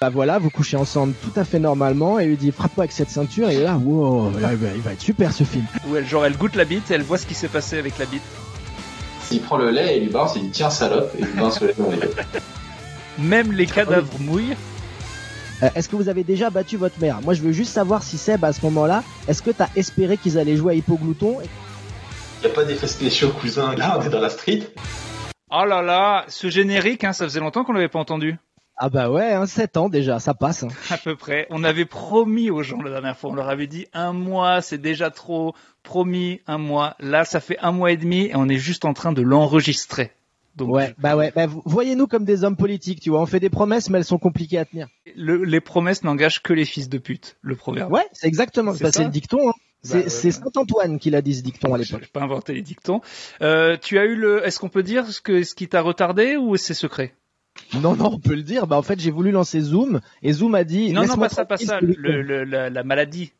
Bah voilà, vous couchez ensemble tout à fait normalement et il lui dit frappe-moi avec cette ceinture et là, wow, là, il va- être super ce film. Où elle, genre, elle goûte la bite et elle voit ce qui s'est passé avec la bite. Il prend le lait et il lui balance, il dit tiens salope, et il lui balance le lait dans les. Même les cadavres mouillent. Euh, est-ce que vous avez déjà battu votre mère? Moi je veux juste savoir si Seb à ce moment-là, est-ce que t'as espéré qu'ils allaient jouer à Hippoglouton Y a pas d'effets spéciaux, cousin, là on est dans la street? Oh là là, ce générique, hein, ça faisait longtemps qu'on l'avait pas entendu. Ah bah ouais, hein, 7 ans déjà, ça passe. hein. À peu près. On avait promis aux gens la dernière fois. On leur avait dit un mois, c'est déjà trop. Promis un mois. Là, ça fait un mois et demi et on est juste en train de l'enregistrer. Donc, Ouais, bah ouais, bah, voyez-nous comme des hommes politiques, tu vois, on fait des promesses mais elles sont compliquées à tenir. le- les promesses n'engagent que les fils de pute, le proverbe. Ouais, c'est exactement, C'est bah, ça c'est le dicton. Hein. C'est Bah c'est. Saint-Antoine qui l'a dit ce dicton à Je l'époque. n'ai pas inventé les dictons. Euh, tu as eu le. Est-ce qu'on peut dire ce que ce qui t'a retardé ou c'est secret? Non, non, on peut le dire. Bah en fait, j'ai voulu lancer Zoom et Zoom a dit. Non, non, pas ça, pas ça. le Le, la, la maladie.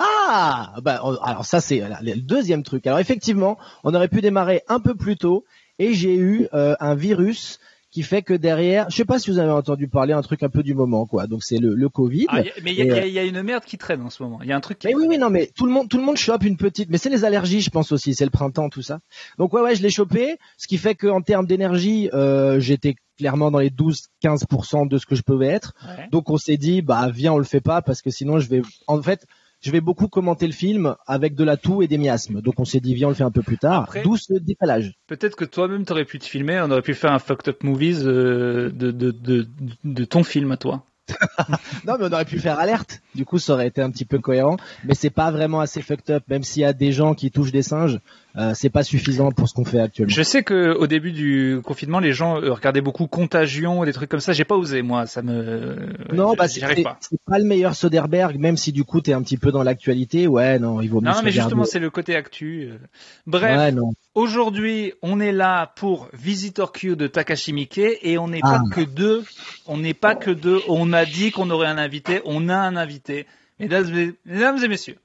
Ah bah alors ça c'est le deuxième truc. Alors effectivement, on aurait pu démarrer un peu plus tôt et j'ai eu euh, un virus qui fait que derrière, je sais pas si vous avez entendu parler un truc un peu du moment quoi. Donc c'est le, le Covid. Ah, y a- mais il y, y a- y a une merde qui traîne en ce moment. Il y a un truc qui. Mais oui oui non mais tout le monde tout le monde chope une petite mais c'est les allergies je pense aussi, c'est le printemps tout ça. Donc ouais ouais, je l'ai chopé, ce qui fait que en termes d'énergie, euh, j'étais clairement dans les 12 15 de ce que je pouvais être. Ouais. Donc on s'est dit bah viens on le fait pas parce que sinon je vais en fait je vais beaucoup commenter le film avec de la toux et des miasmes. Donc on s'est dit viens on le fait un peu plus tard. D'où ce décalage. Peut-être que toi-même t'aurais pu te filmer. On aurait pu faire un fucked up movies euh, de, de, de, de ton film à toi. Non mais on aurait pu faire alerte. Du coup ça aurait été un petit peu cohérent. Mais c'est pas vraiment assez fucked up. Même s'il y a des gens qui touchent des singes, euh, c'est pas suffisant pour ce qu'on fait actuellement. Je sais que au début du confinement, les gens euh, regardaient beaucoup Contagion, des trucs comme ça. J'ai pas osé moi. Ça me. Non, je- bah c'est pas. pas le meilleur Soderbergh, même si du coup t'es un petit peu dans l'actualité. Ouais, non, il vaut mieux Non, mais justement, c'est le côté actu. euh. Bref, Ouais, non. Aujourd'hui, on est là pour Visitor Q de Takashi Miike et on n'est Ah. pas que deux. On n'est pas que deux. On a dit qu'on aurait un invité. On a un invité. Mesdames et, mesdames et messieurs.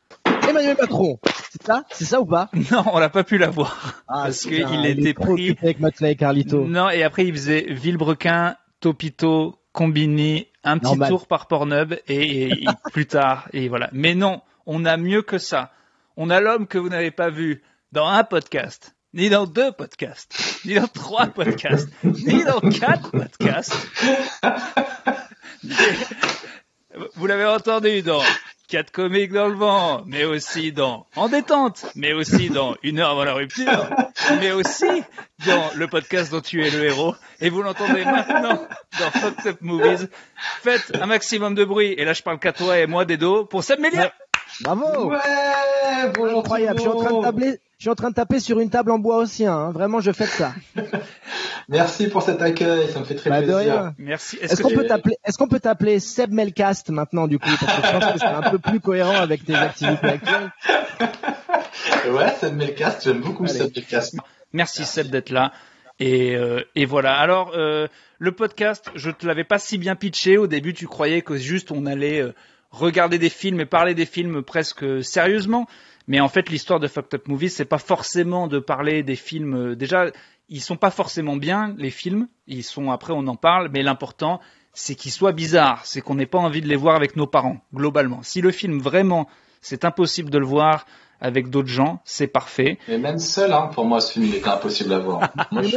Emmanuel Macron, c'est ça, c'est ça ou pas? Non, on n'a pas pu l'avoir. Ah, Parce qu'il il était pris. avec et Carlito. Non, et après, il faisait Villebrequin, Topito, Combini, un petit Normal. tour par Pornhub et, et- et plus tard. Et voilà. Mais non, on a mieux que ça. On a l'homme que vous n'avez pas vu dans un podcast, ni dans deux podcasts, ni dans trois podcasts, ni dans quatre podcasts. Vous l'avez entendu dans Quatre comiques dans le vent, mais aussi dans En détente, mais aussi dans Une heure avant la rupture, mais aussi dans le podcast dont tu es le héros. Et vous l'entendez maintenant dans Fucked Up Movies. Faites un maximum de bruit, et là je parle qu'à toi et moi, Dedo, pour Sam Melia. Bravo Ouais, bonjour Incroyable, je suis en train de tabler, je suis en train de taper sur une table en bois aussi, hein. Vraiment, je fais ça. Merci pour cet accueil, ça me fait très Bah, de plaisir. rien. Merci. Est-ce que qu'on tu- peut t'appeler, est-ce qu'on peut t'appeler Seb Melcast maintenant, du coup? Parce que je pense que c'est un peu plus cohérent avec tes activités actuelles. Ouais, Seb Melcast, j'aime beaucoup Allez. Seb Melcast. Merci Seb d'être là. Et, euh, et voilà. Alors, euh, le podcast, je te l'avais pas si bien pitché. Au début, tu croyais que juste on allait euh, regarder des films et parler des films presque sérieusement. Mais en fait, l'histoire de Fucked Up Movies, c'est pas forcément de parler des films. déjà, ils sont pas forcément bien les films. Ils sont après, on en parle. Mais l'important, c'est qu'ils soient bizarres. C'est qu'on n'ait pas envie de les voir avec nos parents, globalement. Si le film vraiment, c'est impossible de le voir avec d'autres gens, c'est parfait. Mais même seul, hein, pour moi, ce film, il était impossible à voir. Moi, je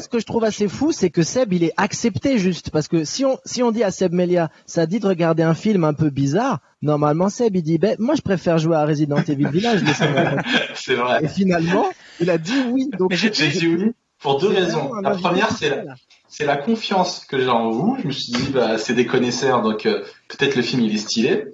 ce que je trouve assez fou, c'est que Seb, il est accepté juste. Parce que si on, si on dit à Seb Melia, ça dit de regarder un film un peu bizarre, normalement, Seb, il dit, ben, moi, je préfère jouer à Resident Evil Village. C'est vrai. Et finalement, il a dit oui. Donc, j'ai- dit oui pour deux raisons. La première, c'est la, c'est la confiance que j'ai en vous. Je me suis dit, bah, c'est des connaisseurs, donc euh, peut-être le film il est stylé.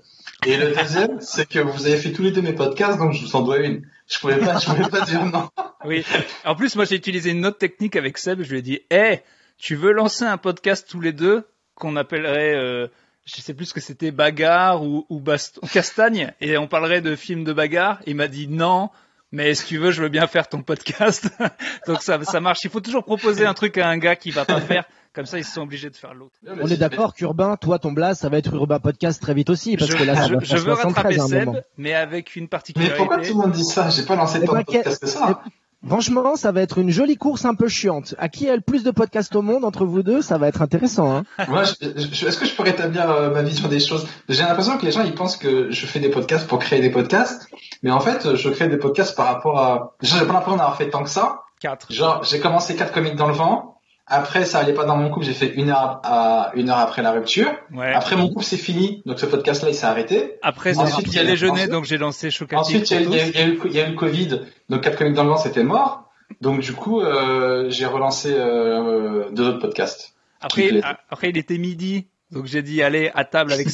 Et le deuxième, c'est que vous avez fait tous les deux mes podcasts, donc je vous en dois une. Je pouvais pas, je pouvais pas dire non. Oui. En plus, moi, j'ai utilisé une autre technique avec Seb. Je lui ai dit, hé, tu veux lancer un podcast tous les deux qu'on appellerait, euh, je sais plus ce que c'était, bagarre ou, ou baston, castagne, et on parlerait de films de bagarre. Il m'a dit non. Mais si tu veux, je veux bien faire ton podcast. Donc ça, ça marche. Il faut toujours proposer un truc à un gars qui va pas faire. Comme ça, ils sont obligés de faire l'autre. On est d'accord qu'Urbain, toi, ton blast, ça va être Urbain Podcast très vite aussi. Parce Je, que là, ça je- va je veux 73 rattraper un Seb, mais avec une Mais particularité. pourquoi tout le monde dit ça? J'ai pas lancé Eh tant de ben, podcasts que ça. Franchement, ça va être une jolie course un peu chiante. À qui a le plus de podcasts au monde entre vous deux Ça va être intéressant. Hein Moi, est-ce que je pourrais établir euh, ma vision des choses? J'ai l'impression que les gens ils pensent que je fais des podcasts pour créer des podcasts, mais en fait, je crée des podcasts par rapport à. J'ai pas l'impression d'avoir fait tant que ça. Quatre. Genre, j'ai commencé quatre comics dans le vent. Après, ça allait pas dans mon couple, j'ai fait une heure à une heure après la rupture. Ouais. Après, mon couple c'est fini, donc ce podcast-là il s'est arrêté. Après, Ensuite, il y a déjeuné, donc j'ai lancé Chocatif. Ensuite, il y, y y y a eu le Covid, donc quatre comics dans le vent c'était mort. Donc du coup, euh, j'ai relancé euh, deux autres podcasts. Après, après, il était midi, donc j'ai dit allez à table avec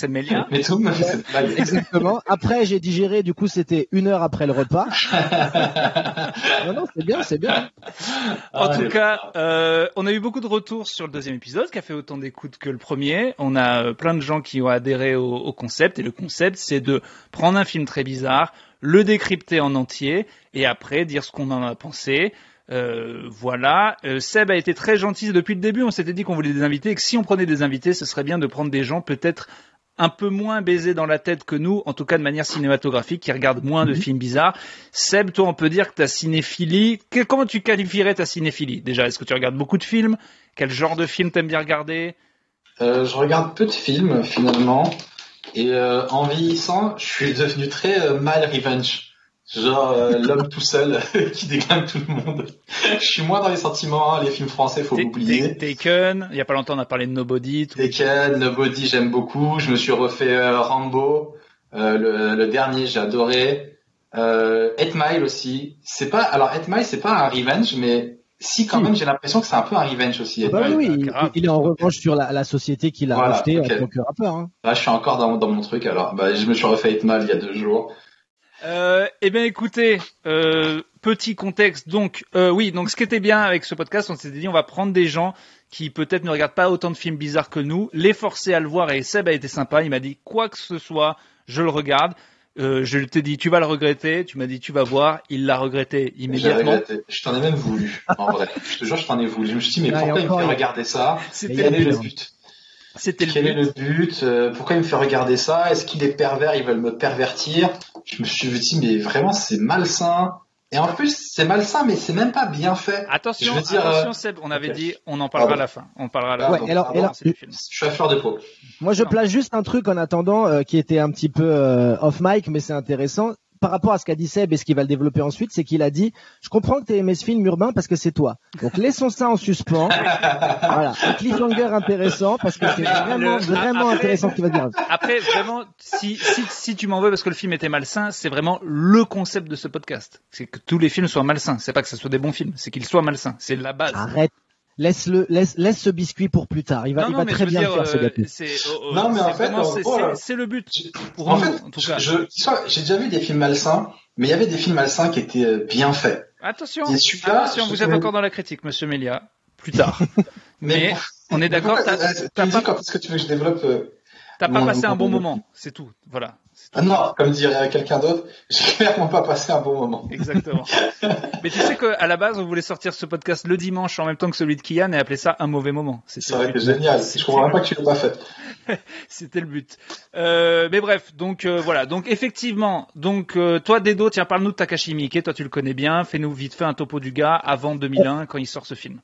blague. Exactement. Après, j'ai digéré. Du coup, c'était une heure après le repas. non, non, c'est bien, c'est bien. En tout cas, euh, on a eu beaucoup de retours sur le deuxième épisode, qui a fait autant d'écoutes que le premier. On a euh, plein de gens qui ont adhéré au, au concept, et le concept, c'est de prendre un film très bizarre, le décrypter en entier, et après dire ce qu'on en a pensé. Euh, voilà. Euh, Seb a été très gentil depuis le début. On s'était dit qu'on voulait des invités, et que si on prenait des invités, ce serait bien de prendre des gens peut-être un peu moins baisés dans la tête que nous, en tout cas de manière cinématographique, qui regardent moins de films bizarres. Seb, toi, on peut dire que ta cinéphilie, que- comment tu qualifierais ta cinéphilie Déjà, est-ce que tu regardes beaucoup de films? Quel genre de film t'aimes bien regarder? Euh, je regarde peu de films finalement, et euh, en vieillissant, je suis devenu très euh, mal revenge. Genre euh, l'homme tout seul qui déglingue tout le monde. je suis moins dans les sentiments, hein, les films français, faut. Ta- Taken, il y a pas longtemps, on a parlé de Nobody. tout- Taken, Nobody, j'aime beaucoup. Je me suis refait euh, Rambo, euh, le, le dernier, j'ai adoré. Euh, 8 Mile aussi. C'est pas, alors 8 Mile, c'est pas un revenge, mais si quand même, j'ai l'impression que c'est un peu un revenge aussi. 8 Bah Mile. oui, bah, il, il est en revanche sur la, la société qu'il a Voilà, rachetée ok. en tant que rappeur. Hein. Là, je suis encore dans, dans mon truc. Alors, bah, je me suis refait 8 Mile il y a deux jours. Euh, eh bien, écoutez, euh, petit contexte. Donc, euh, oui, donc ce qui était bien avec ce podcast, on s'était dit, on va prendre des gens qui peut-être ne regardent pas autant de films bizarres que nous, les forcer à le voir. Et Seb a été sympa. Il m'a dit, quoi que ce soit, je le regarde. Euh, je t'ai dit, tu vas le regretter. Tu m'as dit, tu vas voir. Il l'a regretté immédiatement. regretté. Je t'en ai même voulu, en vrai. Je te jure, je t'en ai voulu. Je me suis dit, mais Ah, pourquoi il me fait il- regarder ça? C'était Il y Quel est le but est le Euh, Pourquoi il me fait regarder ça? Est-ce qu'il est pervers Ils veulent me pervertir? Je me suis dit, mais vraiment, c'est malsain. Et en plus, c'est malsain, mais c'est même pas bien fait. Attention, Je veux dire, attention, euh, Seb. On avait dit, on en parlera à la fin. On parlera à la fin. Alors, pardon, alors. Je suis à fleur de peau. Moi, je Non. place juste un truc en attendant euh, qui était un petit peu euh, off mic, mais c'est intéressant. Par rapport à ce qu'a dit Seb et ce qu'il va le développer ensuite, c'est qu'il a dit Je comprends que tu aimé ce film urbain parce que c'est toi. Donc laissons ça en suspens. voilà, un cliffhanger intéressant parce que c'est vraiment, Le- vraiment après- intéressant ce qu'il va dire. Après, vraiment, si, si, si tu m'en veux parce que le film était malsain, c'est vraiment le concept de ce podcast. C'est que tous les films soient malsains. C'est pas que ce soit des bons films, c'est qu'ils soient malsains. C'est la base. Arrête. Laisse-le, laisse, laisse ce biscuit pour plus tard. Il va, non, il non, va très bien dire, le faire, ce euh, gâteau. oh, oh, Non, mais en fait, c'est, euh, le but. Pour En nous, fait, en tout cas. j'ai déjà vu des films malsains, mais il y avait des films malsains qui étaient euh, bien faits. Attention, attention, vous êtes encore dans la critique, monsieur Melia. Plus tard. mais on est d'accord, t'as, euh, tu t'as me pas, dis quand est-ce que tu veux que je développe euh, t'as pas passé un bon moment. C'est tout. Voilà. C'est. Ah non, comme dirait quelqu'un d'autre, j'ai clairement pas passé un bon moment. Exactement. Mais tu sais qu'à la base, on voulait sortir ce podcast le dimanche en même temps que celui de Kian et appeler ça un mauvais moment. C'était Ça aurait le été but. génial. Je comprends même pas que tu l'aies pas fait. C'était le but. Euh, mais bref, donc euh, voilà. Donc effectivement, donc euh, toi Dedo, tiens, parle-nous de Takashi Miike. Toi, tu le connais bien. Fais-nous vite fait un topo du gars avant 2001 quand il sort ce film.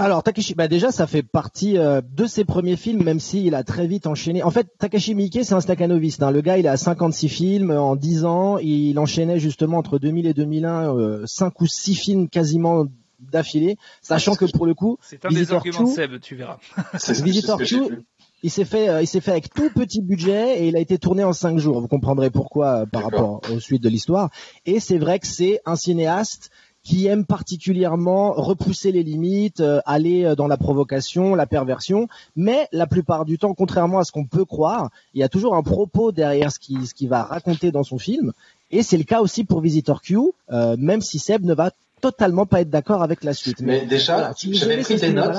Alors Takashi, bah déjà ça fait partie euh, de ses premiers films, même s'il a très vite enchaîné. En fait, Takashi Miike c'est un staccanoviste. Hein. Le gars il a 56 films en 10 ans. Il enchaînait justement entre 2000 et 2001 euh, 5 ou 6 films quasiment d'affilée, sachant que pour le coup, C'est un des Visitor arguments de Q. Seb, tu verras. Visitor c'est ce que j'ai Q. vu. il s'est fait, euh, il s'est fait avec tout petit budget et il a été tourné en 5 jours. Vous comprendrez pourquoi euh, par rapport aux suites de l'histoire. Et c'est vrai que c'est un cinéaste qui aime particulièrement repousser les limites, euh, aller euh, dans la provocation, la perversion, mais la plupart du temps, contrairement à ce qu'on peut croire, il y a toujours un propos derrière ce qu'il ce qu'il va raconter dans son film, et c'est le cas aussi pour Visitor Q, euh, même si Seb ne va totalement pas être d'accord avec la suite. Mais déjà, voilà, si vous j'avais pris des notes.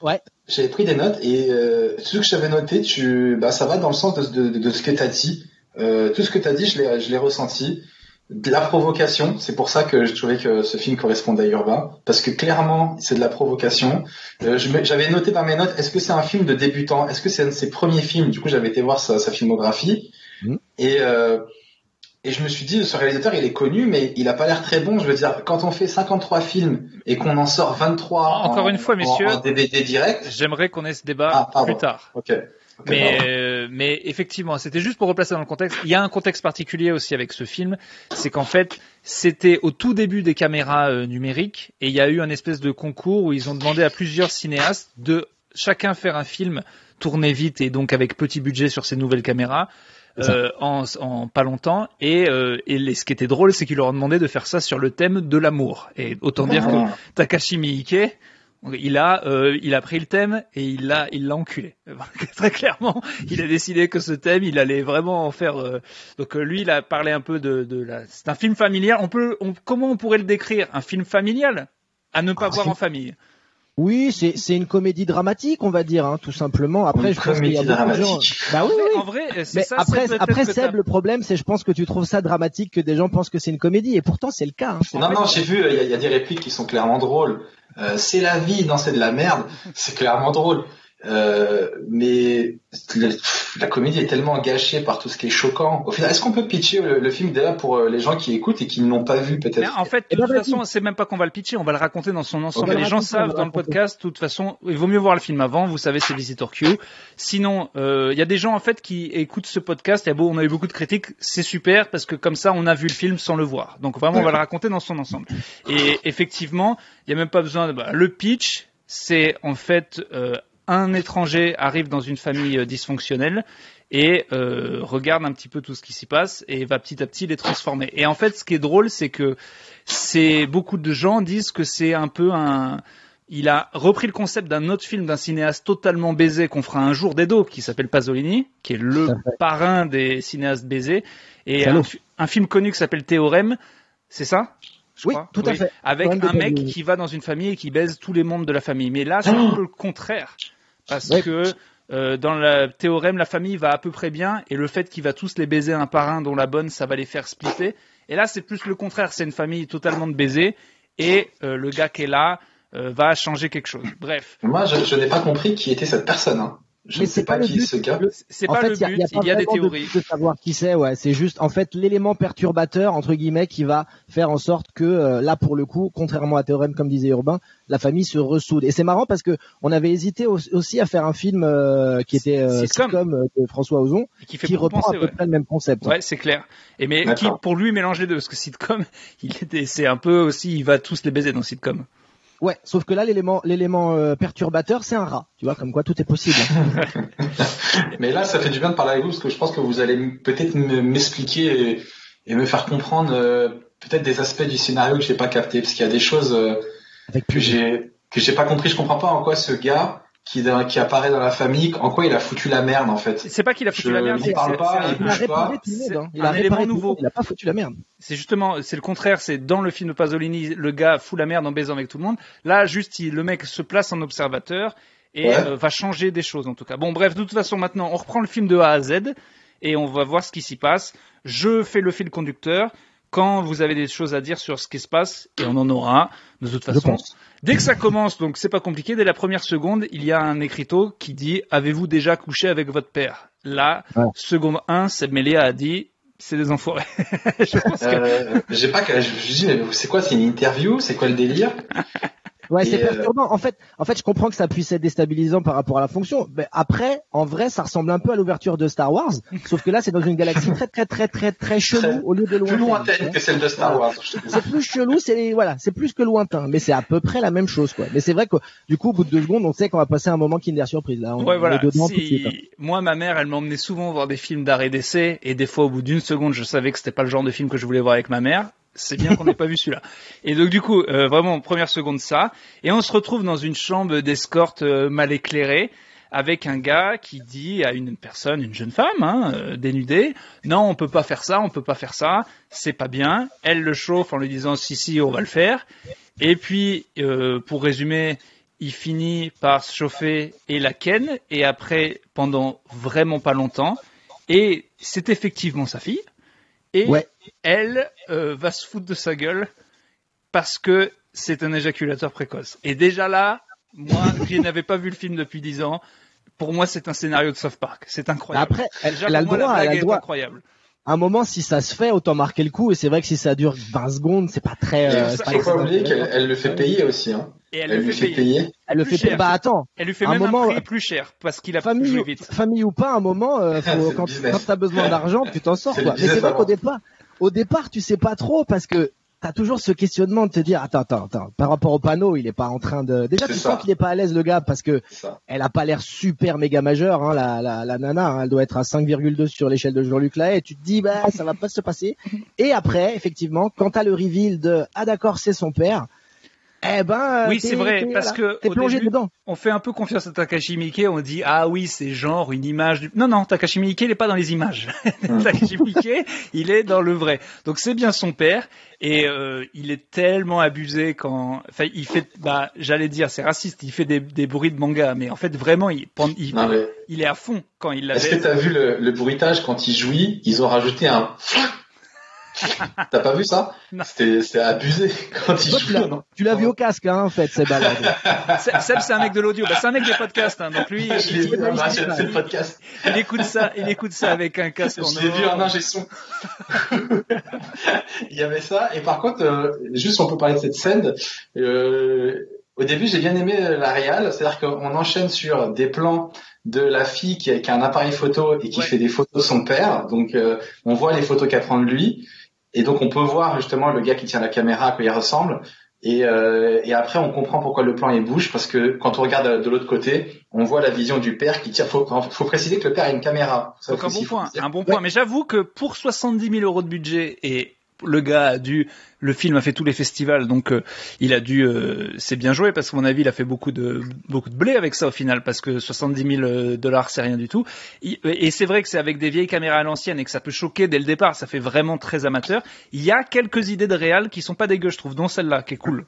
Ouais. J'avais pris des notes et euh, tout ce que j'avais noté, tu, bah, ça va dans le sens de, de, de ce que tu as dit. Euh, tout ce que tu as dit, je l'ai, je l'ai ressenti. De la provocation, c'est pour ça que je trouvais que ce film correspondait à Urbain, parce que clairement, c'est de la provocation. Euh, j'avais noté dans mes notes, est-ce que c'est un film de débutant? Est-ce que c'est un de ses premiers films? Du coup, j'avais été voir sa, sa filmographie. Mhm. Et euh, et je me suis dit, ce réalisateur, il est connu, mais il a pas l'air très bon. Je veux dire, quand on fait 53 films et qu'on en sort 23 Encore en, une fois, messieurs, en, en DVD direct. J'aimerais qu'on ait ce débat Ah, plus tard. Ok. Mais, euh, mais effectivement, c'était juste pour replacer dans le contexte. Il y a un contexte particulier aussi avec ce film, c'est qu'en fait, c'était au tout début des caméras euh, numériques et il y a eu un espèce de concours où ils ont demandé à plusieurs cinéastes de chacun faire un film tourné vite et donc avec petit budget sur ces nouvelles caméras. euh, en, en pas longtemps et, euh, et les- ce qui était drôle c'est qu'ils leur ont demandé de faire ça sur le thème de l'amour et autant dire que Ah. Takashi Miike il a, euh, il a pris le thème et il l'a, il l'a enculé. Très clairement, il a décidé que ce thème, il allait vraiment en faire. euh, Donc euh, lui, il a parlé un peu de, de la. C'est un film familial. On peut, on- comment on pourrait le décrire? Un film familial? À ne pas voir en famille. Oui, c'est c'est une comédie dramatique, on va dire, hein, tout simplement. Après, Une je pense qu'il y a de gens. dramatique. Bah oui, oui. En vrai, c'est Mais ça. après, après Seb, t'as- le problème, c'est je pense que tu trouves ça dramatique que des gens pensent que c'est une comédie, et pourtant c'est le cas. hein. C'est Non, non, j'ai vu, il y, a- il y a des répliques qui sont clairement drôles. Euh, c'est la vie, non, c'est de la merde. C'est clairement drôle. Euh, mais la, la comédie est tellement gâchée par tout ce qui est choquant. Au final, est-ce qu'on peut pitcher le, le film déjà pour euh, les gens qui écoutent et qui ne l'ont pas vu peut-être? En fait, Eh de ben, toute façon, c'est même pas qu'on va le pitcher, on va le raconter dans son ensemble. Les le gens savent dans le podcast, de toute façon, il vaut mieux voir le film avant. Vous savez, c'est Visitor Q. Sinon, euh, il y a des gens en fait qui écoutent ce podcast. Il y a beau, on a eu beaucoup de critiques, c'est super parce que comme ça, on a vu le film sans le voir. Donc vraiment, on va le raconter dans son ensemble. Et effectivement, il y a même pas besoin de bah, le pitch. C'est en fait euh, un étranger arrive dans une famille euh, dysfonctionnelle et euh, regarde un petit peu tout ce qui s'y passe et va petit à petit les transformer. Et en fait, ce qui est drôle, c'est que c'est beaucoup de gens disent que c'est un peu un il a repris le concept d'un autre film d'un cinéaste totalement baisé qu'on fera un jour d'Edo qui s'appelle Pasolini, qui est le parrain des cinéastes baisés et un, fi- un film connu qui s'appelle Théorème, c'est ça? Je Oui, crois. tout à fait. Avec un mec qui va dans une famille et qui baise tous les membres de la famille. Mais là, c'est un peu le contraire. Parce Ouais. que euh, dans le théorème, la famille va à peu près bien et le fait qu'il va tous les baiser un par un, dont la bonne, ça va les faire splitter. Et là, c'est plus le contraire. C'est une famille totalement de baisers et euh, le gars qui est là euh, va changer quelque chose. Bref, Moi, je, je n'ai pas compris qui était cette personne. hein. Je Mais ne sais c'est pas, qui. Le- c'est en pas fait, le il y a, but. y a Il y a, pas des de théories. de savoir qui c'est. Ouais, c'est juste en fait l'élément perturbateur entre guillemets qui va faire en sorte que euh, là pour le coup, contrairement à Théorème comme disait Urbain, la famille se ressoude. Et c'est marrant parce que on avait hésité au- aussi à faire un film euh, qui était euh, Sitcom. sitcom euh, de François Ozon Qui fait qui beaucoup reprend penser, à peu ouais. près le même concept. Ouais, c'est clair. Et mais qui, pour lui, mélanger deux, parce que sitcom, il était, c'est un peu aussi, il va tous les baiser dans sitcom. Ouais, sauf que là l'élément l'élément euh, perturbateur c'est un rat. Tu vois comme quoi tout est possible. Mais là, ça fait du bien de parler avec vous parce que je pense que vous allez peut-être m'expliquer et, et me faire comprendre euh, peut-être des aspects du scénario que j'ai pas capté parce qu'il y a des choses euh, que j'ai que j'ai pas compris. Je comprends pas en quoi ce gars qui qui apparaît dans la famille, en quoi il a foutu la merde en fait. C'est pas qu'il a foutu Je la merde. c'est- parle c'est- pas, c'est un- il Il bouge pas. monde. hein. Il un élément nouveau. Il a pas foutu la merde. C'est justement, c'est le contraire. C'est dans le film de Pasolini, le gars fout la merde en baisant avec tout le monde. Là, juste, il- le mec se place en observateur et Ouais. euh, va changer des choses en tout cas. Bon, bref, de toute façon, maintenant, on reprend le film de A à Z et on va voir ce qui s'y passe. Je fais le fil conducteur. Quand vous avez des choses à dire sur ce qui se passe, et on en aura, de toute Je façon. pense. Dès que ça commence, donc c'est pas compliqué, dès la première seconde, il y a un écriteau qui dit Avez-vous déjà couché avec votre père? Là, Ouais. seconde 1, c'est Méléa a dit C'est des enfoirés. Je pense que Euh, j'ai pas que je, je dis mais c'est quoi c'est une interview? C'est quoi le délire? Ouais, c'est euh, perturbant. En fait, en fait, je comprends que ça puisse être déstabilisant par rapport à la fonction. Mais après, en vrai, ça ressemble un peu à l'ouverture de Star Wars, sauf que là, c'est dans une galaxie très, très, très, très, très chelou Très- au lieu de plus lointaine. que celle de Star Wars. C'est plus chelou, c'est voilà, c'est plus que lointain, mais c'est à peu près la même chose, quoi. Mais c'est vrai que du coup, au bout de deux secondes, on sait qu'on va passer un moment Kinder Surprise. Là, on, Ouais, on voilà. est dedans Si- tout de suite. hein. Moi, ma mère, elle m'emmenait souvent voir des films d'arrêt d'essai, et des fois, au bout d'une seconde, je savais que c'était pas le genre de film que je voulais voir avec ma mère. C'est bien qu'on n'ait pas vu celui-là. Et donc, du coup, euh, vraiment, première seconde, ça. Et on se retrouve dans une chambre d'escorte euh, mal éclairée, avec un gars qui dit à une personne, une jeune femme, hein, euh, dénudée, non, on peut pas faire ça, on peut pas faire ça, c'est pas bien. Elle le chauffe en lui disant, si, si, on va le faire. Et puis, euh, pour résumer, il finit par se chauffer et la ken, et après, pendant vraiment pas longtemps, et c'est effectivement sa fille, Ouais. Elle euh, va se foutre de sa gueule parce que c'est un éjaculateur précoce. Et déjà là, moi, qui n'avais pas vu le film depuis 10 ans, pour moi, c'est un scénario de South Park. C'est incroyable. Après, elle, Déjà, elle a le moi, droit, la elle a droit. incroyable. un moment, si ça se fait, autant marquer le coup. Et c'est vrai que si ça dure 20 secondes, c'est pas très. Et euh, c'est pas, qu'elle elle le fait payer aussi. Hein. Et elle, Elle, le lui fait fait payer. payer. Elle le fait. cher. Bah attends, Elle lui fait Un même moment, un prix plus cher parce qu'il a famille, joué vite. famille ou pas, un moment, euh, faut- quand, quand t'as besoin d'argent, tu t'en sors quoi. Mais c'est vrai qu'au départ, au départ, tu sais pas trop parce que t'as toujours ce questionnement de te dire attends, attends, attends. Par rapport au panneau, il est pas en train de. Déjà, tu ça. sens qu'il est pas à l'aise le gars parce que elle a pas l'air super méga majeure, hein, la, la, la nana. hein, elle doit être à 5,2 sur l'échelle de Jean-Luc Lahaye. Et tu te dis bah ça va pas se passer. Et après, effectivement, quand t'as le reveal de ah d'accord c'est son père. Eh ben, Oui, t'es- c'est vrai, parce voilà, que au plongé début, dedans. on fait un peu confiance à Takashi Miike, on dit ah oui c'est genre une image du... Non non, Takashi Miike il est pas dans les images. Hmm. Takashi Miike il est dans le vrai. Donc c'est bien son père et euh, il est tellement abusé quand, enfin il fait, bah j'allais dire c'est raciste, il fait des, des bruits de manga, mais en fait vraiment il, il, Non, mais il est à fond quand il Est-ce que l'avait. t'as vu le, le bruitage quand il jouit? Ils ont rajouté un. T'as pas vu ça? C'était abusé quand il Toi, tu l'as- non Tu l'as vu au casque, hein, en fait, ces balades. Seb Seb, c'est un mec de l'audio, bah, c'est un mec des podcasts, hein, donc lui Je l'ai vu, le podcast. il écoute ça, il écoute ça avec un casque en Je l'ai vu en ingé son. Il y avait ça. Et par contre, euh, juste on peut parler de cette scène. euh, au début, j'ai bien aimé la réal, c'est-à-dire qu'on enchaîne sur des plans de la fille qui a, qui a un appareil photo et qui Ouais. fait des photos de son père. Donc, euh, on voit les photos qu'elle prend de lui. Et donc, on peut voir justement le gars qui tient la caméra à quoi il ressemble. Et, euh, et après, on comprend pourquoi le plan il bouge parce que quand on regarde de l'autre côté, on voit la vision du père qui tire. Faut, faut préciser que le père a une caméra. Ça Donc un bon point, un bon point. Mais j'avoue que pour 70 000 euros de budget et le gars a dû, le film a fait tous les festivals, donc euh, il a dû, euh, c'est bien joué parce qu'à mon avis il a fait beaucoup de beaucoup de blé avec ça au final parce que 70 000 euh, dollars c'est rien du tout. Et c'est vrai que c'est avec des vieilles caméras à l'ancienne et que ça peut choquer dès le départ, ça fait vraiment très amateur. Il y a quelques idées de réal qui sont pas dégueu je trouve, dont celle-là qui est cool.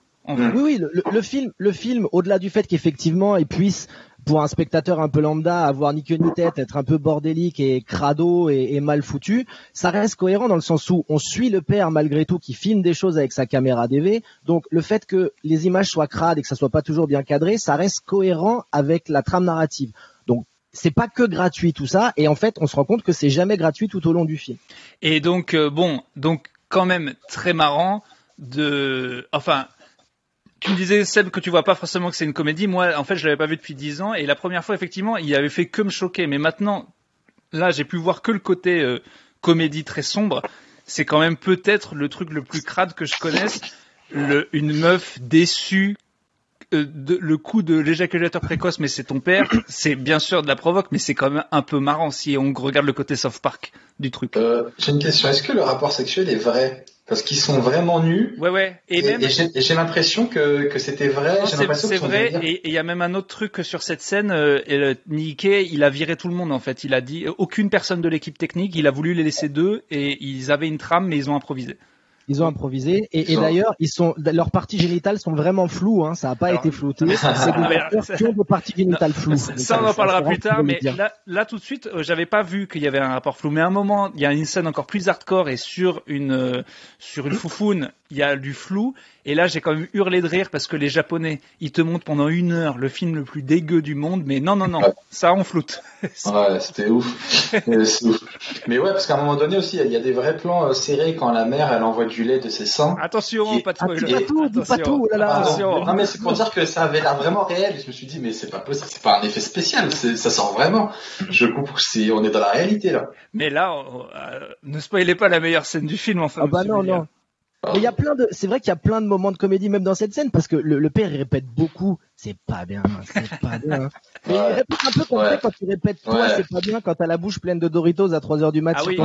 Oui, oui, le- le film, le film, au-delà du fait qu'effectivement, il puisse, pour un spectateur un peu lambda, avoir ni queue ni tête, être un peu bordélique et crado et, mal foutu, ça reste cohérent dans le sens où on suit le père malgré tout qui filme des choses avec sa caméra DV. Donc le fait que les images soient crades et que ça soit pas toujours bien cadré, ça reste cohérent avec la trame narrative. Donc c'est pas que gratuit tout ça, et en fait on se rend compte que c'est jamais gratuit tout au long du film. Et donc euh, bon, donc quand même très marrant de, enfin. Tu me disais Seb que tu vois pas forcément que c'est une comédie. Moi, en fait, je l'avais pas vu depuis 10 ans et la première fois, effectivement, il avait fait que me choquer. Mais maintenant, là, j'ai pu voir que le côté euh, comédie très sombre. C'est quand même peut-être le truc le plus crade que je connaisse. Une meuf déçue. Euh, de- le coup de l'éjaculateur précoce, mais c'est ton père. C'est bien sûr de la provoque, mais c'est quand même un peu marrant si on regarde le côté South Park du truc. Euh, J'ai une question. Est-ce que le rapport sexuel est vrai? Parce qu'ils sont vraiment nus. Ouais, ouais. Et, Et, même, et j'ai l'impression que, que c'était vrai. C'est vrai, et il y a même un autre truc sur cette scène. Euh, et le- Niike, il a viré tout le monde en fait. Il a dit aucune personne de l'équipe technique. Il a voulu les laisser deux, et ils avaient une trame, mais ils ont improvisé. Ils ont improvisé et, et d'ailleurs ils sont leurs parties génitales sont vraiment floues, hein, ça n'a pas Alors- été flouté. C'est des acteurs qui ont des parties génitales floues. Ça, on en parlera plus tard, mais là, là tout de suite, euh, j'avais pas vu qu'il y avait un rapport flou. Mais à un moment, il y a une scène encore plus hardcore et sur une euh, sur une foufoune, il y a du flou. Et là, j'ai quand même hurlé de rire parce que les Japonais, ils te montrent pendant une heure le film le plus dégueu du monde. Mais non, non, non, ça on floute. Ouais, c'était ouf. C'est ouf. Mais ouais, parce qu'à un moment donné aussi, il y a des vrais plans euh, serrés quand la mère, elle envoie du lait de ses seins. Attention, Et- pas de spoiler. dis pas tout, dis pas Attention. tout, oh là là. Ah, Attention. non, mais c'est pour dire que ça avait l'air vraiment réel. Et je me suis dit, mais c'est pas possible, c'est pas un effet spécial, ça sort vraiment. Je comprends, c'est, on est dans la réalité là. Mais là, on- euh, ne spoilez pas la meilleure scine du film, enfin. Ah bah non non. Mais il y a plein de, c'est vrai qu'il y a plein de moments de comédie même dans cette scène parce que le, le père il répète beaucoup, c'est pas bien, c'est pas bien. Mais il répète un peu comme Ouais. ça quand il répète toi Ouais. c'est pas bien quand t'as la bouche pleine de Doritos à 3 heures du mat Ah oui.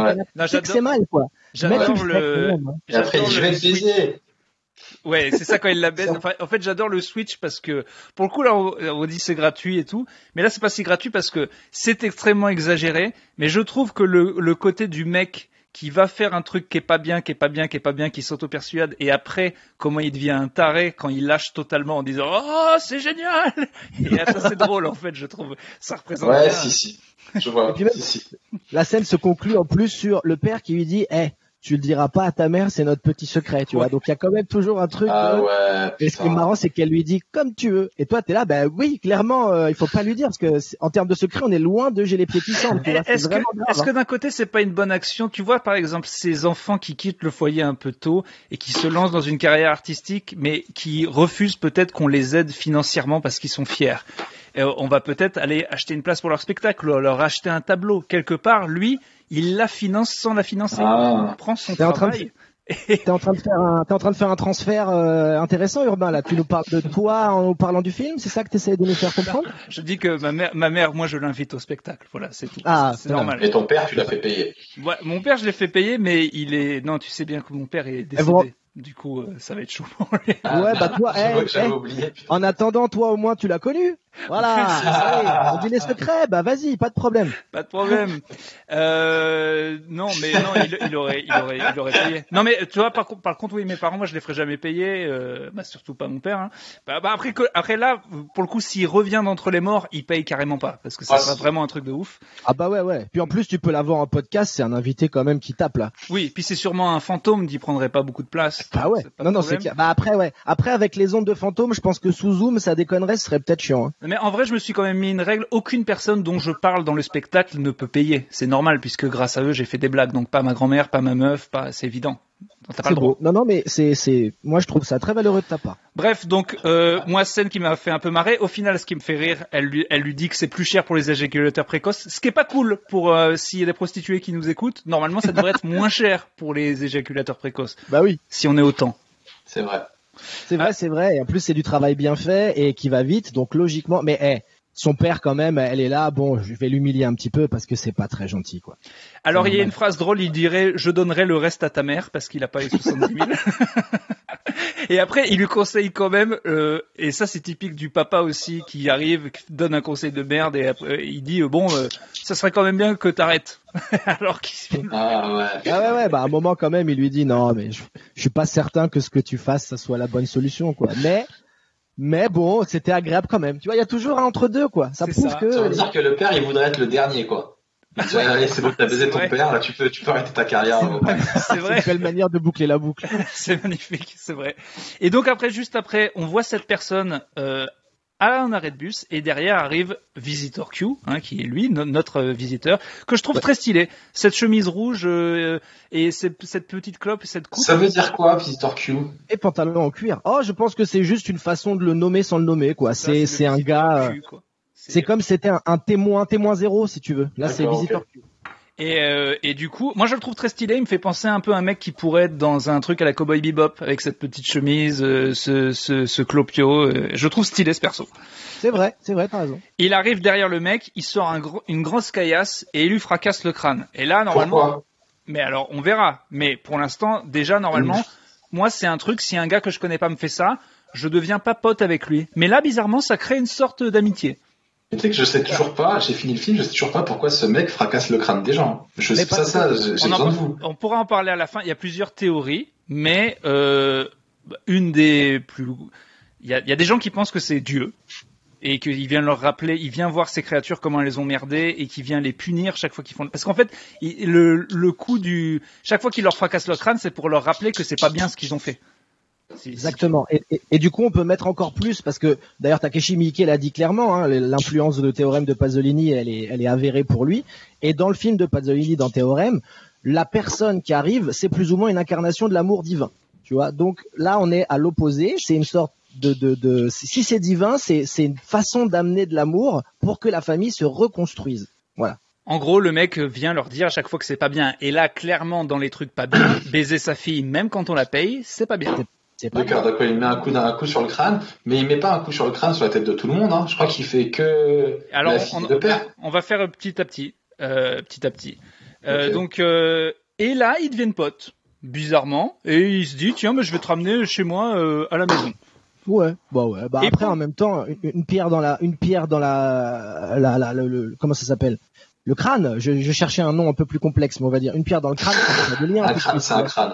Tu que c'est mal quoi. Tu J'adore le hein. Et après, je vais te. Ouais, c'est ça quand il la baise. Enfin, en fait, j'adore le Switch parce que, pour le coup, là, on, on dit c'est gratuit et tout. Mais là, c'est pas si gratuit parce que c'est extrêmement exagéré. Mais je trouve que le, le côté du mec qui va faire un truc qui est pas bien, qui est pas bien, qui est pas bien, qui s'auto-persuade, et après, comment il devient un taré quand il lâche totalement en disant Oh, c'est génial Et ça, c'est drôle, en fait, je trouve. Ça représente Ouais, bien. si, si. Je vois. Et puis même- si, si. La scène se conclut en plus sur le père qui lui dit, eh, tu le diras pas à ta mère, c'est notre petit secret, tu vois. Donc il y a quand même toujours un truc. Ah de- ouais. Et ce qui est marrant, c'est qu'elle lui dit comme tu veux. Et toi, t'es là, ben oui, clairement, euh, il faut pas lui dire parce que en termes de secret, on est loin de j'ai les pieds qui sentent. Est-ce que, est-ce que hein. d'un côté c'est pas une bonne action? Tu vois par exemple ces enfants qui quittent le foyer un peu tôt et qui se lancent dans une carrière artistique, mais qui refusent peut-être qu'on les aide financièrement parce qu'ils sont fiers. Euh, on va peut-être aller acheter une place pour leur spectacle, ou leur acheter un tableau quelque part. Lui, il la finance sans la financer. Ah. Il prend son T'es en train de- travail. T'es en train de faire un, t'es en train de faire un transfert euh, intéressant, Urbain. Là, tu nous parles de toi en nous parlant du film. C'est ça que t'essayes de nous faire comprendre? Je dis que ma mère, ma mère, moi je l'invite au spectacle. Voilà, c'est tout. Ah, c'est normal. Et ton père, tu l'as fait payer? Ouais, mon père, je l'ai fait payer, mais il est. Non, tu sais bien que mon père est décédé. vous- Du coup, euh, ça va être chaud pour lui. Ah, Ouais, bah, toi, eh, eh. oublié. En attendant, toi au moins, tu l'as connu. Voilà. Allez, on dit les secrets. Bah vas-y, pas de problème. Pas de problème. Euh, non, mais non, il, il aurait, il aurait, il aurait payé. Non, mais tu vois, par, contre- par contre, oui, mes parents, moi, je les ferais jamais payer. Euh, bah, surtout pas mon père. Hein. Bah, bah, après, que, après là, pour le coup, s'il revient d'entre les morts, il paye carrément pas, parce que ça Ah, sera si. vraiment un truc de ouf. Ah bah ouais, ouais. Puis en plus, tu peux l'avoir en podcast. C'est un invité quand même qui tape là. Oui, puis c'est sûrement un fantôme qui prendrait pas beaucoup de place. Ah ouais. C'est Non, non, c'est. Bah après, ouais. Après, avec les ondes de fantômes, je pense que sous zoom, ça déconnerait, ce serait peut-être chiant. hein. Mais en vrai, je me suis quand même mis une règle. Aucune personne dont je parle dans le spectacle ne peut payer. C'est normal puisque grâce à eux, j'ai fait des blagues. Donc pas ma grand-mère, pas ma meuf, pas. C'est évident. T'as pas C'est le droit. beau. Non, non, mais c'est, c'est, moi je trouve ça très valeureux de ta part. Bref, donc euh, moi, scène qui m'a fait un peu marrer. Au final, ce qui me fait rire, elle lui, elle lui dit que c'est plus cher pour les éjaculateurs précoces, ce qui est pas cool pour euh, s'il y a des prostituées qui nous écoutent. Normalement, ça devrait être moins cher pour les éjaculateurs précoces Bah oui. si on est autant. C'est vrai. C'est vrai, c'est vrai. Et en plus, c'est du travail bien fait et qui va vite. Donc, logiquement, mais eh, son père, quand même, elle est là. Bon, je vais l'humilier un petit peu parce que c'est pas très gentil, quoi. Alors il y a une phrase drôle, il dirait je donnerai le reste à ta mère parce qu'il a pas les 70 000. et après il lui conseille quand même, euh, et ça c'est typique du papa aussi qui arrive, qui donne un conseil de merde et après il dit euh, bon euh, ça serait quand même bien que t'arrêtes. Alors qu'il Ah ouais. Ah ouais, ouais. Bah, à un moment, quand même, il lui dit non, mais je, je suis pas certain que ce que tu fasses, ça soit la bonne solution, quoi. Mais, mais bon, c'était agréable quand même. Tu vois, il y a toujours un entre deux, quoi. Ça prouve ça. que. Ça veut dire que le père, il voudrait être le dernier, quoi. Allez, c'est bon, t'as baisé C'est ton vrai. père, là, tu peux, tu peux arrêter ta carrière. euh, ouais. c'est C'est vrai. une belle manière de boucler la boucle. C'est magnifique, c'est vrai. Et donc après, juste après, on voit cette personne euh, à un arrêt de bus et derrière arrive Visitor Q, hein, qui est lui, no- notre euh, visiteur, que je trouve Ouais. très stylé. Cette chemise rouge euh, et cette, cette petite clope, cette coupe. Ça veut dire quoi, Visitor Q? Et pantalon en cuir. Oh, je pense que c'est juste une façon de le nommer sans le nommer, quoi. C'est, un Visitor gars. euh, Q. C'est comme si c'était un, un témoin, témoin zéro, si tu veux. Là, c'est visiteur. ok. Et, euh, et du coup, moi je le trouve très stylé. Il me fait penser un peu à un mec qui pourrait être dans un truc à la Cowboy Bebop avec cette petite chemise, euh, ce, ce, ce clopio. euh, je trouve stylé ce perso. C'est vrai, c'est vrai, t'as raison. Il arrive derrière le mec, il sort un gros- une grosse caillasse et il lui fracasse le crâne. Et là, normalement, Pourquoi? mais alors on verra. Mais pour l'instant, déjà normalement, moi c'est un truc. Si un gars que je connais pas me fait ça, je deviens pas pote avec lui. Mais là, bizarrement, ça crée une sorte d'amitié. Tu sais que je sais toujours pas, j'ai fini le film, je sais toujours pas pourquoi ce mec fracasse le crâne des gens. Je sais pas- ça, j'ai besoin de vous. on pourra en parler à la fin. Il y a plusieurs théories, mais euh, une des plus, il y a, il y a des gens qui pensent que c'est Dieu et qu'il vient leur rappeler, il vient voir ces créatures comment elles les ont merdées et qu'il vient les punir chaque fois qu'ils font. Parce qu'en fait, il- le, le coup du, chaque fois qu'il leur fracasse le crâne, c'est pour leur rappeler que c'est pas bien ce qu'ils ont fait. Exactement. Et, et- et du coup, on peut mettre encore plus parce que d'ailleurs Takeshi Miike l'a dit clairement. hein, L'influence de théorème de Pasolini, elle est, elle est avérée pour lui. Et dans le film de Pasolini, dans Théorème, la personne qui arrive, c'est plus ou moins une incarnation de l'amour divin. Tu vois? Donc là, on est à l'opposé. C'est une sorte de, de, de si c'est divin, c'est c'est une façon d'amener de l'amour pour que la famille se reconstruise. Voilà. En gros, le mec vient leur dire à chaque fois que c'est pas bien. Et là, clairement, dans les trucs pas bien, baiser sa fille, même quand on la paye, c'est pas bien. C'est pas D'accord, d'accord, il met un coup, d'un- un coup sur le crâne, mais il met pas un coup sur le crâne sur la tête de tout le monde, hein. Je crois qu'il fait que Alors, la fille on, de père. on va faire petit à petit, euh, petit à petit. Euh. Donc, euh, et là, ils deviennent potes, bizarrement, et il se dit tiens, mais je vais te ramener chez moi euh, à la maison. Ouais, bah ouais. Bah Et après, pour- en même temps, une, une pierre dans la, une pierre dans la, la, la- le- le- comment ça s'appelle? Le crâne. Je, je cherchais un nom un peu plus complexe, mais on va dire une pierre dans le crâne. Ça liens, Un c'est un crâne.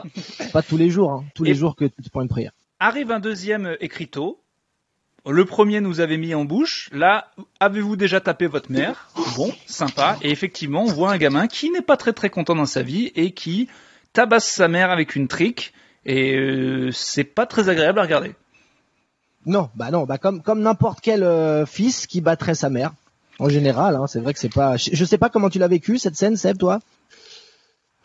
Pas tous les jours, hein. tous Et- les jours que tu te prends une prière. Arrive un deuxième écriteau. Le premier nous avait mis en bouche. Là, avez-vous déjà tapé votre mère? Bon, sympa. Et effectivement, on voit un gamin qui n'est pas très très content dans sa vie et qui tabasse sa mère avec une trique et euh, c'est pas très agréable à regarder. Non, bah non, bah comme comme n'importe quel euh, fils qui battrait sa mère. En général, hein, c'est vrai que c'est pas. Je, sais pas comment tu l'as vécu cette scène, Seb, toi?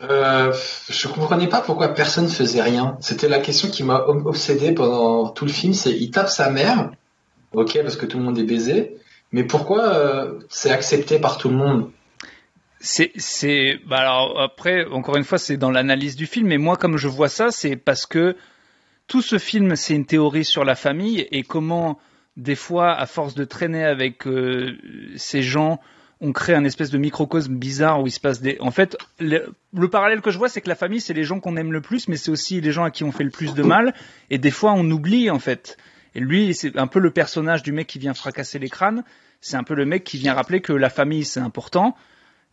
Euh, je comprenais pas pourquoi personne faisait rien. C'était la question qui m'a ob- obsédé pendant tout le film. C'est il tape sa mère, ok, parce que tout le monde est baisé. Mais pourquoi euh, c'est accepté par tout le monde? C'est, c'est, bah alors après, encore une fois, c'est dans l'analyse du film, mais moi, comme je vois ça, c'est parce que tout ce film, c'est une théorie sur la famille et comment, des fois, à force de traîner avec euh, ces gens, on crée un espèce de microcosme bizarre où il se passe des. En fait, le, le parallèle que je vois, c'est que la famille, c'est les gens qu'on aime le plus, mais c'est aussi les gens à qui on fait le plus de mal. Et des fois, on oublie, en fait. Et lui, c'est un peu le personnage du mec qui vient fracasser les crânes. C'est un peu le mec qui vient rappeler que la famille, c'est important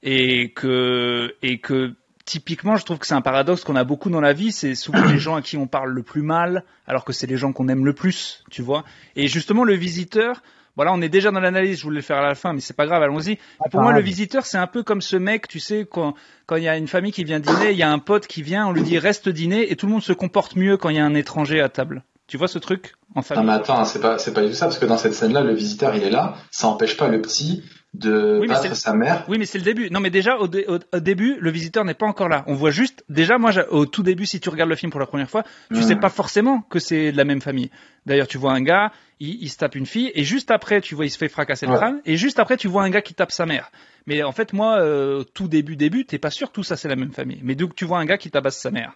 et que et que typiquement je trouve que c'est un paradoxe qu'on a beaucoup dans la vie c'est souvent les gens à qui on parle le plus mal alors que c'est les gens qu'on aime le plus tu vois. Et justement le visiteur voilà on est déjà dans l'analyse je voulais le faire à la fin mais c'est pas grave allons-y. Ah, pour moi le visiteur c'est un peu comme ce mec tu sais quand quand il y a une famille qui vient dîner il y a un pote qui vient on lui dit reste dîner et tout le monde se comporte mieux quand il y a un étranger à table. Tu vois ce truc en Non famille? mais attends, c'est pas c'est pas du tout ça parce que dans cette scène-là, le visiteur il est là, ça empêche pas le petit de Oui, mais battre c'est- sa mère. Oui, mais c'est le début. Non, mais déjà au, dé- au- au début, le visiteur n'est pas encore là. On voit juste. Déjà, moi, au tout début, si tu regardes le film pour la première fois, tu Hmm. sais pas forcément que c'est de la même famille. D'ailleurs, tu vois un gars, il, il se tape une fille, et juste après, tu vois, il se fait fracasser le Ouais. crâne, et juste après, tu vois un gars qui tape sa mère. Mais en fait, moi, euh, tout début, début, t'es pas sûr que tout ça c'est la même famille. Mais donc, tu vois un gars qui tabasse sa mère.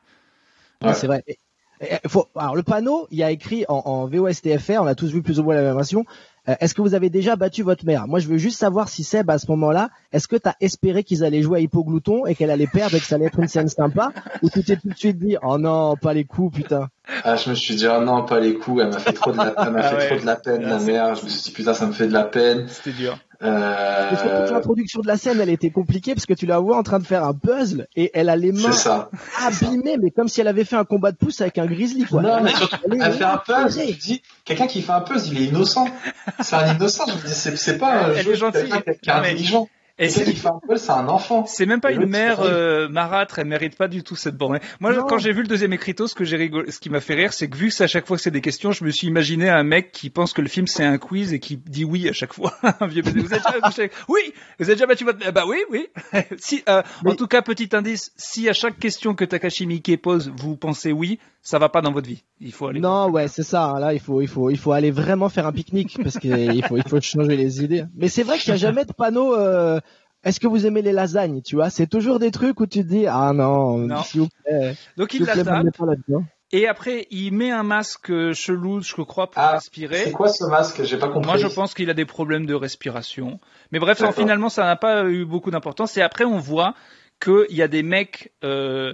Ouais, Ouais. c'est vrai. Et- et- faut- alors le panneau, il y a écrit en, en VOSTFR, on a tous vu plus ou moins la même version. Euh, est-ce que vous avez déjà battu votre mère? Moi, je veux juste savoir si Seb, à ce moment-là, est-ce que tu as espéré qu'ils allaient jouer à Hippoglouton et qu'elle allait perdre et que ça allait être une scène sympa Ou tu t'es tout de suite dit, oh non, pas les coups, putain. Ah, je me suis dit, oh non, pas les coups, elle m'a fait trop de la, elle m'a Ah fait ouais. trop de la peine, Ah, la c'est- mère. Je me suis dit, putain, ça me fait de la peine. C'était dur. Et surtout que Euh, l'introduction de la scène, elle était compliquée parce que tu la vois en train de faire un puzzle et elle a les mains ça. abîmées, mais comme si elle avait fait un combat de pouce avec un grizzly, quoi. Non, mais surtout, Elle est elle fait un puzzle. Je dis, quelqu'un qui fait un puzzle, il est innocent. C'est un innocent. Je me dis, c'est, pas un Elle jeu est gentille. quelqu'un qui est mais- intelligent. Et un puzzle, c'est un enfant. C'est même pas Et une mère euh, marâtre, elle mérite pas du tout cette bornée. Moi, Non. quand j'ai vu le deuxième écriteau, ce que j'ai rigolé, ce qui m'a fait rire, c'est que vu que c'est à chaque fois que c'est des questions, je me suis imaginé un mec qui pense que le film c'est un quiz et qui dit oui à chaque fois. un vieux baiser. Vous êtes déjà, vous savez- oui, vous avez déjà battu votre, bah oui, oui. si, euh, en tout cas, petit indice, si à chaque question que Takashi Miike pose, vous pensez oui, ça va pas dans votre vie. Il faut aller. Non, ouais, c'est ça. hein. Là, il faut, il faut, il faut aller vraiment faire un pique-nique parce qu'il faut, il faut changer les idées. Mais c'est vrai qu'il n'y a jamais de panneau. euh, Est-ce que vous aimez les lasagnes Tu vois, c'est toujours des trucs où tu te dis ah non, Non. s'il vous plaît, Donc il la plaît, tape pas et après il met un masque chelou, je crois, pour Ah, respirer. C'est quoi ce masque? J'ai pas compris. Moi, je pense qu'il a des problèmes de respiration. Mais bref, finalement, ça n'a pas eu beaucoup d'importance. Et après, on voit qu'il y a des mecs euh,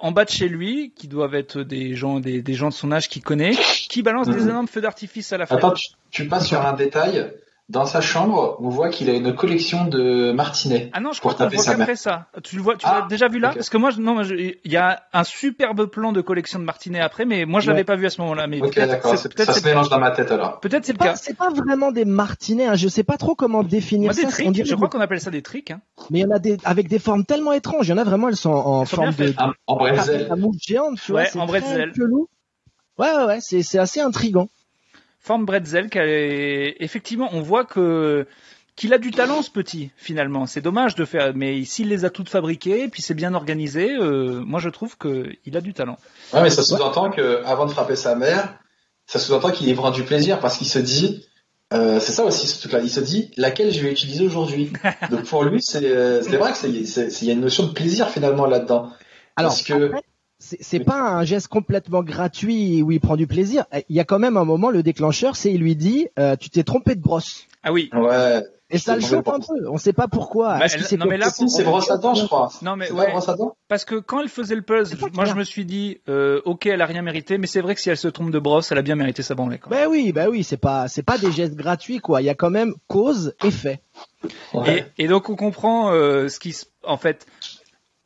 en bas de chez lui, qui doivent être des gens, des, des gens de son âge qu'il connaît, qui balancent des Mhm. énormes feux d'artifice à la fenêtre. Attends, tu, tu passes sur un détail. Dans sa chambre, on voit qu'il a une collection de martinets. Ah non, je crois qu'on voit qu'après ça. Tu le vois, tu Ah, l'as déjà vu là. Parce que moi, je- non, il y a un superbe plan de collection de martinets après, mais moi, je Ouais. l'avais pas vu à ce moment-là. Mais Ok, peut-être d'accord. Ça se mélange dans ma tête alors. peut-être c'est le pas, cas. c'est pas vraiment des martinets. Hein. Je sais pas trop comment définir Moi, des ça. On tricks, dirait je crois qu'on appelle ça des tricks. Hein. Mais il y en a des avec des formes tellement étranges. Il y en a vraiment, elles sont en Elles forme de. En, bretzel. mouche géante, tu vois. Ouais, c'est en bretzel. chelou. Ouais, ouais, ouais. C'est, c'est assez intrigant. Forme bretzel qu'elle est... effectivement on voit que qu'il a du talent ce petit finalement c'est dommage de faire mais s'il les a toutes fabriquées puis c'est bien organisé euh, moi je trouve que il a du talent Ouais, mais ça sous-entend que avant de frapper sa mère, ça sous-entend qu'il y prend du plaisir parce qu'il se dit, euh, c'est ça aussi ce truc-là, il se dit laquelle je vais utiliser aujourd'hui? Donc pour lui, c'est euh, c'est vrai que c'est il y a une notion de plaisir finalement là-dedans. Alors, Parce que- après, c'est pas un geste complètement gratuit où il prend du plaisir. Il y a quand même un moment, le déclencheur, c'est il lui dit, euh, tu t'es trompé de brosse. ah oui Ouais. Et ça le choque un peu. On sait pas pourquoi. Bah, elle- s'est non, mais là, Si, c'est brosse à dents, je crois. non mais C'est ouais pas brosse à dents parce que quand elle faisait le puzzle moi je me suis dit euh, ok elle a rien mérité mais c'est vrai que si elle se trompe de brosse elle a bien mérité sa branlée quoi. Ben oui, ben oui, c'est pas, c'est pas des gestes gratuits quoi. Il y a quand même cause effet. Ouais. Et, et donc on comprend euh, ce qui se... en fait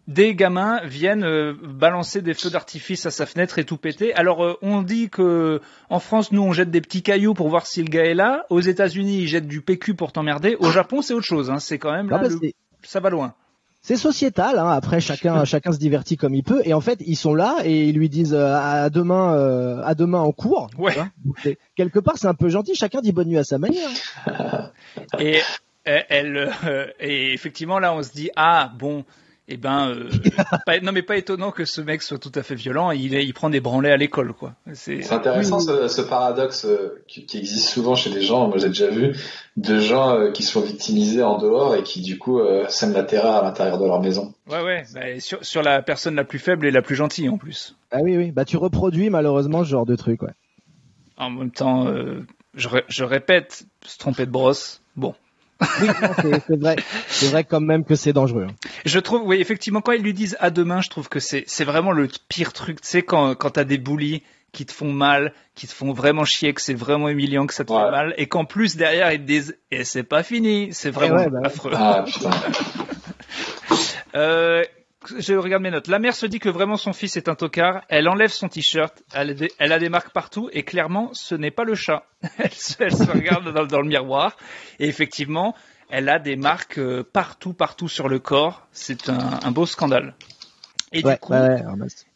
des gamins viennent euh, balancer des feux d'artifice à sa fenêtre et tout péter. Alors euh, on dit que en France nous on jette des petits cailloux pour voir si le gars est là. Aux États-Unis ils jettent du PQ pour t'emmerder. Au Japon c'est autre chose. Hein. C'est quand même Non, là, ben, le- c'est- ça va loin. c'est sociétal. Hein. Après, chacun, chacun se divertit comme il peut. Et en fait, ils sont là et ils lui disent euh, à demain, à demain en cours. Ouais. quelque part, c'est un peu gentil. Chacun dit bonne nuit à sa manière. et elle, et effectivement, là, on se dit ah bon, eh ben, euh, non mais pas étonnant que ce mec soit tout à fait violent. Il, il prend des branlées à l'école, quoi. C'est intéressant ce, ce, paradoxe euh, qui, qui, existe souvent chez des gens. Moi, j'ai déjà vu de gens euh, qui sont victimisés en dehors et qui du coup euh, sèment la terreur à l'intérieur de leur maison. Ouais, ouais. Bah, sur, sur la personne la plus faible et la plus gentille en plus. Ah oui, oui. Bah tu reproduis malheureusement ce genre de truc, ouais. En même temps, je, je répète, se tromper de brosse. Bon. Oui, c'est vrai. C'est vrai quand même que c'est dangereux. Hein. Je trouve, oui, effectivement, quand ils lui disent à demain, je trouve que c'est c'est vraiment le pire truc. Tu sais, quand quand t'as des bullies qui te font mal, qui te font vraiment chier, que c'est vraiment humiliant, que ça te fait mal, et qu'en plus derrière ils te disent et c'est pas fini, c'est vraiment bah affreux. Ah, euh, je regarde mes notes. La mère se dit que vraiment son fils est un tocard. Elle enlève son t-shirt. Elle, elle, a des marques partout et clairement, ce n'est pas le chat. Elle se, elle se regarde dans, dans, le miroir et effectivement, elle a des marques euh, partout, partout sur le corps. C'est un, un, beau scandale. Et du coup,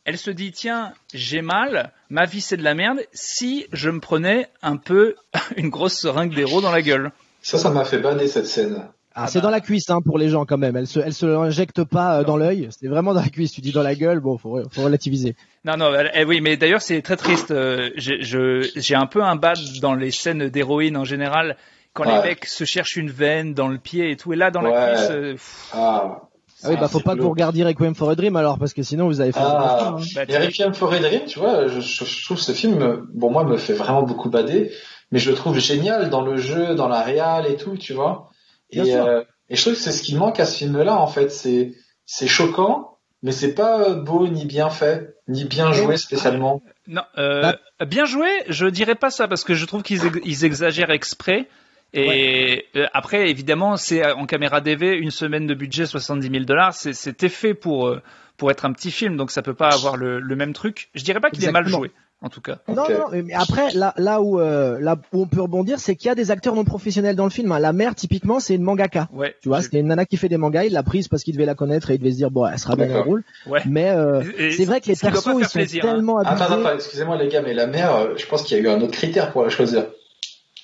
elle se dit tiens, j'ai mal, ma vie c'est de la merde. Si je me prenais un peu une grosse seringue d'héros dans la gueule. Ça, ça m'a fait baner cette scène. Ah, c'est dans la cuisse hein, pour les gens quand même. Elle se, elle se l'injecte pas euh, dans l'œil. C'est vraiment dans la cuisse. Tu dis dans la gueule, bon, faut, faut relativiser. Non, non, eh oui, mais d'ailleurs c'est très triste. Euh, j'ai un peu un bad dans les scènes d'héroïne en général quand les mecs se cherchent une veine dans le pied et tout. Et là, dans la cuisse. Euh, ah. ah. oui, bah faut pas que vous regardiez Requiem for a Dream alors, parce que sinon vous avez fait. Ah, hein. bah, Requiem for a Dream, tu vois, je, je, trouve ce film, bon moi, me fait vraiment beaucoup bader, mais je le trouve génial dans le jeu, dans la réal et tout, tu vois. Et, euh, et je trouve que c'est ce qui manque à ce film-là, en fait. C'est, c'est choquant, mais c'est pas beau ni bien fait, ni bien joué spécialement. Non, euh, bah. bien joué, je dirais pas ça parce que je trouve qu'ils ils exagèrent exprès. Et euh, après, évidemment, c'est en caméra DV, une semaine de budget, 70 000 dollars. C'était fait pour pour être un petit film, donc ça peut pas avoir le, le même truc. Je dirais pas qu'il est mal joué en tout cas. Non, non, mais après, là, là où, euh, là où on peut rebondir, c'est qu'il y a des acteurs non professionnels dans le film. Hein. La mère, typiquement, c'est une mangaka. Ouais. Tu vois, c'était une nana qui fait des mangas. Il l'a prise parce qu'il devait la connaître et il devait se dire bon, elle sera bien en rôle. Ouais. Mais euh, c'est vrai que les persos, ils sont plaisir, hein. tellement Attends, attends, excusez-moi les gars, mais la mère, euh, je pense qu'il y a eu un autre critère pour la choisir.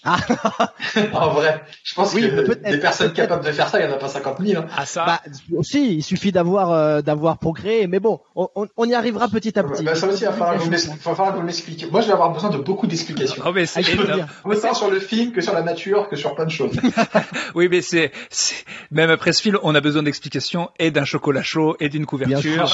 Ah. en vrai, je pense que des personnes capables de faire ça, il n'y en a pas 50 000. Hein. Ah ça bah, Aussi, il suffit d'avoir euh, d'avoir procréé, mais bon, on, on, y arrivera petit à petit. Bah, ça aussi, il va falloir que vous m'expliquiez. Moi, je vais avoir besoin de beaucoup d'explications. Oh, mais c'est ah, Autant sur le film que sur la nature que sur plein de choses. oui, mais c'est même après ce film, on a besoin d'explications et d'un chocolat chaud et d'une couverture.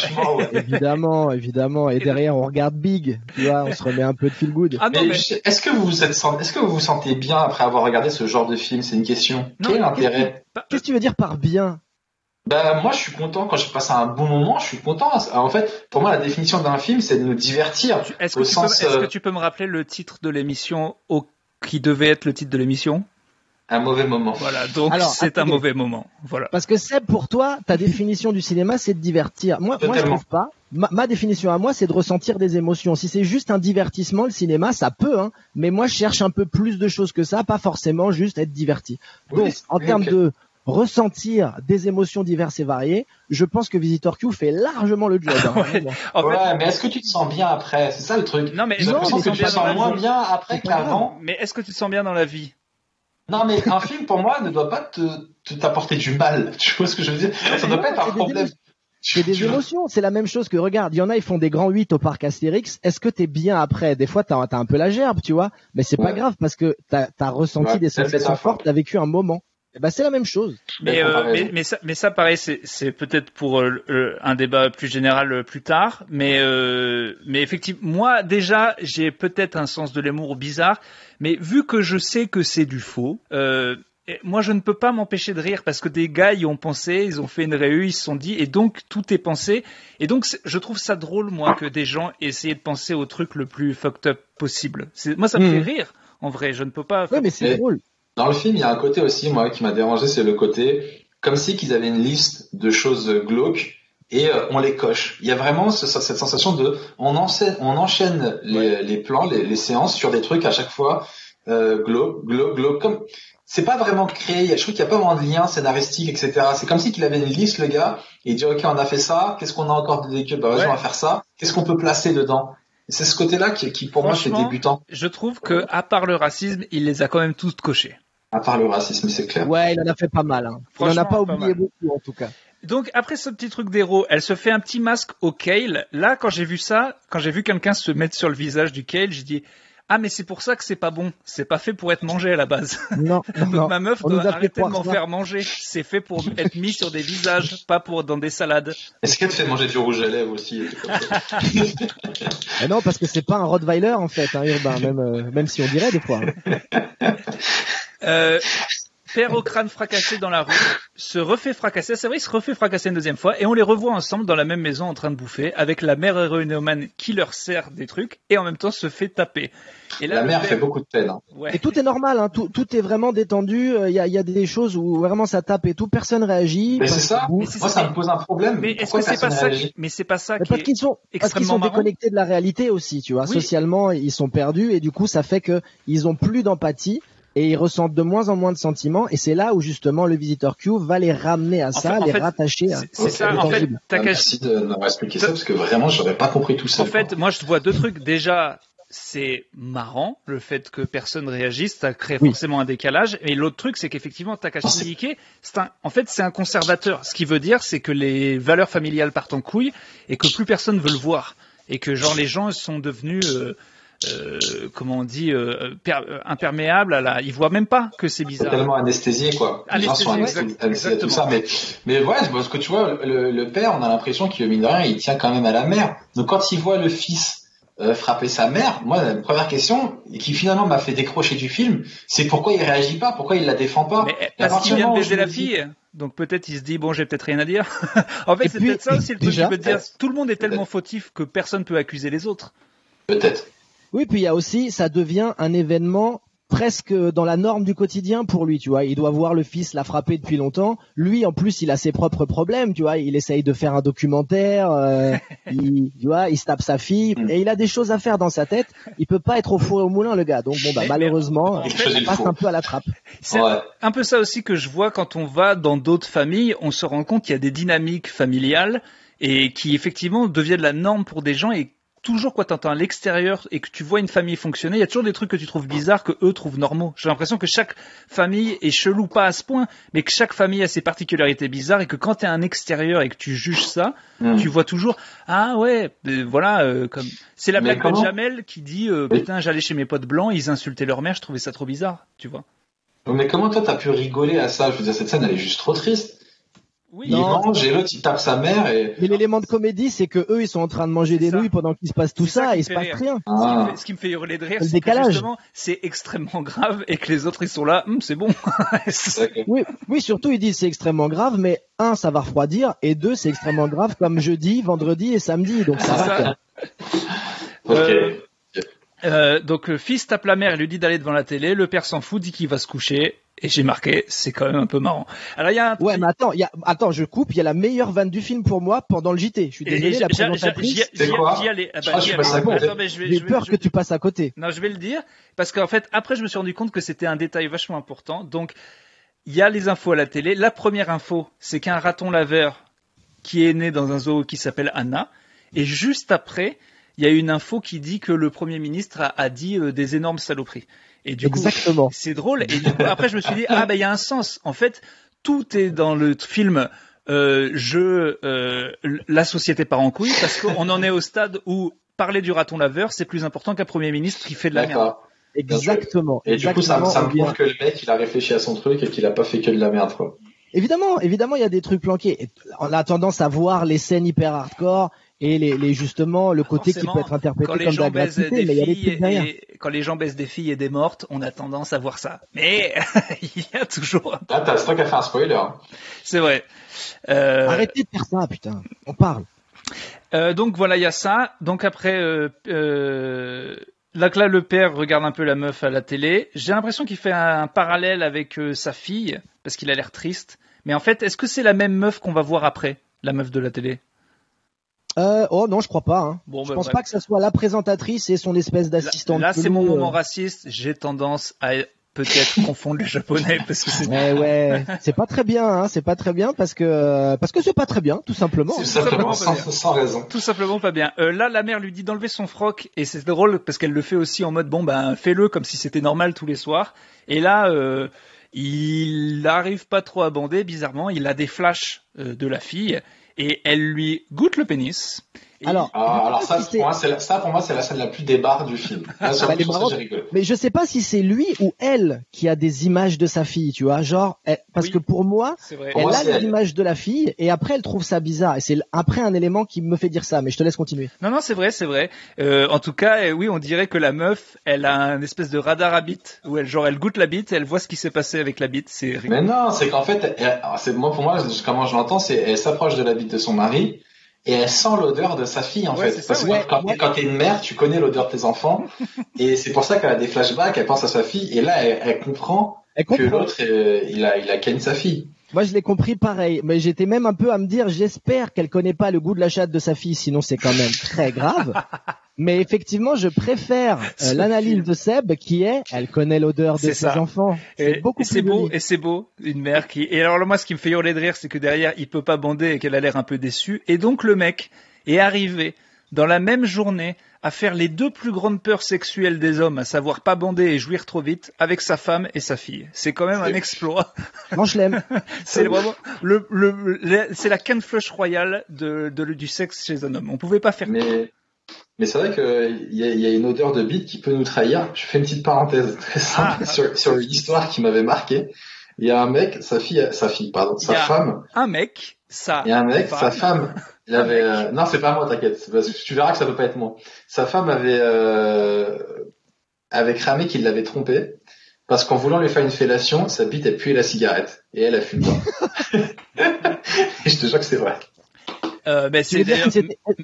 évidemment, évidemment. Et derrière, on regarde Big. Tu vois, on se remet un peu de feel good. Ah, mais... Est-ce que vous vous êtes, est-ce que vous vous sentez bien après avoir regardé ce genre de film C'est une question. Quel intérêt Qu'est-ce que tu veux dire par bien? Bah moi je suis content quand je passe un bon moment, je suis content. En fait, pour moi la définition d'un film c'est de nous divertir. Est-ce que, euh, tu peux me rappeler le titre de l'émission qui devait être le titre de l'émission? Un mauvais moment. Voilà, donc c'est un mauvais moment. Voilà. Parce que Seb, pour toi, ta définition du cinéma, c'est de divertir. Moi, moi je trouve pas. Ma, définition à moi, c'est de ressentir des émotions. Si c'est juste un divertissement, le cinéma, ça peut, hein. Mais moi, je cherche un peu plus de choses que ça, pas forcément juste être diverti. Donc, en termes de ressentir des émotions diverses et variées, je pense que Visitor Q fait largement le job. Hein, ouais, mais est-ce que tu te sens bien après? C'est ça le truc. Non, mais je pense que tu te sens moins bien après qu'avant. Mais est-ce que tu te sens bien dans la vie? Non, mais un film, pour moi, ne doit pas te, t'apporter du mal. Tu vois ce que je veux dire? Ça doit pas être un problème. C'est des émotions, c'est la même chose que regarde, il y en a ils font des grands 8 au parc Astérix. Est-ce que t'es bien après? Des fois t'as as un peu la gerbe, tu vois, mais c'est pas grave parce que t'as as ressenti des sensations fortes, t'as vécu un moment. Eh ben, c'est la même chose. Mais, euh, mais, ça, mais ça, pareil, c'est peut-être pour euh, un débat plus général euh, plus tard. Mais, mais effectivement, moi déjà, j'ai peut-être un sens de l'humour bizarre. Mais vu que je sais que c'est du faux, moi je ne peux pas m'empêcher de rire parce que des gars y ont pensé, ils ont fait une réu, ils se sont dit, et donc tout est pensé. Et donc je trouve ça drôle, moi, que des gens essaient de penser au truc le plus fucked up possible. Moi, ça me hmm. fait rire. En vrai, je ne peux pas. Oui, mais c'est drôle. Dans le film, il y a un côté aussi, moi, qui m'a dérangé, c'est le côté comme si qu'ils avaient une liste de choses glauques et euh, on les coche. Il y a vraiment cette sensation de on enchaîne, on enchaîne les, les plans, les, les, séances sur des trucs à chaque fois euh, glauques, glauques, glauques. Comme c'est pas vraiment créé. Je trouve qu'il y a pas vraiment de lien scénaristique, etc. C'est comme si qu'il avait une liste, le gars, et il dit, OK, on a fait ça. Qu'est-ce qu'on a encore de dégueu? Bah, vas-y, Ouais. on va faire ça. Qu'est-ce qu'on peut placer dedans? C'est ce côté-là qui, qui pour moi, c'est Franchement, débutant. Je trouve que, à part le racisme, il les a quand même toutes cochées. À part le racisme, c'est clair. Ouais, il en a fait pas mal. Hein. Il en a pas pas oublié mal. beaucoup en tout cas. Donc après ce petit truc d'héros, elle se fait un petit masque au kale. Là, quand j'ai vu ça, quand j'ai vu quelqu'un se mettre sur le visage du kale, j'ai dit ah mais c'est pour ça que c'est pas bon. C'est pas fait pour être mangé à la base. Non, non, Donc non. ma meuf doit arrêter de m'en faire manger. C'est fait pour être mis sur des visages, pas pour dans des salades. Est-ce qu'elle te fait manger du rouge à lèvres aussi? et non, parce que c'est pas un Rottweiler en fait, hein, urbain, même, euh, même si on dirait des fois. hein. Euh, père au crâne fracassé dans la rue, se refait fracasser, c'est vrai, il se refait fracasser une deuxième fois, et on les revoit ensemble dans la même maison en train de bouffer, avec la mère héroïnomane qui leur sert des trucs, et en même temps se fait taper. Et là, La mère père- fait beaucoup de peine. hein. Ouais. Et tout est normal, hein, tout, tout est vraiment détendu. Il y, a, y a des choses où vraiment ça tape et tout, personne réagit. Mais c'est ça. qu'ils Moi, ça. ça me pose un problème. Mais est-ce que c'est pas ça qui... Mais c'est pas ça Mais qui parce qu'ils sont, parce qu'ils extrêmement sont marrant. déconnectés de la réalité aussi, tu vois. Oui. Socialement, ils sont perdus et du coup, ça fait que ils ont plus d'empathie et ils ressentent de moins en moins de sentiments. Et c'est là où justement le visiteur Q va les ramener à ça, fait- les fait, rattacher. à- C'est ça, en fait. Ah, Takashi... Merci de m'avoir expliqué ça parce que vraiment, j'aurais pas compris tout ça. En fait, moi, je vois deux trucs. Déjà, c'est marrant, le fait que personne réagisse, ça crée Oui. forcément un décalage. Et l'autre truc, c'est qu'effectivement, Takashi c'est- Miike, c'est un, en fait, c'est un conservateur. Ce qui veut dire, c'est que les valeurs familiales partent en couille et que plus personne veut le voir. Et que, genre, les gens sont devenus, euh, comment on dit, euh, per- euh, imperméables à la, ils voient même pas que c'est bizarre. tellement anesthésié quoi. Les gens sont Anesthésié, à tout ça, mais mais ouais, parce que tu vois, le, le père, on a l'impression qu'il mine de rien, il tient quand même à la mère. Donc quand il voit le fils euh, frapper sa mère, moi la première question et qui finalement m'a fait décrocher du film, c'est pourquoi il réagit pas, pourquoi il la défend pas? Mais parce qu'il vient de baiser la dis- fille, donc peut-être il se dit bon j'ai peut-être rien à dire. en fait c'est peut-être ça aussi le truc. déjà- je veux te dire, tout le monde est tellement fautif que personne peut accuser les autres. Peut-être. Oui, puis il y a aussi, ça devient un événement presque dans la norme du quotidien pour lui, tu vois. Il doit voir le fils la frapper depuis longtemps. Lui, en plus, il a ses propres problèmes, tu vois. Il essaye de faire un documentaire, euh, il, tu vois, il se tape sa fille, Mm. et il a des choses à faire dans sa tête. Il peut pas être au four et au moulin, le gars. Donc bon, bah malheureusement, il fait, passe un peu à la trappe. C'est Ouais. un peu ça aussi que je vois quand on va dans d'autres familles, on se rend compte qu'il y a des dynamiques familiales et qui effectivement deviennent la norme pour des gens et toujours quand t'entends à l'extérieur et que tu vois une famille fonctionner, il y a toujours des trucs que tu trouves bizarres que eux trouvent normaux. J'ai l'impression que chaque famille est chelou, pas à ce point, mais que chaque famille a ses particularités bizarres et que quand t'es un extérieur et que tu juges ça, Mm. tu vois toujours ah ouais euh, voilà euh, comme c'est la Mais blague de Jamel qui dit euh, putain j'allais chez mes potes blancs ils insultaient leur mère je trouvais ça trop bizarre tu vois Mais comment toi t'as pu rigoler à ça? Je veux dire, cette scène elle est juste trop triste. Oui Il Non. mange et l'autre il tape sa mère et. Mais l'élément de comédie, c'est que eux, ils sont en train de manger des ça. nouilles pendant qu'il se passe tout ça ça, et il se passe rire. rien. Ce qui me Ah. fait- ce qui me fait hurler de rire, Le c'est que décalage. justement, c'est extrêmement grave et que les autres ils sont là, Hum, c'est bon. Oui, oui, surtout ils disent c'est extrêmement grave, mais un, ça va refroidir, et deux, c'est extrêmement grave comme jeudi, vendredi et samedi. Donc ça va. ça. Ok. Euh, Euh, donc le fils tape la mère, il lui dit d'aller devant la télé, le père s'en fout, dit qu'il va se coucher, et j'ai marqué, c'est quand même un peu marrant. Alors il y a un Ouais, mais attends, il y a, attends, je coupe. Il y a la meilleure vanne du film pour moi pendant le JT. Je suis et- désolé, et la présentatrice. j'y- allais. Ah bah, J'ai je vais- peur je que tu passes à côté. Non, je vais le dire parce qu'en fait, après, je me suis rendu compte que c'était un détail vachement important. Donc, il y a les infos à la télé. La première info, c'est qu'un raton laveur qui est né dans un zoo qui s'appelle Anna. Et juste après, il y a une info qui dit que le premier ministre a, a dit euh, des énormes saloperies. Et du coup, Exactement. c'est drôle. Et du coup, après, je me suis dit, ah, bah, il y a un sens. En fait, tout est dans le film. Euh, je, euh, la société part en couille parce qu'on en est au stade où parler du raton laveur, c'est plus important qu'un premier ministre qui fait de la merde. Exactement. Et du coup, ça, exactement, ça me prouve que le mec, il a réfléchi à son truc et qu'il a pas fait que de la merde, quoi. Évidemment, évidemment, il y a des trucs planqués. Et On a tendance à voir les scènes hyper hardcore et les, les justement le côté qui peut être interprété comme de la gratuité, mais il y a des derrière. et quand les gens baissent des filles et des mortes, on a tendance à voir ça. Mais il y a toujours. un- Là, t'as c'est toi qui as fait un spoiler. C'est vrai. Euh, Arrêtez de faire ça, putain. On parle. euh, donc voilà, il y a ça. Donc après, euh, euh, là le père regarde un peu la meuf à la télé. J'ai l'impression qu'il fait un, parallèle avec euh, sa fille parce qu'il a l'air triste. Mais en fait, est-ce que c'est la même meuf qu'on va voir après, la meuf de la télé? Euh, oh non, je crois pas. Hein. Bon, je bah, pense bref. pas que ça soit la présentatrice et son espèce d'assistante. là, c'est mon euh. moment raciste. J'ai tendance à peut-être confondre les japonais parce que c'est Ouais, ouais, c'est pas très bien, hein, c'est pas très bien parce que parce que c'est pas très bien, tout simplement. C'est simplement sans, sans raison. tout simplement pas bien. Euh, là, la mère lui dit d'enlever son froc et c'est drôle parce qu'elle le fait aussi en mode bon ben fais-le comme si c'était normal tous les soirs. Et là, euh, il arrive pas trop à bander. Bizarrement, il a des flashs euh, de la fille et elle lui goûte le pénis. Et- Alors, Ah, alors ça, si pour c'est- moi, c'est la, ça, pour moi, c'est la scène la plus débarre du film. Là, sur Bah, ça, mais je sais pas si c'est lui ou elle qui a des images de sa fille, tu vois, genre elle- parce Oui. que pour moi. Pour elle moi, a images de la fille et après elle trouve ça bizarre et c'est après un élément qui me fait dire ça, mais je te laisse continuer. Non, non, c'est vrai, c'est vrai. Euh, en tout cas, euh, oui, on dirait que la meuf, elle a un espèce de radar à bite où elle, genre, elle goûte la bite, elle voit ce qui s'est passé avec la bite. C'est. Mais non, c'est qu'en fait, c'est moi pour moi, comment je l'entends, c'est elle s'approche de la bite de son mari et elle sent l'odeur de sa fille en Ouais, fait. Parce que ouais. quand, quand t'es une mère, tu connais l'odeur de tes enfants et c'est pour ça qu'elle a des flashbacks, elle pense à sa fille et là, elle, elle comprend Elle que l'autre, euh, il a, il a ken sa fille. Moi je l'ai compris pareil, mais j'étais même un peu à me dire j'espère qu'elle connaît pas le goût de la chatte de sa fille, sinon c'est quand même très grave. Mais effectivement, je préfère euh, l'analyse de Seb qui est elle connaît l'odeur de ses ça. enfants. Et C'est beaucoup c'est beau, joli. et c'est beau, une mère qui. Et alors moi, ce qui me fait hurler de rire, c'est que derrière, il peut pas bander et qu'elle a l'air un peu déçue. Et donc le mec est arrivé dans la même journée à faire les deux plus grandes peurs sexuelles des hommes, à savoir pas bander et jouir trop vite, avec sa femme et sa fille. C'est quand même un exploit. Moi je l'aime. C'est vraiment le, le, le- c'est la canne flush royale de, de- du sexe chez un homme. On pouvait pas faire. Mais, mais c'est vrai qu'il y, y a une odeur de bite qui peut nous trahir. Je fais une petite parenthèse très simple Ah. sur, sur l'histoire qui m'avait marqué. Il y a un mec, sa fille, sa fille, pardon, sa femme, Un mec, ça. il y a un mec, sa femme, il avait, euh, non, c'est pas moi, t'inquiète, tu verras que ça peut pas être moi. Sa femme avait, euh, avait cramé qu'il l'avait trompé. Parce qu'en voulant lui faire une fellation, sa bite a pué la cigarette. Et elle a fumé. Et je te jure que c'est vrai. Euh, ben, c'est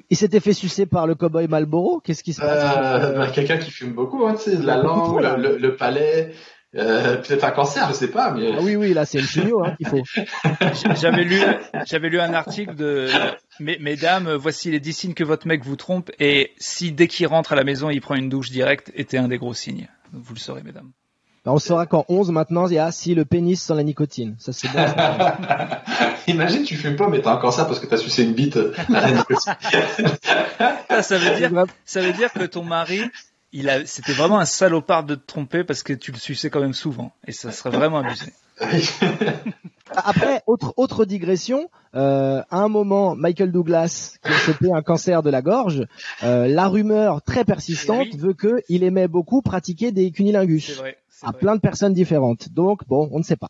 il s'était fait sucer par le cowboy Malboro Qu'est-ce qui se passe? Euh, bah, quelqu'un qui fume beaucoup, hein, tu sais, de la langue, le palais, euh, peut-être un cancer, je sais pas, mais Ah oui, oui, là c'est le chignon hein, qu'il faut. J'avais lu, j'avais lu un article de Mes- Mesdames, voici les 10 signes que votre mec vous trompe et si dès qu'il rentre à la maison il prend une douche directe, était un des gros signes. Vous le saurez, mesdames. Bah, on saura qu'en 11 maintenant, il y a si le pénis sans la nicotine. Ça c'est bon. imagine tu fumes pas mais t'as un cancer parce que t'as sucé une bite à la nicotine. Ça veut dire, ça veut dire que ton mari, il a, c'était vraiment un salopard de te tromper parce que tu le suçais quand même souvent et ça serait vraiment abusé. Après, autre autre digression. euh, à un moment, Michael Douglas qui a chopé un cancer de la gorge. euh, la rumeur très persistante Oui. veut que il aimait beaucoup pratiquer des C'est cunilingus vrai. c'est à vrai. plein de personnes différentes. Donc bon, on ne sait pas.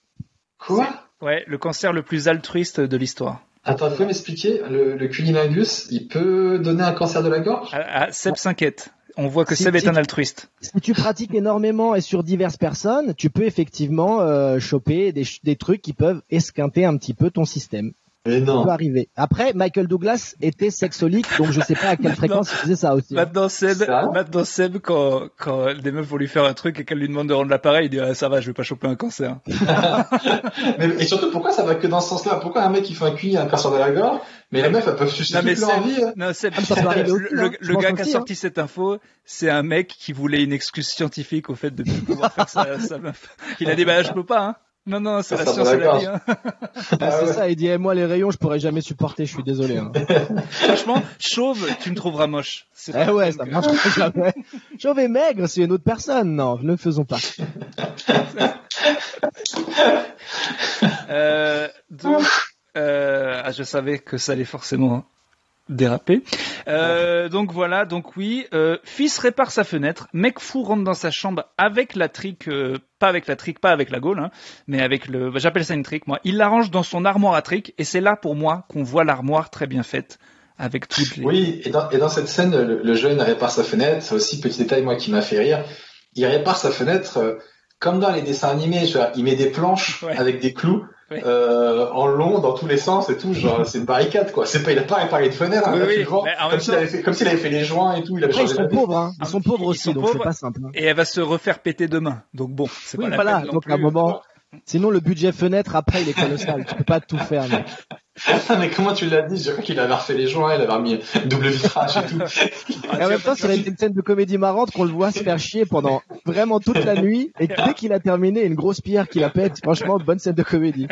Quoi? Ouais, le cancer le plus altruiste de l'histoire. Attends, tu peux m'expliquer? Le, le cunilingus, il peut donner un cancer de la gorge? Ah, ah, Seb s'inquiète. On voit que Si- Seb est si- un altruiste. Si tu pratiques énormément et sur diverses personnes, tu peux effectivement euh, choper des, des trucs qui peuvent esquinter un petit peu ton système. Mais Ça non. peut arriver. Après, Michael Douglas était sexolique, donc je sais pas à quelle fréquence il faisait ça aussi. hein. Maintenant Seb, Ça maintenant Seb, quand, quand des meufs vont lui faire un truc et qu'elle lui demande de rendre l'appareil, il dit ah, ça va, je vais pas choper un cancer. Mais, et surtout, pourquoi ça va que dans ce sens-là? Pourquoi un mec qui fait un cuni a un cancer de la gorge, mais les meufs elles peuvent sucer Non, mais toute leur vie hein Non, Seb, Ah, mais ça peut arriver le, aussi, le- hein. le gars qui a aussi, sorti cette info, c'est un mec qui voulait une excuse scientifique au fait de ne pouvoir faire sa, sa meuf. Il a dit bah je peux pas. Hein. Non non, c'est la science et la vie. Hein. Ah, Ah c'est ouais. ça, il dit eh, moi les rayons je pourrais jamais supporter, je suis désolé. Hein. Franchement, chauve, tu me trouveras moche. C'est eh ouais, ça marche jamais. Chauve et maigre, c'est une autre personne. Non, ne le faisons pas. Euh, donc, euh, ah, je savais que ça allait forcément déraper. Euh, donc voilà, donc oui, euh, fils répare sa fenêtre, mec fou rentre dans sa chambre avec la trique, euh, pas avec la trique, pas avec la gaule, hein, mais avec le, bah, j'appelle ça une trique moi. Il l'arrange dans son armoire à trique et c'est là pour moi qu'on voit l'armoire très bien faite avec toutes les. Oui, et dans, et dans cette scène, le, le jeune répare sa fenêtre. C'est aussi petit détail moi qui m'a fait rire. Il répare sa fenêtre euh, comme dans les dessins animés. Vois, il met des planches Ouais. avec des clous Euh, en long dans tous les sens et tout. Genre, c'est une barricade quoi. C'est pas, il a pas réparé une fenêtre. hein, Oui, mais comme s'il avait fait, comme s'il avait fait les joints et tout. Il avait Après, ils la sont pauvres, hein. Ils sont Ah, pauvres ils aussi, sont donc c'est pas simple. hein. Et elle va se refaire péter demain. Donc bon, c'est Oui, pas la voilà. peine non Donc à un moment, sinon le budget fenêtre après il est colossal. tu peux pas tout faire. mec. Ah, mais comment tu l'as dit? Je crois qu'il avait refait les joints, il avait remis double vitrage et tout. Et en même temps, ça aurait été une scène de comédie marrante qu'on le voit se faire chier pendant vraiment toute la nuit. Et dès qu'il a terminé, une grosse pierre qui la pète. Franchement, bonne scène de comédie.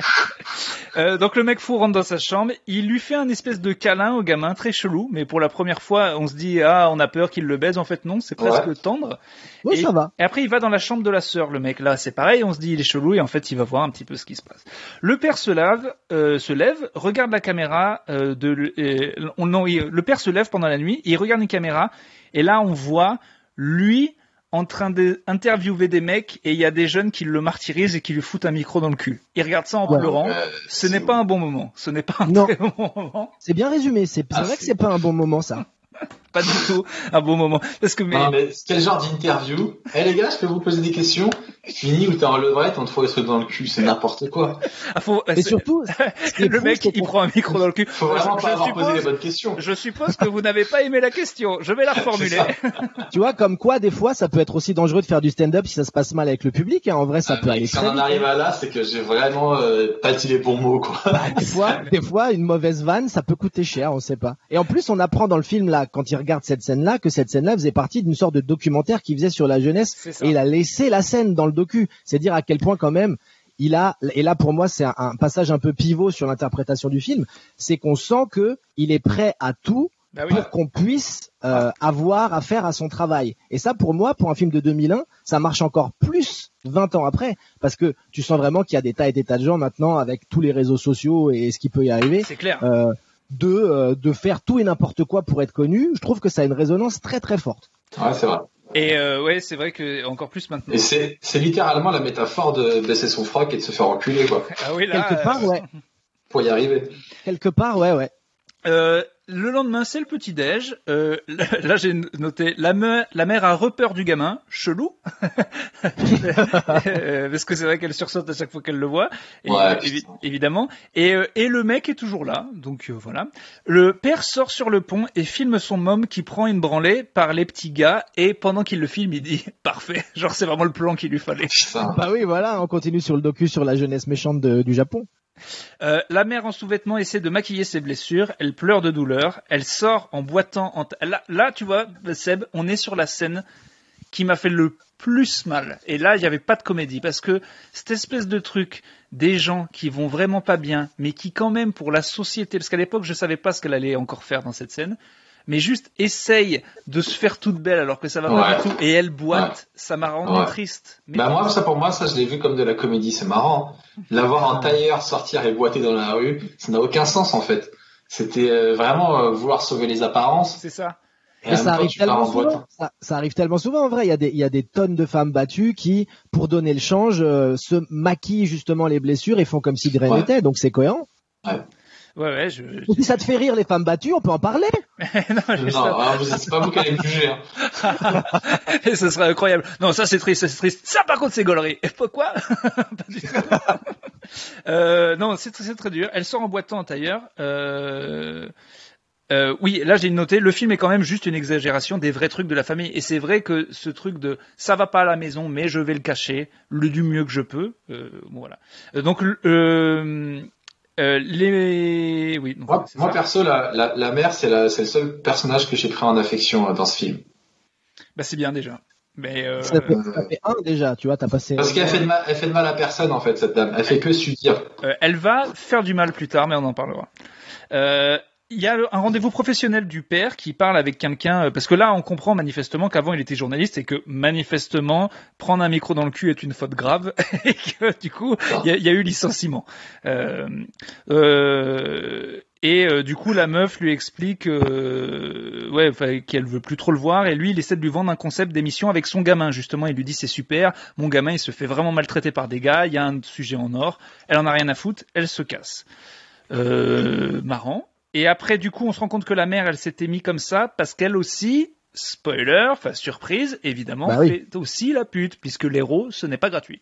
Euh, donc le mec fou rentre dans sa chambre, il lui fait un espèce de câlin au gamin, très chelou, mais pour la première fois, on se dit ah on a peur qu'il le baise, en fait non, c'est presque Ouais. tendre. Ouais, et, ça va. et après il va dans la chambre de la sœur, le mec là, c'est pareil, on se dit il est chelou et en fait il va voir un petit peu ce qui se passe. Le père se lave, euh, se lève, regarde la caméra euh, de, euh, on- non, il- le père se lève pendant la nuit, il regarde une caméra et là on voit lui en train d'interviewer des mecs et il y a des jeunes qui le martyrisent et qui lui foutent un micro dans le cul. Il regarde ça en Ouais. pleurant. Euh, Ce n'est pas un bon moment. Ce n'est pas un Non. très bon moment. C'est bien résumé. C'est Ah, vrai que c'est pas un bon moment, ça. Pas du tout un bon moment. Parce que mais, Non, mais quel genre d'interview Eh les gars, je peux vous poser des questions Fini où t'es en levrette, on te fout le truc dans le cul, c'est n'importe quoi. ah, faut- Et surtout, le fou, mec il prend un micro dans le cul. Faut vraiment je, pas je avoir posé les suppose, bonnes questions. je suppose que vous n'avez pas aimé la question. Je vais la reformuler. tu vois, comme quoi, des fois, ça peut être aussi dangereux de faire du stand-up si ça se passe mal avec le public. hein. En vrai, ça Ah, peut mec, aller si très on en vite. arrive à là, c'est que j'ai vraiment euh, pas dit les bons mots, quoi. Des fois, des fois, une mauvaise vanne, ça peut coûter cher, on sait pas. Et en plus, on apprend dans le film là, quand il regarde cette scène-là, que cette scène-là faisait partie d'une sorte de documentaire qu'il faisait sur la jeunesse, et il a laissé la scène dans le docu. C'est dire à quel point quand même il a. Et là, pour moi, c'est un, un passage un peu pivot sur l'interprétation du film, c'est qu'on sent que il est prêt à tout Bah oui. pour qu'on puisse euh, avoir affaire à son travail. Et ça, pour moi, pour un film de 2001, ça marche encore plus 20 ans après, parce que tu sens vraiment qu'il y a des tas et des tas de gens maintenant avec tous les réseaux sociaux et ce qui peut y arriver, C'est clair. euh, de euh, de faire tout et n'importe quoi pour être connu. Je trouve que ça a une résonance très très forte. Ouais, c'est vrai. Et euh, ouais, c'est vrai que encore plus maintenant. Et c'est, c'est littéralement la métaphore de baisser son froc et de se faire enculer, quoi. Ah oui, là, Quelque part, ouais. Pour y arriver. Quelque part, ouais, ouais. Euh, le lendemain, c'est le petit déj. Euh, là, j'ai noté la, me- la mère a repeur du gamin, chelou, Euh, parce que c'est vrai qu'elle sursaute à chaque fois qu'elle le voit, et- Ouais, évi- putain. évidemment. Et, euh, et le mec est toujours là, donc euh, voilà. Le père sort sur le pont et filme son môme qui prend une branlée par les petits gars, et pendant qu'il le filme, il dit parfait. Genre c'est vraiment le plan qu'il lui fallait. Putain. Bah oui, voilà, on continue sur le docu sur la jeunesse méchante de- du Japon. Euh, la mère en sous-vêtements essaie de maquiller ses blessures. Elle pleure de douleur. Elle sort en boitant. Là, là, tu vois, Seb, on est sur la scène qui m'a fait le plus mal. Et là, il n'y avait pas de comédie parce que cette espèce de truc des gens qui vont vraiment pas bien, mais qui quand même pour la société, parce qu'à l'époque, je savais pas ce qu'elle allait encore faire dans cette scène. Mais juste essaye de se faire toute belle alors que ça va pas Ouais. du tout. Et elle boite, Ouais. ça m'a rendu Ouais. triste. Mais Bah moi, ça pour moi, ça je l'ai vu comme de la comédie, c'est marrant. L'avoir en tailleur sortir et boiter dans la rue, ça n'a aucun sens en fait. C'était euh, vraiment euh, vouloir sauver les apparences. c'est ça. Et, ça arrive tellement souvent. Ça, ça arrive tellement souvent en vrai. Il y a des, il y a des tonnes de femmes battues qui, pour donner le change, euh, se maquillent justement les blessures et font comme si de rien Ouais. n'était. Donc c'est cohérent. Ouais, ouais, je... Et si ça te fait rire les femmes battues, on peut en parler. non, Non, hein, vous- c'est pas vous qui allez me juger. Hein. Et ce serait incroyable. Non, ça c'est triste, ça, c'est triste. Ça par contre c'est gaulerie. Et pourquoi Pas du tout. euh, Non, c'est très, c'est très dur. Elle sort en boitant d'ailleurs. Euh... Euh, oui, là j'ai noté, le film est quand même juste une exagération des vrais trucs de la famille. Et c'est vrai que ce truc de ça va pas à la maison, mais je vais le cacher, le du mieux que je peux. Euh, bon, voilà. Euh, donc euh, euh, les, oui. donc, Moi, perso, la, la, la mère, c'est la- c'est le seul personnage que j'ai pris en affection euh, dans ce film. Bah, c'est bien déjà. Mais euh, Ça fait, ça fait un déjà, tu vois, t'as passé. Parce qu'elle fait de mal, elle fait de mal à personne en fait, cette dame. Elle fait que subir. Euh, elle va faire du mal plus tard, mais on en parlera. Euh, Il y a un rendez-vous professionnel du père qui parle avec quelqu'un, euh, parce que là on comprend manifestement qu'avant il était journaliste et que manifestement prendre un micro dans le cul est une faute grave et que du coup il y, a- eu licenciement. Euh, euh, et euh, du coup la meuf lui explique euh, ouais, qu'elle veut plus trop le voir et lui il essaie de lui vendre un concept d'émission avec son gamin justement. Il lui dit c'est super, mon gamin il se fait vraiment maltraiter par des gars, il y a un sujet en or, elle en a rien à foutre, elle se casse. Euh, marrant. Et après, du coup, on se rend compte que la mère, elle s'était mis comme ça parce qu'elle aussi, spoiler, enfin surprise, évidemment, Bah oui. fait aussi la pute, puisque l'héros, ce n'est pas gratuit.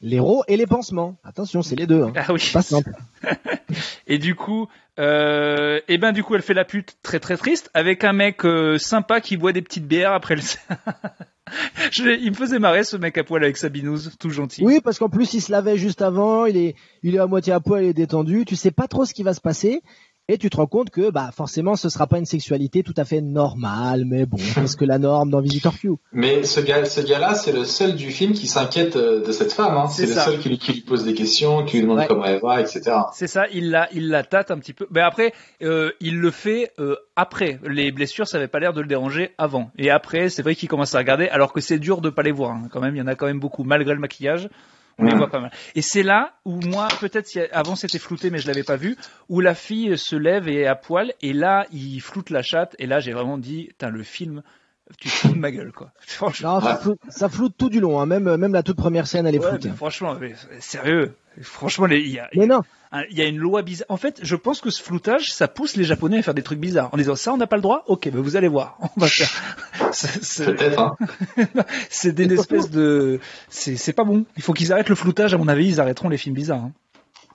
L'héros et les pansements. Attention, c'est les deux. Hein. Ah oui. Pas simple. Et du coup, euh, et ben du coup, elle fait la pute très très triste avec un mec euh, sympa qui boit des petites bières après le. Je- il me faisait marrer ce mec à poil avec sa binouse, tout gentil. Oui, parce qu'en plus il se lavait juste avant, il est, il est à moitié à poil, il est détendu. Tu sais pas trop ce qui va se passer. Et tu te rends compte que, bah, forcément, ce sera pas une sexualité tout à fait normale, mais bon, qu'est-ce que la norme dans Visitor Q Mais ce gars, ce gars-là, c'est le seul du film qui s'inquiète euh, de cette femme. Hein. C'est C'est le ça. seul qui lui, qui lui pose des questions, qui lui demande Ouais. comment elle va, etc. C'est ça, il la, il la tâte un petit peu. Mais après, euh, il le fait euh, après. Les blessures, ça avait pas l'air de le déranger avant. Et après, c'est vrai qu'il commence à regarder, alors que c'est dur de pas les voir. hein. Quand même, il y en a quand même beaucoup, malgré le maquillage. On les voit pas mal. Et c'est là où moi, peut-être, avant c'était flouté, mais je l'avais pas vu, où la fille se lève et est à poil, et là, il floute la chatte, et là, j'ai vraiment dit, le film, tu te fous de ma gueule, quoi. Franchement. Non, ça, floute, ça floute tout du long, hein. même, même la toute première scène, elle est Ouais, floutée. mais franchement, mais, sérieux. Franchement, il y a, Mais non, Hein, Il y a une loi bizarre. En fait, je pense que ce floutage, ça pousse les Japonais à faire des trucs bizarres. En disant ça, on n'a pas le droit? Ok, ben vous allez voir. On va faire. C'est- C'est Peut-être. Hein. c'est des espèces de. C'est c'est pas bon. Il faut qu'ils arrêtent le floutage. À mon avis, ils arrêteront les films bizarres. hein.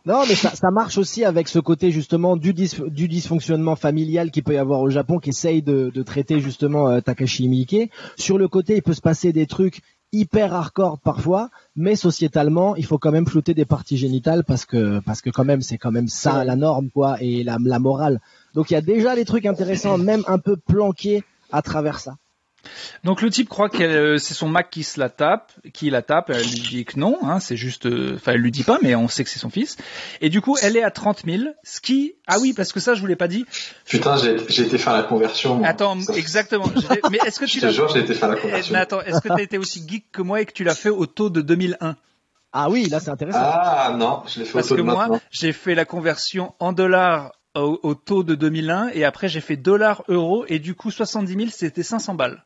Non, mais ça, ça marche aussi avec ce côté justement du, dis- du dysfonctionnement familial qu'il peut y avoir au Japon, qui essaye de, de traiter justement euh, Takashi Miike. Sur le côté, il peut se passer des trucs hyper hardcore parfois, mais sociétalement, il faut quand même flouter des parties génitales parce que parce que quand même c'est quand même ça la norme quoi et la, la morale. Donc il y a déjà des trucs intéressants, même un peu planqués à travers ça. Donc le type croit que euh, c'est son Mac qui se la tape, qui la tape. Elle lui dit que non. Hein, c'est juste. euh, Enfin, elle lui dit pas, mais on sait que c'est son fils. Et du coup, elle est à 30 000. Ce qui. Ah oui, parce que ça, je vous l'ai pas dit. Putain, j'ai été faire la conversion. moi. Attends, Ça- exactement. Mais est-ce que tu Je te l'as jure, j'ai été faire la Eh, conversion. mais attends, est-ce que tu as été aussi geek que moi et que tu l'as fait au taux de 2001 Ah oui, là c'est intéressant. Ah non, je l'ai fait Parce au que taux de moi, j'ai fait la conversion en dollars au, au taux de 2001 et après j'ai fait dollars euros et du coup 70 000 c'était 500 balles.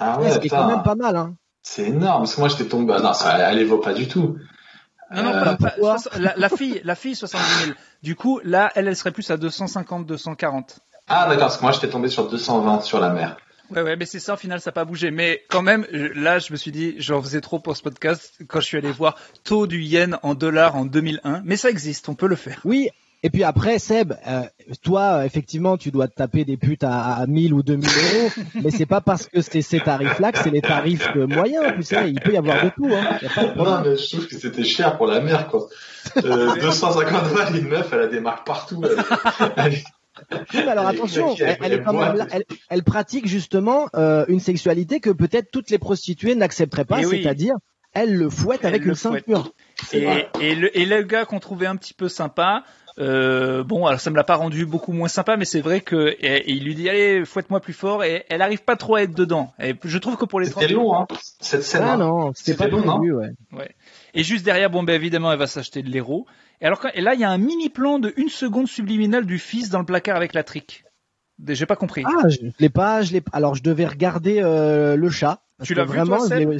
Ah Ouais, ouais, ce qui est quand même pas mal. Hein. c'est énorme. Parce que moi, j'étais tombé. Ah, non, ça, elle les vaut pas du tout. Non, non, Euh, pas- pas- la, la fille, la fille 70 000. Du coup, là, elle, elle serait plus à 250, 240. Ah d'accord, parce que moi, j'étais tombé sur 220 sur la mer. Ouais, ouais, mais c'est ça, au final, ça n'a pas bougé. Mais quand même, je- là, je me suis dit, j'en faisais trop pour ce podcast quand je suis allé voir taux du yen en dollars en 2001. Mais ça existe, on peut le faire. Oui. Et puis après, Seb, euh, toi, euh, effectivement, tu dois te taper des putes à, à 1000 ou 2000 euros, mais c'est pas parce que c'est ces tarifs-là que c'est les tarifs moyens, tu sais, il peut y avoir de tout, hein. Y a pas de Non, mais je trouve que c'était cher pour la mer, quoi. Euh, 250 balles, une meuf, elle a des marques partout. Elle, elle- Oui, mais alors attention, elle, elle est quand même là, elle, elle pratique justement euh, une sexualité que peut-être toutes les prostituées n'accepteraient pas, Eh oui. c'est-à-dire elle le fouette Elle avec le une fouette. ceinture. Et, et le, et le gars qu'on trouvait un petit peu sympa, euh, bon, alors ça me l'a pas rendu beaucoup moins sympa, mais c'est vrai que et- et il lui dit allez fouette-moi plus fort et elle arrive pas trop à être dedans. Et je trouve que pour les C'était 30 long, hein, cette scène. Ah hein. non, c'était C'était pas long, non prévu, ouais. Et juste derrière, bon ben évidemment, elle va s'acheter de l'héros. Et alors quand- et là, il y a un mini plan de une seconde subliminale du fils dans le placard avec la trique. J'ai pas compris. Ah, je l'ai pas, je l'ai. Alors je devais regarder euh, le chat. Tu l'as vu, vraiment, toi, je l'ai-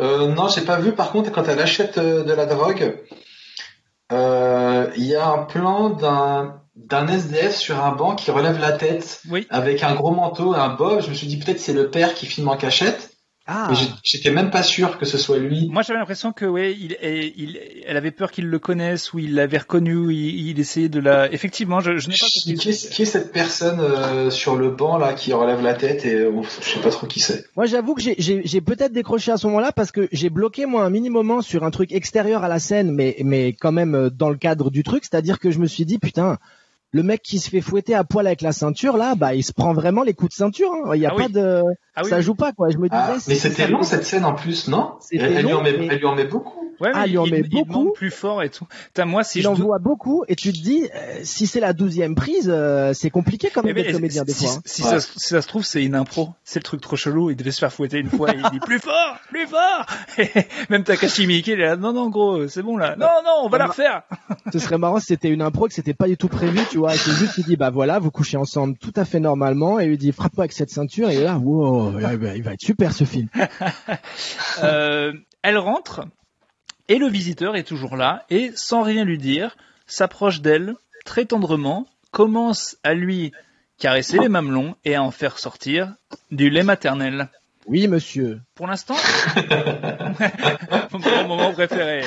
Euh, non, j'ai pas vu. Par contre, quand elle achète euh, de la drogue, il y a un plan d'un d'un SDF sur un banc qui relève la tête Oui. avec un gros manteau, un bob. Je me suis dit peut-être c'est le père qui filme en cachette, Ah, j'étais même pas sûr que ce soit lui. Moi, j'avais l'impression que ouais, il, il, elle avait peur qu'il le connaisse ou il l'avait reconnu, ou il, il essayait de la. Effectivement, je, je n'ai pas Qui, est, qui est cette personne euh, sur le banc là qui relève la tête et euh, je sais pas trop qui c'est. Moi, j'avoue que j'ai- j'ai j'ai peut-être décroché à ce moment-là parce que j'ai bloqué moi un mini moment sur un truc extérieur à la scène, mais mais quand même euh, dans le cadre du truc, c'est-à-dire que je me suis dit putain, le mec qui se fait fouetter à poil avec la ceinture là, bah il se prend vraiment les coups de ceinture. hein. Il y a Ah pas oui. de, Ah oui, ça oui. joue pas quoi. Je me disais. Ah, si mais c'était long cette scène en plus, non? C'était elle, elle lui en long, met, mais- elle lui en met beaucoup. Ouais, Ah, il en met il, il beaucoup. monte plus fort et tout. Putain, moi, si il je en voit beaucoup et tu te dis euh, si c'est la douzième prise, euh, c'est compliqué quand Eh même ben, d'être comédien des si, fois. hein. si Ouais. ça, si ça se trouve, c'est une impro. C'est le truc trop chelou. Il devait se faire fouetter une fois et il dit plus fort, plus fort. Et même Takashi Miike, il est là, non, non, gros, c'est bon là. Non, non, on va la refaire. Ce serait marrant si c'était une impro que c'était pas du tout prévu, tu vois. Et c'est juste il dit bah voilà, vous couchez ensemble tout à fait normalement et il dit frappe pas avec cette ceinture et là wow, il va- il va être super ce film. Euh, elle rentre et le visiteur est toujours là et sans rien lui dire, s'approche d'elle très tendrement, commence à lui caresser les mamelons et à en faire sortir du lait maternel. Oui, monsieur. Pour l'instant, mon moment préféré.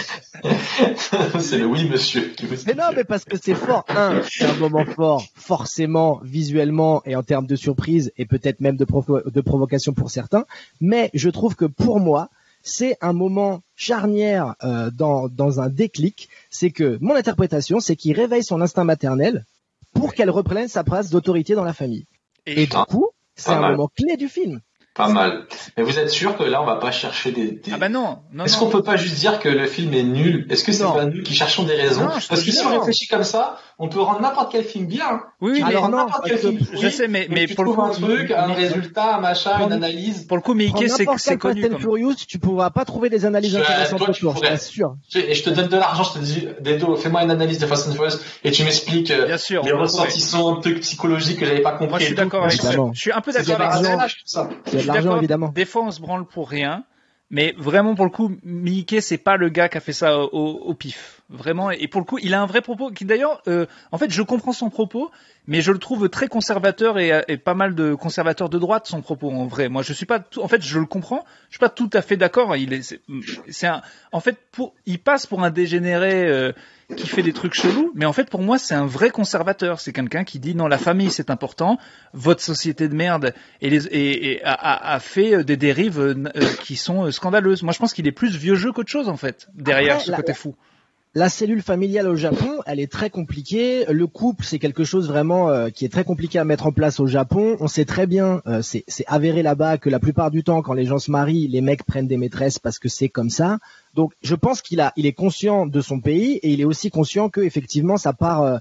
c'est le oui, monsieur. Qui vous Mais non, mais parce que c'est fort. Un, c'est un moment fort, forcément, visuellement et en termes de surprise et peut-être même de, provo- de provocation pour certains. Mais je trouve que pour moi, c'est un moment charnière euh, dans, dans un déclic. C'est que mon interprétation, c'est qu'il réveille son instinct maternel pour qu'elle reprenne sa place d'autorité dans la famille. Et, Et du coup, c'est Pas un mal. moment clé du film. Pas mal. Mais vous êtes sûr que là, on va pas chercher des... des- ah bah non, non, Est-ce qu'on peut pas juste dire que le film est nul? Est-ce que c'est pas nous qui cherchons des raisons? Non, Parce que si on réfléchit comme ça, on peut rendre n'importe quel film bien. Oui, oui, mais Alors rends non, n'importe quel film je sais, mais, mais mais tu pour le trouves coup, un truc, un mais- résultat, un machin, une analyse. pour le coup, Mickey, c'est c'est connu. Comme... Furious, tu pourras pas trouver des analyses Je- intéressantes toi, tu autour, je pourrais. t'assure. Et je te donne de l'argent, je te dis, Dedo, fais-moi une analyse de Fast and Furious et tu m'expliques euh, sûr. les ressentissants, trucs psychologiques que j'avais pas compris. Moi, je suis d'accord avec ça. Je suis un peu d'accord avec ça. l'argent, tout ça. Il y a Je de l'argent, évidemment. Des fois, on se branle pour rien. Mais vraiment, pour le coup, Mickey, c'est pas le gars qui a fait ça au, au pif. Vraiment. Et pour le coup, il a un vrai propos qui, d'ailleurs, euh, en fait, je comprends son propos, mais je le trouve très conservateur et, et pas mal de conservateurs de droite, son propos, en vrai. Moi, je suis pas, tout- en fait, je le comprends. Je suis pas tout à fait d'accord. Il est, c'est- un, en fait, pour, il passe pour un dégénéré, euh, qui fait des trucs chelous, mais en fait pour moi c'est un vrai conservateur. C'est quelqu'un qui dit non la famille c'est important, votre société de merde et, les, et, et a, fait euh, des dérives euh, euh, qui sont euh, scandaleuses. Moi je pense qu'il est plus vieux jeu qu'autre chose en fait derrière Après, ce la- côté fou. La cellule familiale au Japon, elle est très compliquée. Le couple, c'est quelque chose vraiment euh, qui est très compliqué à mettre en place au Japon. On sait très bien, euh, c'est avéré là-bas que la plupart du temps, quand les gens se marient, les mecs prennent des maîtresses parce que c'est comme ça. Donc, je pense qu'il a, il est conscient de son pays et il est aussi conscient que effectivement, ça part euh,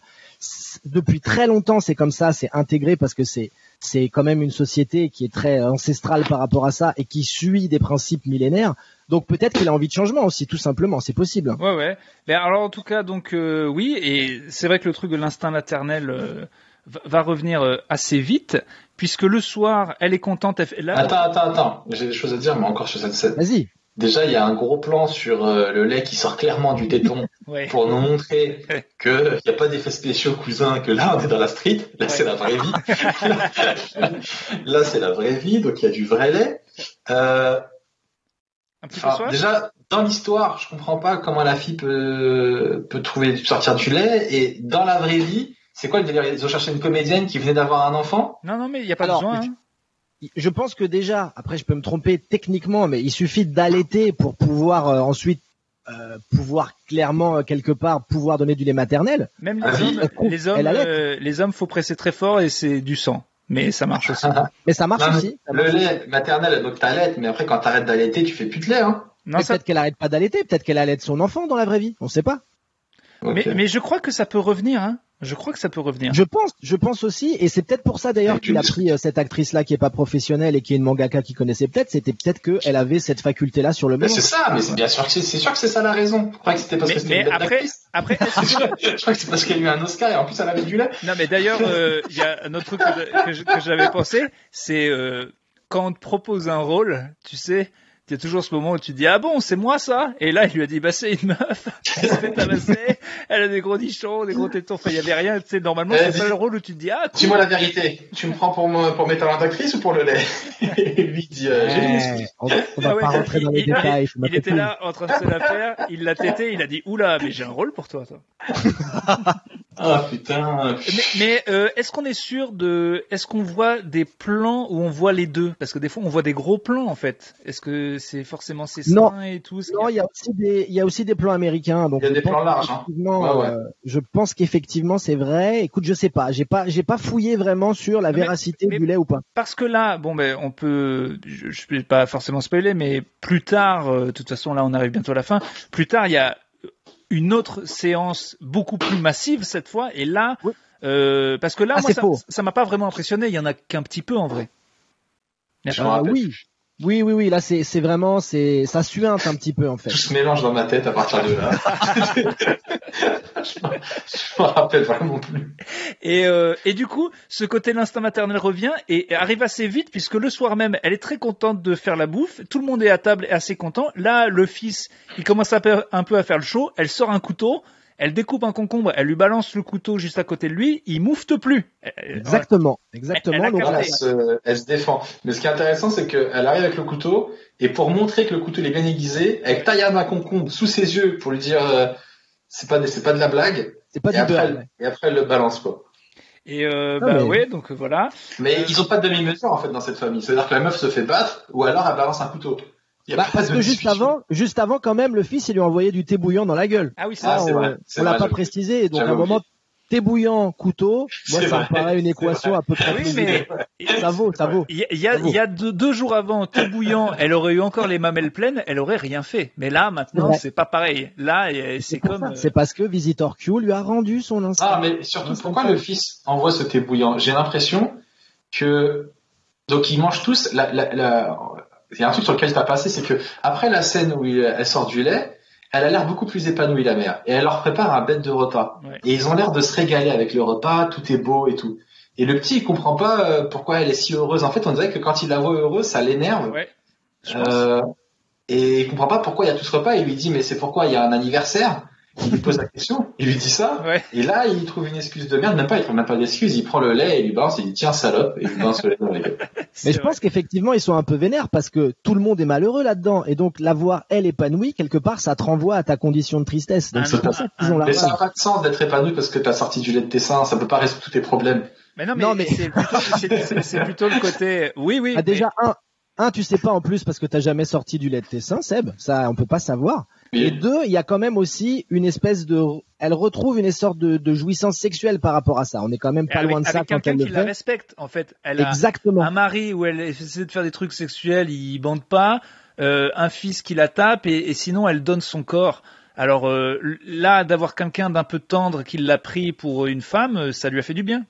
depuis très longtemps. C'est comme ça, c'est intégré parce que c'est c'est quand même une société qui est très ancestrale par rapport à ça et qui suit des principes millénaires. Donc peut-être qu'il a envie de changement aussi, tout simplement. C'est possible. Ouais ouais. Mais alors en tout cas donc euh, oui et c'est vrai que le truc de l'instinct maternel euh, va- revenir euh, assez vite puisque le soir elle est contente. Elle là, Attends, attends, attends. J'ai des choses à dire, mais encore sur cette scène. Vas-y. Déjà, il y a un gros plan sur euh, le lait qui sort clairement du téton ouais. pour nous montrer que il n'y a pas d'effets spéciaux, cousin, que là, on est dans la street. Là, c'est la vraie vie. là, c'est la vraie vie, donc il y a du vrai lait. Euh, Un petit peu enfin, soir. déjà, dans l'histoire, je comprends pas comment la fille peut, peut trouver sortir du lait. Et dans la vraie vie, c'est quoi le délire? Ils ont cherché une comédienne qui venait d'avoir un enfant? Non non mais il y a pas Alors, besoin. hein. Je pense que déjà, après je peux me tromper techniquement, mais il suffit d'allaiter pour pouvoir euh, ensuite euh, pouvoir clairement euh, quelque part pouvoir donner du lait maternel. Même Ah les oui, hommes, les hommes, euh, les hommes, faut presser très fort et c'est du sang. Mais ça marche aussi. Mais ça marche Non, mais aussi. ça Le marche aussi. lait maternel, donc t'allaites, mais après, quand t'arrêtes d'allaiter, tu fais plus de lait, hein Non, Mais ça, Peut-être qu'elle arrête pas d'allaiter, peut-être qu'elle allaite son enfant dans la vraie vie. On sait pas. mais, mais je crois que ça peut revenir. Hein. Je crois que ça peut revenir. Je pense, je pense aussi, et c'est peut-être pour ça d'ailleurs qu'il a pris euh, cette actrice-là qui est pas professionnelle et qui est une mangaka qu'il connaissait peut-être. C'était peut-être qu'elle avait cette faculté-là sur le Mais moment. c'est ça, mais c'est bien sûr que c'est, c'est sûr que c'est ça la raison. Je crois que c'était parce Mais, que c'était mais une belle après, actrice. après, je crois que c'est parce qu'elle a eu un Oscar et en plus elle avait du lait. non, mais d'ailleurs, euh, il y a un autre truc que j'avais pensé, c'est euh, quand on te propose un rôle, tu sais. Il y a toujours ce moment où tu te dis ah bon c'est moi ça? Et là il lui a dit bah c'est une meuf elle se fait tabasser elle a des gros nichons des gros tétons enfin il y avait rien tu sais normalement Eh, c'est dis- pas le rôle où tu te dis ah cool. Dis-moi la vérité. Tu me prends pour pour mes talents d'actrice ou pour le lait? Et lui dit, euh. Ouais, on, on va Ah ouais, pas rentrer dans les il- il- détails. Il était là en train de se la faire, il l'a tété, il a dit oula, mais j'ai un rôle pour toi. toi. Ah putain. Mais, mais, euh, est-ce qu'on est sûr de, est-ce qu'on voit des plans où on voit les deux? Parce que des fois on voit des gros plans en fait. Est-ce que c'est forcément ces seins et tout? Ce Non, il y a aussi des, il y a aussi des plans américains. Donc Il y a je des pense plans larges, hein. qu'effectivement, Ouais, ouais. euh, je pense qu'effectivement c'est vrai. Écoute, je sais pas, j'ai pas, j'ai pas fouillé vraiment sur la Mais- véracité mais- du lait ou pas. Parce que là, bon ben, on peut, je, je vais pas forcément spoiler, mais plus tard, euh, de toute façon là, on arrive bientôt à la fin. Plus tard, il y a une autre séance beaucoup plus massive cette fois, et là, Oui. euh, parce que là, Ah, moi, ça, m'a pas vraiment impressionné. Il y en a qu'un petit peu en vrai. Il y a Je pas- me rappelle. oui, oui, oui, oui. Là, c'est, c'est vraiment, c'est, ça suinte un petit peu en fait. Tout se mélange dans ma tête à partir de là. je, me, rappelle vraiment plus. Et, euh, et du coup, ce côté l'instinct maternel revient et arrive assez vite puisque le soir même, elle est très contente de faire la bouffe. Tout le monde est à table et assez content. Là, le fils, il commence un peu, un peu à faire le show. Elle sort un couteau. Elle découpe un concombre, elle lui balance le couteau juste à côté de lui, il moufte plus. Exactement, exactement. Elle Donc. Voilà, elle, se, elle se défend. Mais ce qui est intéressant, c'est qu'elle arrive avec le couteau, et pour montrer que le couteau est bien aiguisé, elle taille un concombre sous ses yeux pour lui dire euh, c'est pas, c'est pas de la blague, c'est pas et du après, elle, et après elle le balance quoi. Et euh, Ah, bah mais- ouais, donc euh, voilà. Mais Euh, ils ont pas de demi-mesure en fait dans cette famille. C'est-à-dire que la meuf se fait battre, ou alors elle balance un couteau. Bah, parce que juste avant, juste avant quand même, le fils il lui a envoyé du thé bouillant dans la gueule. Ah oui, c'est Ah, Ça, c'est on, on l'a pas précisé. Donc à un moment, thé bouillant, couteau. Moi, ça me paraît une équation à peu près. Oui, plausible. mais Ça vaut, ça vaut. il y a, il y deux, deux jours avant, thé bouillant, elle aurait eu encore les mamelles pleines, elle aurait rien fait. Mais là, maintenant, Ouais. c'est pas pareil. Là, c'est comme. euh, C'est parce que Visitor Q lui a rendu son instinct. Ah, mais surtout, pourquoi le fils envoie ce thé bouillant J'ai l'impression que donc ils mangent tous. La, la, la... Il y a un truc sur lequel t'as passé, c'est que après la scène où il- elle sort du lait, elle a l'air beaucoup plus épanouie la mère, et elle leur prépare un bête de repas. Ouais. Et ils ont l'air de se régaler avec le repas, tout est beau et tout. Et le petit, il comprend pas euh, pourquoi elle est si heureuse. En fait, on dirait que quand il la voit heureuse, ça l'énerve. Ouais. Je. Euh, et il comprend pas pourquoi il y a tout ce repas. Il lui dit, mais c'est pourquoi il y a un anniversaire. Il lui pose la question. Il lui dit ça. Ouais. Et là, il trouve une excuse de merde. Même pas, il trouve même pas d'excuse. Il prend le lait et il lui balance. Il dit, tiens, salope. Et il lui balance le lait dans la gueule. Mais je vrai. pense qu'effectivement, ils sont un peu vénères parce que tout le monde est malheureux là-dedans. Et donc, la voir, elle, épanouie, quelque part, ça te renvoie à ta condition de tristesse. Donc, Un c'est pour autre- ça qu'ils ont la Mais ça n'a pas de sens d'être épanoui parce que t'as sorti du lait de tes seins. Ça peut pas résoudre tous tes problèmes. Mais non, mais, Non, mais- c'est plutôt, c'est- c'est- c'est plutôt le côté. Oui, oui. Ah, déjà, un, un, tu sais pas en plus parce que t'as jamais sorti du lait de tes seins, Seb. Ça, on peut pas savoir. Et deux, il y a quand même aussi une espèce de, elle retrouve une sorte de, de jouissance sexuelle par rapport à ça. On est quand même pas avec, loin de ça avec quand quelqu'un elle qui le la fait. respecte, en fait. Elle a Exactement. un mari où elle essaie de faire des trucs sexuels, il bande pas. euh, un fils qui la tape et, et sinon elle donne son corps. Alors euh, là, d'avoir quelqu'un d'un peu tendre qui l'a pris pour une femme, euh, ça lui a fait du bien.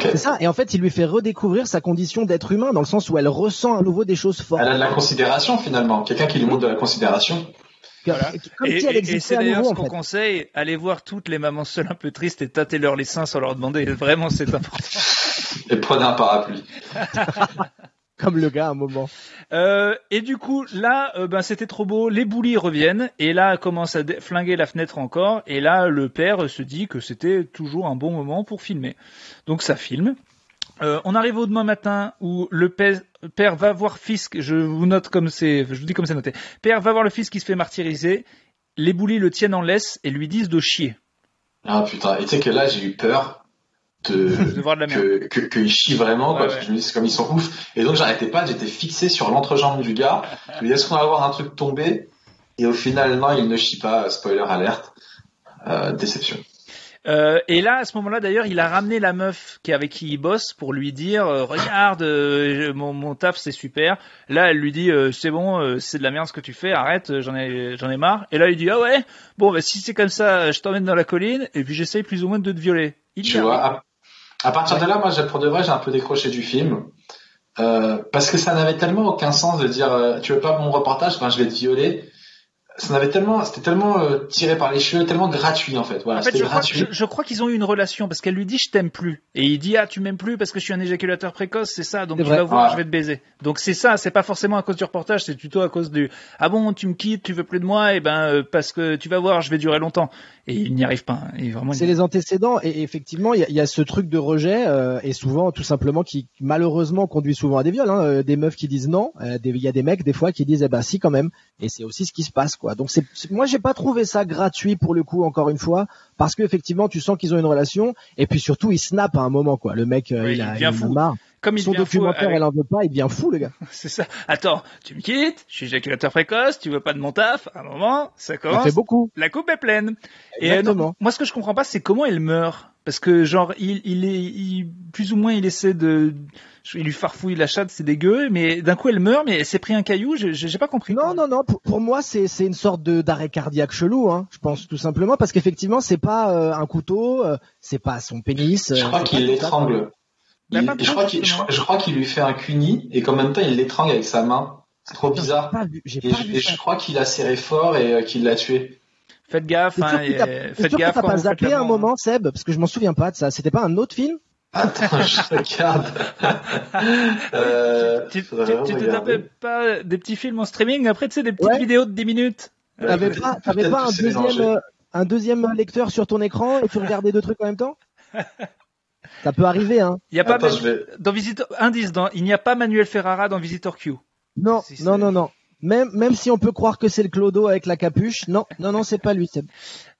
C'est ça. Et en fait, il lui fait redécouvrir sa condition d'être humain dans le sens où elle ressent à nouveau des choses fortes. Elle a de la considération finalement. Quelqu'un qui lui montre de la considération. Voilà. Comme Et, si elle et- et existait c'est d'ailleurs ce en qu'on fait. conseille, allez voir toutes les mamans seules un peu tristes et tâtez-leur les seins sans leur demander. Vraiment, c'est important. Et prenez un parapluie. Comme le gars à un moment. Euh, et du coup, là, euh, ben, c'était trop beau. Les boulis reviennent et là, commence à flinguer la fenêtre encore. Et là, le père se dit que c'était toujours un bon moment pour filmer. Donc, ça filme. Euh, on arrive au demain matin où le père, va voir fils. Je vous note comme c'est, je vous dis comme c'est noté. Père va voir le fils qui se fait martyriser. Les boulis le tiennent en laisse et lui disent de chier, Ah putain. Et tu sais que là, j'ai eu peur de, de voir de la merde. que, chient vraiment, quoi, Ouais, parce que je me dis, c'est comme ils sont ouf. Et donc, j'arrêtais pas, j'étais fixé sur l'entrejambe du gars. Je me dis, est-ce qu'on va voir un truc tomber? Et au final, non, il ne chie pas, spoiler alerte. Euh, déception. Euh, et là, à ce moment-là, d'ailleurs, il a ramené la meuf qui avec qui il bosse pour lui dire euh, regarde, euh, mon, mon taf c'est super. Là, elle lui dit euh, c'est bon, euh, c'est de la merde ce que tu fais, arrête, euh, j'en ai j'en ai marre. Et là, il dit ah ouais, bon bah si c'est comme ça, je t'emmène dans la colline et puis j'essaye plus ou moins de te violer. Il Tu vois, à, à partir de là, moi, pour de vrai, j'ai un peu décroché du film. Euh, parce que ça n'avait tellement aucun sens de dire, euh, tu veux pas mon reportage, ben, je vais te violer. Ça n'avait tellement, c'était tellement euh, tiré par les cheveux, tellement gratuit, en fait. Voilà, En fait, je crois, gratuit. je, je crois qu'ils ont eu une relation parce qu'elle lui dit je t'aime plus et il dit ah tu m'aimes plus parce que je suis un éjaculateur précoce c'est ça donc tu vrai. vas voir Ouais. je vais te baiser donc c'est ça c'est pas forcément à cause du reportage c'est plutôt à cause du ah bon tu me quittes tu veux plus de moi? Et ben euh, parce que tu vas voir je vais durer longtemps et il n'y arrive pas hein. vraiment C'est il- les antécédents et effectivement il y a, il y a ce truc de rejet euh, et souvent tout simplement qui malheureusement conduit souvent à des viols. Hein, des meufs qui disent non, euh, des- il y a des mecs des fois qui disent eh ben si quand même et c'est aussi ce qui se passe quoi. Donc c'est moi j'ai pas trouvé ça gratuit pour le coup encore une fois parce que effectivement tu sens qu'ils ont une relation et puis surtout il snap à un moment quoi. Le mec euh, Oui, il, a, il en a fou. marre. comme il Son documentaire avec- elle en veut pas, il devient fou le gars. c'est ça attends tu me quittes je suis éjaculateur précoce tu veux pas de mon taf à un moment ça Ça commence fait beaucoup. la coupe est pleine. Et euh, Exactement. non, moi, ce que je comprends pas, c'est comment elle meurt. Parce que genre, il, il est, il- plus ou moins, il essaie de, il lui farfouille la chatte, c'est dégueu. Mais d'un coup, elle meurt, mais elle s'est pris un caillou. J'ai j'ai pas compris. Non, non, non. Pour, pour moi, c'est c'est une sorte de d'arrêt cardiaque chelou, hein. Je pense tout simplement parce qu'effectivement, c'est pas euh, un couteau, euh, c'est pas son pénis. Je euh, crois c'est qu'il l'étrangle. Je crois qu'il, je, justement. crois- je crois qu'il lui fait un cuni et qu'en même temps il l'étrangle avec sa main. C'est trop bizarre. pas vu. J'ai Et, pas je, vu et ça. je crois qu'il a serré fort et euh, qu'il l'a tué. Faites gaffe, hein, et- faites sûr que gaffe t'as quand pas zappé un moment, Seb, parce que je m'en souviens pas de ça. C'était pas un autre film Attends, je regarde. euh, Tu, tu, tu te regarder. tapais pas des petits films en streaming après, tu sais, des petites Ouais. vidéos de 10 minutes. T'avais peut-être- pas, t'avais peut-être pas un deuxième, euh, un deuxième lecteur sur ton écran et tu regardais deux trucs en même temps Ça peut arriver, hein. Il y a pas Attends, vais- dans Visitor indice dans il n'y a pas Manuel Ferrara dans Visitor Q. Non, Si, non, non, non. Même, même si on peut croire que c'est le Clodo avec la capuche, non, non, non, c'est pas lui. c'est-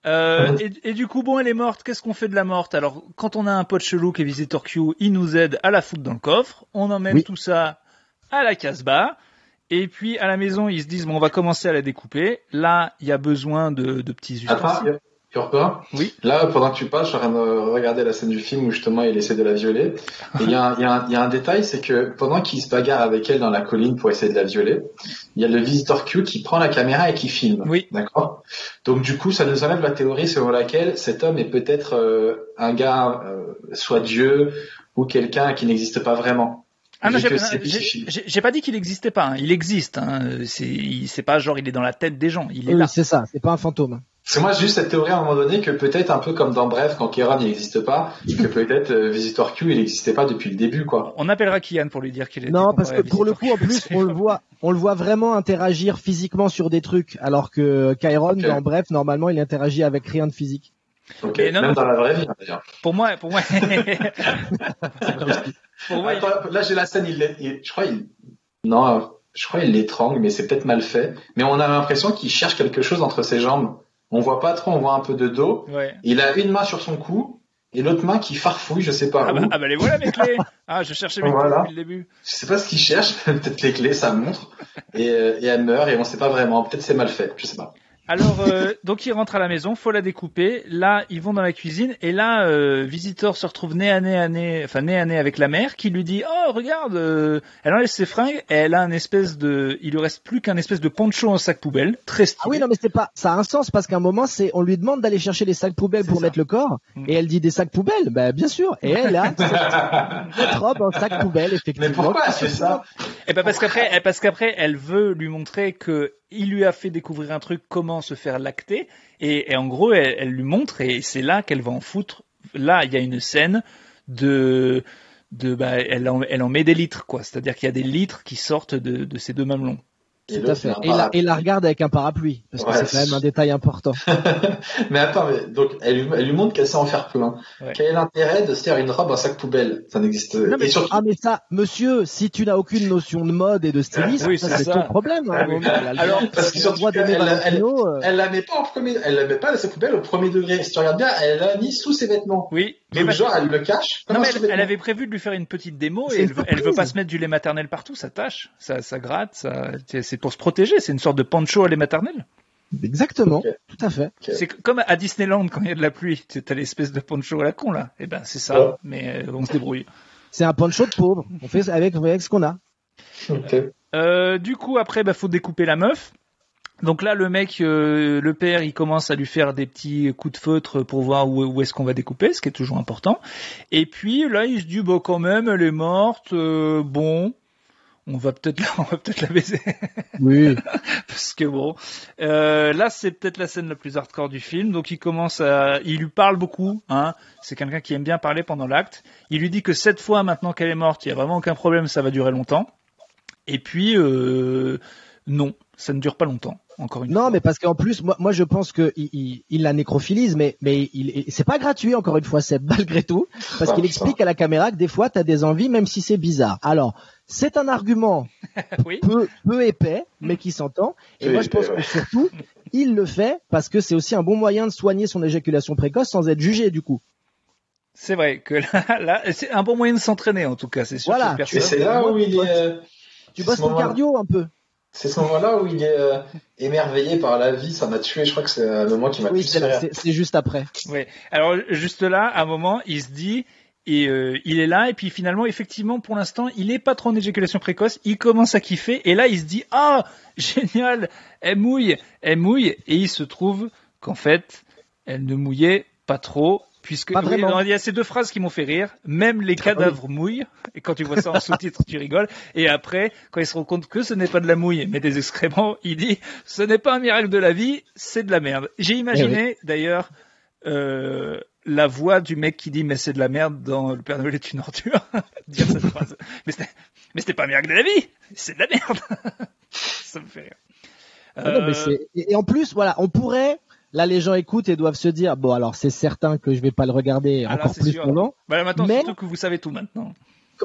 Euh, et, et du coup, bon, elle est morte. Qu'est-ce qu'on fait de la morte? Alors, quand on a un pote chelou qui est Visitor Q, il nous aide à la foutre dans le coffre. On emmène Oui. tout ça à la Casbah. Et puis, à la maison, ils se disent, bon, on va commencer à la découper. Là, il y a besoin de, de petits Attends, ustensiles. Oui. Là, pendant que tu parles, je suis en train de regarder la scène du film où justement il essaie de la violer. Et y, y, il y a un détail, c'est que pendant qu'il se bagarre avec elle dans la colline pour essayer de la violer, il y a le visiteur Q qui prend la caméra et qui filme. Oui. D'accord? Donc du coup, ça nous enlève la théorie selon laquelle cet homme est peut-être euh, un gars, euh, soit Dieu, ou quelqu'un qui n'existe pas vraiment. Ah non, j'ai c'est pas dit qu'il n'existait pas. hein. Il existe. Hein. C'est il- c'est pas genre il est dans la tête des gens. Il est Oui, là. c'est ça, c'est pas un fantôme. Parce que moi, j'ai juste cette théorie à un moment donné que peut-être un peu comme dans Bref, quand Kéron n'existe pas, que peut-être euh, Visitor Q, il n'existait pas depuis le début, quoi. On appellera Kian pour lui dire qu'il est. Non, parce que pour le coup, en plus, on le voit, on le voit vraiment interagir physiquement sur des trucs, alors que Kyron, dans Bref, normalement, il interagit avec rien de physique. Non, Même dans la vraie vie, hein, d'ailleurs. Pour moi, pour moi, pour moi, il- Attends, là, j'ai la scène, il, il- je crois, il, non, je crois, il l'étrangle, mais c'est peut-être mal fait. Mais on a l'impression qu'il cherche quelque chose entre ses jambes. On voit pas trop, on voit un peu de dos. ouais. Il a une main sur son cou et l'autre main qui farfouille, je sais pas Ah où. bah, ah bah les voilà mes clés. Ah, je cherchais mes clés depuis le début. Je sais pas ce qu'il cherche, peut-être les clés, ça montre. Et, euh, et elle meurt et on sait pas vraiment. Peut-être c'est mal fait, je sais pas. Alors, euh, donc il rentre à la maison, faut la découper. Là, ils vont dans la cuisine et là, euh, Visitor se retrouve nez à nez à nez, enfin nez à nez avec la mère, qui lui dit "Oh, regarde, euh, elle enlève ses fringues, et elle a un espèce de, il lui reste plus qu'un espèce de poncho en sac poubelle, très stylé." Ah oui, non, mais c'est pas, ça a un sens parce qu'à un moment, c'est, on lui demande d'aller chercher les sacs poubelles C'est pour ça. mettre le corps, Mm. et elle dit des sacs poubelles, bah bien sûr, et elle a cette, robe en sac poubelle, effectivement. Mais pourquoi fait ça Et ben parce qu'après, eh, parce qu'après, elle veut lui montrer que il lui a fait découvrir un truc, comment se faire lacter, et, en gros, elle, elle lui montre, et c'est là qu'elle va en foutre. Là, il y a une scène de, de, bah, elle en, elle en met des litres, quoi. C'est-à-dire qu'il y a des litres qui sortent de, de ces deux mamelons. Et Tout à fait. Et la, parapluie. et la regarde avec un parapluie, parce que Ouais. c'est quand même un détail important. Mais attends, mais donc elle lui, elle lui montre qu'elle sait en faire plein. Ouais. Quel est l'intérêt de se faire une robe en sac poubelle? Ça n'existe. Mais- surtout, Ah mais ça, monsieur, si tu n'as aucune notion de mode et de stylisme, Oui, ça c'est ton problème. hein. Ah oui. Elle Alors, parce que elle surtout euh, elle la met pas en premier, elle la met pas dans sa poubelle au premier degré. Si tu regardes bien, elle l'a mis sous ses vêtements. Oui, mais Donc bah- genre, elle le cache. non, mais elle, elle avait prévu de lui faire une petite démo et elle, veut- elle veut pas se mettre du lait maternel partout, ça tâche, ça, ça gratte, ça, c'est pour se protéger, c'est une sorte de poncho à lait maternel. Exactement, tout à fait. C'est comme à Disneyland quand il y a de la pluie, tu as l'espèce de poncho à la con là. Eh ben c'est ça, Ouais. mais euh, on se débrouille. C'est un poncho de pauvre. On fait avec, avec ce qu'on a. Euh, du coup après bah faut découper la meuf. Donc là le mec, euh, le père, il commence à lui faire des petits coups de feutre pour voir où, où est-ce qu'on va découper, ce qui est toujours important. Et puis là il se dit quand même elle est morte, euh, bon. On va peut-être on va peut-être la baiser. Oui. parce que bon, euh, là c'est peut-être la scène la plus hardcore du film. Donc il commence à, il lui parle beaucoup. Hein. C'est quelqu'un qui aime bien parler pendant l'acte. Il lui dit que cette fois maintenant qu'elle est morte, il y a vraiment aucun problème, ça va durer longtemps. Et puis euh, non, ça ne dure pas longtemps. Encore une Non, fois. mais parce qu'en plus, moi, moi, je pense que il, il, il la nécrophilise, mais, mais il, il- c'est pas gratuit encore une fois, c'est malgré tout, parce qu'il explique à la caméra que des fois, t'as des envies, même si c'est bizarre. Alors, c'est un argument oui. peu, peu épais, mais qui s'entend. Et moi, je pense ouais. que surtout, il le fait parce que c'est aussi un bon moyen de soigner son éjaculation précoce sans être jugé du coup. C'est vrai que là, là c'est un bon moyen de s'entraîner en tout cas. C'est sûr. Voilà. c'est là où il est. euh, Tu bosses ce ton cardio un peu. C'est ce moment-là où il est euh, émerveillé par la vie, ça m'a tué. Je crois que c'est un moment qui m'a Oui, c'est, juste après. Ouais. Alors juste là, à un moment, il se dit et euh, il est là et puis finalement, effectivement, pour l'instant, il est pas trop en éjaculation précoce. Il commence à kiffer et là, il se dit ah génial, elle mouille, elle mouille et il se trouve qu'en fait, elle ne mouillait pas trop. Puisque Pas oui, vraiment. non, il y a ces deux phrases qui m'ont fait rire. Même les cadavres mouillent. Et quand tu vois ça en sous-titre, tu rigoles. Et après, quand il se rend compte que ce n'est pas de la mouille, mais des excréments, il dit ce n'est pas un miracle de la vie, c'est de la merde. J'ai imaginé d'ailleurs euh, la voix du mec qui dit mais c'est de la merde dans Le Père Noël est une ordure dire cette phrase. Mais c'était pas un miracle de la vie, c'est de la merde. ça me fait rire. Ah non, mais c'est- et, et en plus, voilà, on pourrait là les gens écoutent et doivent se dire bon alors c'est certain que je vais pas le regarder Ah, là, encore c'est plus sûr. maintenant, Mais- surtout que vous savez tout maintenant.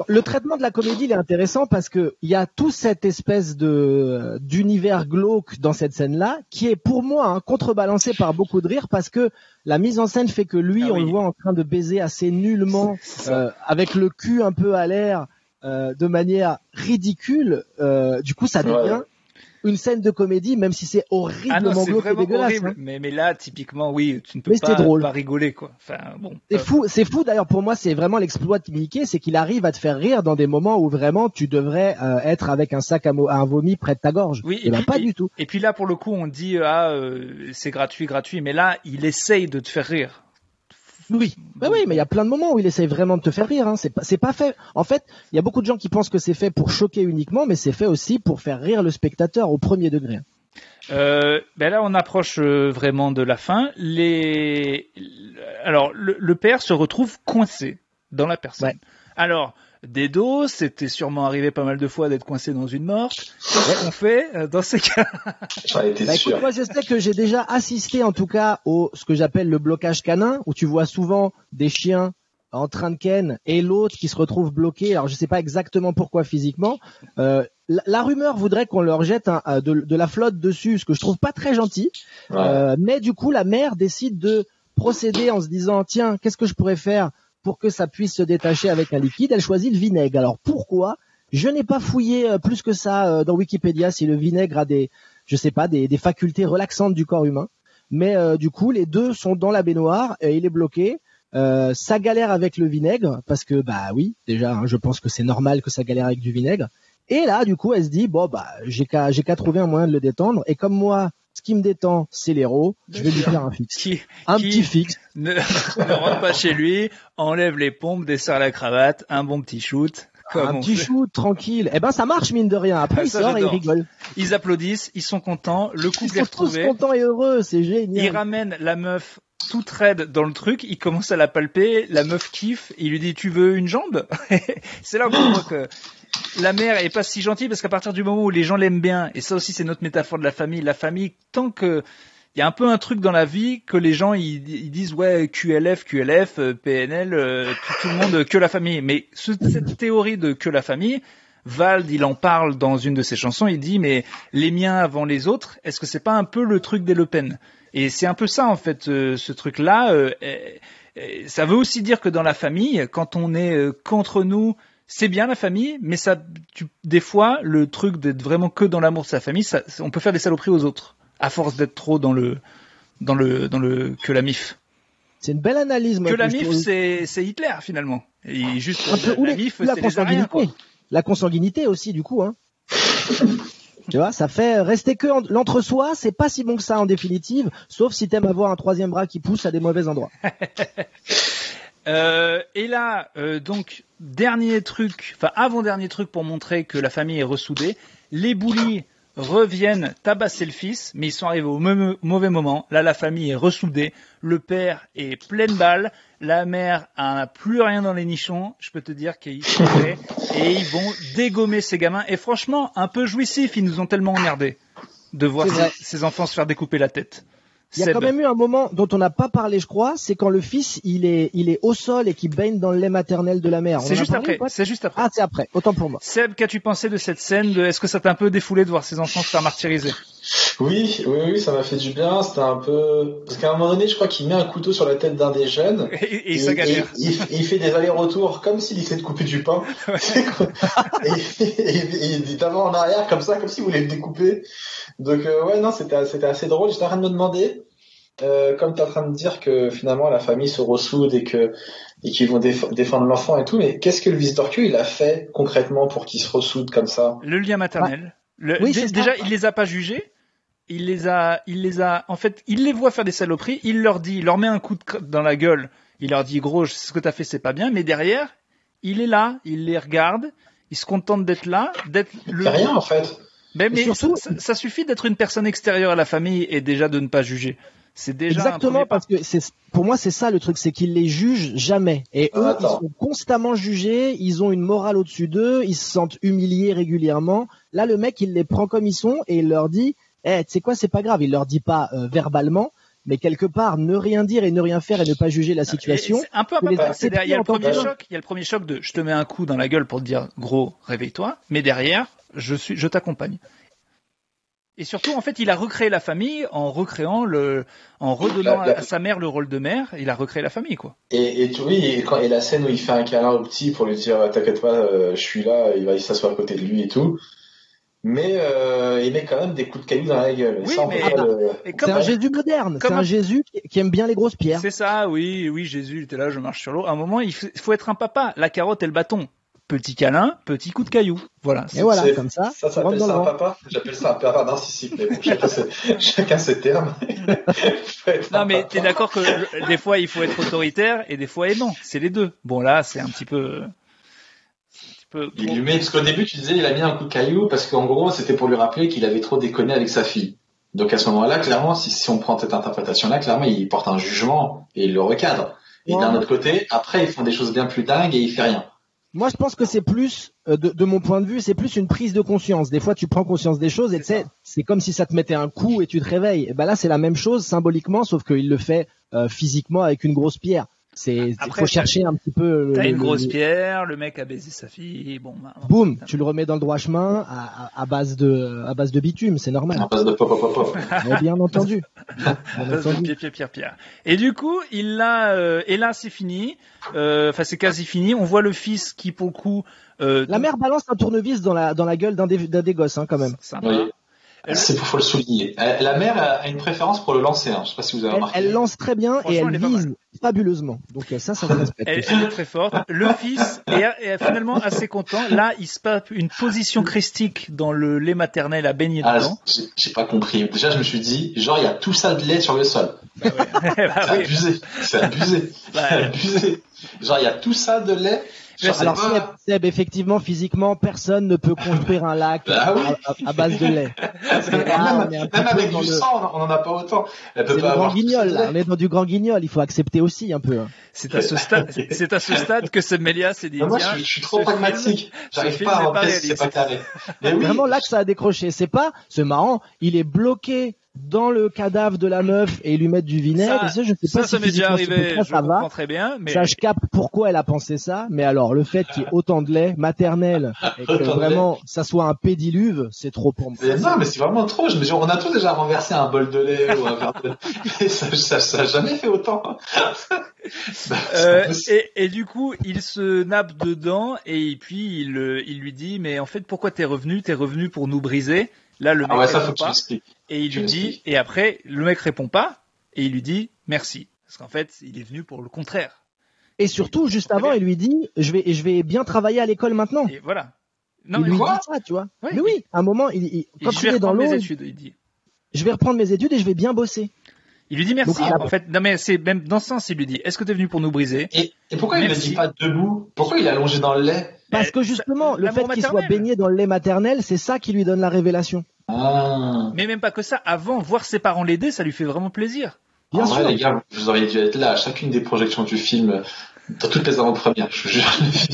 Le traitement de la comédie il est intéressant parce que il y a tout cette espèce de d'univers glauque dans cette scène-là qui est pour moi hein, contrebalancé par beaucoup de rire parce que la mise en scène fait que lui Ah on oui. le voit en train de baiser assez nullement euh, avec le cul un peu à l'air euh, de manière ridicule. Euh, du coup ça devient une scène de comédie même si c'est Ah horriblement glauque et dégueulasse. horrible. hein. Mais, mais là, typiquement, oui, tu ne peux Mais pas, drôle. pas rigoler, quoi. Enfin, bon. C'est Euh, fou, c'est fou d'ailleurs pour moi, c'est vraiment l'exploit de Mickey, c'est qu'il arrive à te faire rire dans des moments où vraiment tu devrais euh, être avec un sac à, un vomi près de ta gorge. Oui, et et ben puis- pas du tout. Et puis là, pour le coup, on dit ah euh, c'est gratuit, gratuit, mais là, il essaye de te faire rire. Oui, bah oui, mais il y a plein de moments où il essaye vraiment de te faire rire. Hein. C'est pas, c'est pas fait. En fait, il y a beaucoup de gens qui pensent que c'est fait pour choquer uniquement, mais c'est fait aussi pour faire rire le spectateur au premier degré. Euh, ben là, on approche euh, vraiment de la fin. Les, alors, le, le père se retrouve coincé dans la personne. Ouais. Alors, Dedo, c'était sûrement arrivé pas mal de fois d'être coincé dans une morgue. Qu'est-ce qu'on fait euh, dans ces cas Bah, écoute, sûr. moi je sais que j'ai déjà assisté en tout cas au ce que j'appelle le blocage canin, où tu vois souvent des chiens en train de ken et l'autre qui se retrouve bloqué. Alors je sais pas exactement pourquoi physiquement. Euh, la, la rumeur voudrait qu'on leur jette un- de, de la flotte dessus, ce que je trouve pas très gentil. Ouais. Euh, mais du coup, la mère décide de procéder en se disant tiens, qu'est-ce que je pourrais faire pour que ça puisse se détacher avec un liquide Elle choisit le vinaigre. Alors pourquoi? Je n'ai pas fouillé euh, plus que ça euh, dans Wikipédia si le vinaigre a des, je sais pas, des, facultés relaxantes du corps humain. Mais euh, du coup, les deux sont dans la baignoire et il est bloqué. Ça galère avec le vinaigre parce que bah oui, déjà, hein, je pense que c'est normal que ça galère avec du vinaigre. Et là, du coup, elle se dit bon bah j'ai qu'à trouver un moyen de le détendre. Et comme moi, qui me détend, c'est l'héros, je vais lui faire un fixe, qui un qui petit fixe. ne, ne rentre pas chez lui, enlève les pompes, desserre la cravate, un bon petit shoot. Un petit fait. shoot tranquille. Eh ben ça marche mine de rien. Après Ah, il ça, sort et il rigole. Ils applaudissent, ils sont contents, le Ils couple est sont tous retrouvé. contents et heureux, c'est Il génial. ramène la meuf toute raide dans le truc, il commence à la palper, la meuf kiffe, il lui dit tu veux une jambe C'est là qu'on voit que la mère est pas si gentille parce qu'à partir du moment où les gens l'aiment bien, et ça aussi c'est notre métaphore de la famille, la famille tant que il y a un peu un truc dans la vie que les gens ils, disent ouais QLF QLF euh, PNL euh, tout, le monde que la famille. Mais ce- cette théorie de que la famille Vald il en parle dans une de ses chansons il dit mais les miens avant les autres est-ce que c'est pas un peu le truc des Le Pen? Et c'est un peu ça en fait euh, ce truc là ça veut aussi dire que dans la famille quand on est qu'entre nous c'est bien la famille, mais ça, tu, des fois, le truc d'être vraiment que dans l'amour de sa famille, ça, on peut faire des saloperies aux autres, à force d'être trop dans le, dans le, dans le que la mif. C'est une belle analyse. moi, Que la mif, c'est, c'est Hitler finalement. Et juste un peu la, mif, la Ariens, consanguinité. La consanguinité aussi, du coup. Hein. tu vois, ça fait rester que en- l'entre-soi, c'est pas si bon que ça en définitive, sauf si t'aimes avoir un troisième bras qui pousse à des mauvais endroits. Euh, et là, euh, donc, dernier truc, enfin avant-dernier truc pour montrer que la famille est ressoudée, les boulis reviennent tabasser le fils, mais ils sont arrivés au mau- mauvais moment. Là, la famille est ressoudée, le père est pleine balle, la mère a plus rien dans les nichons, je peux te dire qu'ils sont prêts, et ils vont dégommer ces gamins. Et franchement, un peu jouissif, ils nous ont tellement emmerdés de voir ces enfants se faire découper la tête. Il y a quand même eu un moment dont on n'a pas parlé, je crois, c'est quand le fils il est il est au sol et qu'il baigne dans le lait maternel de la mère. C'est juste parlé après, c'est juste après. Ah, c'est après. Autant pour moi. Seb, qu'as-tu pensé de cette scène de, Est-ce que ça t'a un peu défoulé de voir ces enfants se faire martyriser? Oui, oui, oui, ça m'a fait du bien. C'était un peu parce qu'à un moment donné, je crois qu'il met un couteau sur la tête d'un des jeunes. Et, et ça galère. Il, il- il fait des allers-retours comme s'il essayait de couper du pain. et, et- et il est d'avant en arrière comme ça, comme s'il voulait le découper. Donc euh, ouais, non, c'était c'était assez drôle. J'étais en train de me demander, euh, comme tu es en train de dire que finalement la famille se ressoude et que et qu'ils vont déf- défendre l'enfant et tout, mais qu'est-ce que le visiteur Q il a fait concrètement pour qu'il se ressoude comme ça? Le lien maternel. Le- Oui, déjà, il les a pas jugés. Il les a, il les a, en fait, il les voit faire des saloperies. Il leur dit, il leur met un coup de cr- dans la gueule. Il leur dit, gros, ce que t'as fait, c'est pas bien. Mais derrière, il est là, il les regarde. Il se contente d'être là, d'être Il le. fait rien en fait. Mais, mais surtout- ça, suffit d'être une personne extérieure à la famille et déjà de ne pas juger. C'est déjà un Exactement, parce que c'est pour moi c'est ça le truc, c'est qu'ils les jugent jamais. Et eux, Attends. ils sont constamment jugés, ils ont une morale au-dessus d'eux, ils se sentent humiliés régulièrement. Là, le mec, il les prend comme ils sont et il leur dit, eh, tu sais quoi, c'est pas grave. Il leur dit pas euh, verbalement, mais quelque part, ne rien dire et ne rien faire et ne pas juger la situation. C'est un peu un il y a le premier choc, il y a le premier choc de je te mets un coup dans la gueule pour te dire gros, réveille-toi, mais derrière, je suis, je t'accompagne. Et surtout, en fait, il a recréé la famille en recréant le, en redonnant La- la- à sa mère le rôle de mère. Il a recréé la famille, quoi. Et, et tu- oui, et, quand, et la scène où il fait un câlin au petit pour lui dire t'inquiète pas, euh, je suis là, il va s'asseoir à côté de lui et tout. Mais euh, il met quand même des coups de caillou dans la gueule. Oui, ça, mais- le- C'est comme, un Jésus moderne. C'est comme un un- Jésus qui- aime bien les grosses pierres. c'est ça, oui, oui, Jésus, il était là, je marche sur l'eau. À un moment, il faut être un papa. La carotte et le bâton. Petit câlin, petit coup de caillou. Voilà. Et voilà, c'est- comme ça, Ça rentres s'appelle dans ça un papa? J'appelle ça un papa narcissique, mais bon, chacun, ses, chacun ses termes. Non, mais t'es d'accord que le- des fois il faut être autoritaire et des fois aimant. C'est les deux. Bon là, c'est un petit peu, petit peu. Il trop- lui met, parce qu'au début, tu disais, il a mis un coup de caillou, parce qu'en gros, c'était pour lui rappeler qu'il avait trop déconné avec sa fille. Donc à ce moment-là, clairement, si, si on prend cette interprétation-là, clairement, il porte un jugement et il le recadre. Et Ouais. d'un autre côté, après, ils font des choses bien plus dingues et il fait rien. Moi, je pense que c'est plus, euh, de, de mon point de vue, c'est plus une prise de conscience. Des fois, tu prends conscience des choses et tu C'est sais, c'est comme si ça te mettait un coup et tu te réveilles. Et ben là, c'est la même chose symboliquement, sauf qu'il le fait euh, physiquement avec une grosse pierre. C'est, faut chercher un petit peu. le- T'as une grosse le- pierre, le mec a baisé sa fille. Bon, bah, Boum, tu le remets dans le droit chemin à, à- à base de, à base de bitume, c'est normal. En base de pop, pop, pop, pop. Mais bien entendu. Bien Base entendu. pied, pied, pierre, pierre. Et du coup, il l'a. euh, et là, c'est fini. Euh, Enfin, c'est quasi fini. On voit le fils qui, pour le coup, euh, La mère balance un tournevis dans la, dans la gueule d'un des, d'un des gosses, hein, quand même. sympa. Oui. C'est pour faut le souligner. Euh, La mère a une préférence pour le lancer. Hein. Je sais pas si vous avez Elle, remarqué. elle lance très bien et elle elle vise fabuleusement. Donc euh, ça, ça se respecte. Elle, elle est très forte. Le fils est, est finalement assez content. Là, il se passe une position christique dans le lait maternel à baigner Ah, dedans. j'ai j'ai pas compris. Déjà, je me suis dit, genre, il y a tout ça de lait sur le sol. Bah C'est oui. abusé. C'est abusé. Bah, C'est abusé. Genre, il y a tout ça de lait. Alors pas- Seb, Seb, effectivement, physiquement, personne ne peut construire un lac Bah oui. à, base de lait. Même, là, avec du le- sang, on en a pas autant. Elle C'est peut le pas grand avoir ça guignol, là. On est dans du grand guignol. Il faut accepter aussi un peu. hein. c'est à ce stade, c'est à ce stade que Seb Melia s'est dit. Moi, je, suis- je suis trop ce pragmatique. J'arrive pas à si c'est pas carré. Mais oui. Vraiment là que ça a décroché. C'est pas, c'est marrant. Il est bloqué dans le cadavre de la meuf et lui mettent du vinaigre. Ça- ça, je sais Ça, pas ça si m'est déjà arrivé. pour Je ça, va. très bien, mais Ça, je capte pourquoi elle a pensé ça, mais alors le fait qu'il y ait autant de lait maternel et que vraiment ça soit un pédiluve, c'est trop pour moi. Mais non, mais c'est vraiment trop. Je me dis, on a tous déjà renversé un bol de lait ou un verre de lait. Ça, ça, ça a jamais fait autant. Euh, et, et du coup, il se nappe dedans et puis il, euh, il lui dit mais en fait pourquoi t'es revenu? T'es revenu pour nous briser. Là le mec Ah ouais, ça faut que tu pas l'expliques. Et il tu lui dit et après le mec répond pas et il lui dit merci parce qu'en fait il est venu pour le contraire. Et surtout, juste avant, il lui dit, je vais, je vais bien travailler à l'école maintenant. Et voilà. Non, il mais lui quoi dit ça, tu vois. Ouais, mais oui, à un moment, il, il- quand je il vais est dans reprendre l'eau, mes il- études, il dit. je vais reprendre mes études et je vais bien bosser. Il lui dit merci. Donc, en fait, non mais c'est même dans ce sens, il lui dit est-ce que t'es venu pour nous briser? Et, et pourquoi il ne dit pas debout? Pourquoi il est allongé dans le lait? Parce Euh, que justement, le fait qu'il soit baigné dans le lait maternel, c'est ça qui lui donne la révélation. Ah. Mais même pas que ça. Avant, voir ses parents l'aider, ça lui fait vraiment plaisir. Bien En sûr. vrai, les gars, vous auriez dû être là à chacune des projections du film, dans toutes les avant-premières. Je vous jure,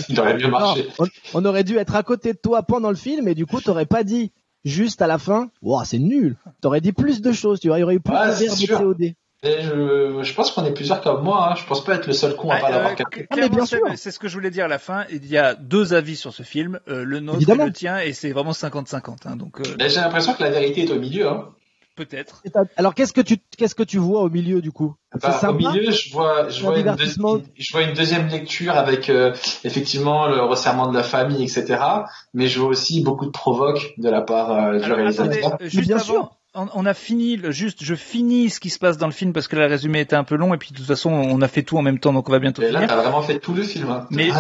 il aurait mieux Non, marché. on, on aurait dû être à côté de toi pendant le film et du coup, t'aurais pas dit juste à la fin, wow, c'est nul. T'aurais dit plus de choses, tu vois, il y aurait eu plus Ouais, de verbes. COD. Et je, je pense qu'on est plusieurs comme moi. Hein. Je pense pas être le seul con à Ah, pas l'avoir euh, capté. cl- Ah, mais bien clairement, c'est- sûr. C'est ce que je voulais dire à la fin. Il y a deux avis sur ce film, euh, le nôtre Évidemment. et le tien, et c'est vraiment 50-50. hein, donc euh, J'ai l'impression que la vérité est au milieu. Hein. peut-être. Alors, qu'est-ce que tu, qu'est-ce que tu vois au milieu du coup? Bah, au milieu, je vois, je vois, une, divertissement. deuxi- je vois une deuxième lecture avec euh, effectivement le resserrement de la famille, etc. Mais je vois aussi beaucoup de provoques de la part euh, du Alors, réalisateur. attendez, juste bien avant, sûr. On, on a fini, le, juste, je finis ce qui se passe dans le film parce que le résumé était un peu long et puis de toute façon, on a fait tout en même temps, donc on va bientôt Et là, finir. t'as vraiment fait tout le film. Hein, Mais-.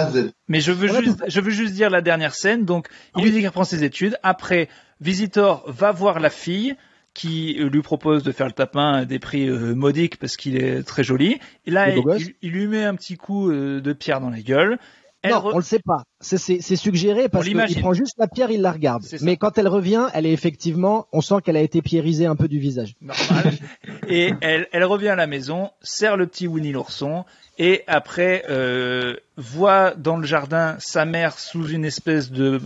Mais je veux juste, je veux juste dire la dernière scène. Donc, il Ah lui dit qu'il reprend ses études. Après, Visitor va voir la fille qui euh, lui propose de faire le tapin à des prix euh, modiques parce qu'il est très joli. Et là, il lui met un petit coup euh, de pierre dans la gueule. Elle non, re- on le sait pas. C'est- suggéré parce qu'il prend juste la pierre, il la regarde. Mais quand elle revient, elle est effectivement, on sent qu'elle a été pierrisée un peu du visage. normal. et elle, elle revient à la maison, serre le petit Winnie l'ourson, et après euh, voit dans le jardin sa mère sous une espèce de,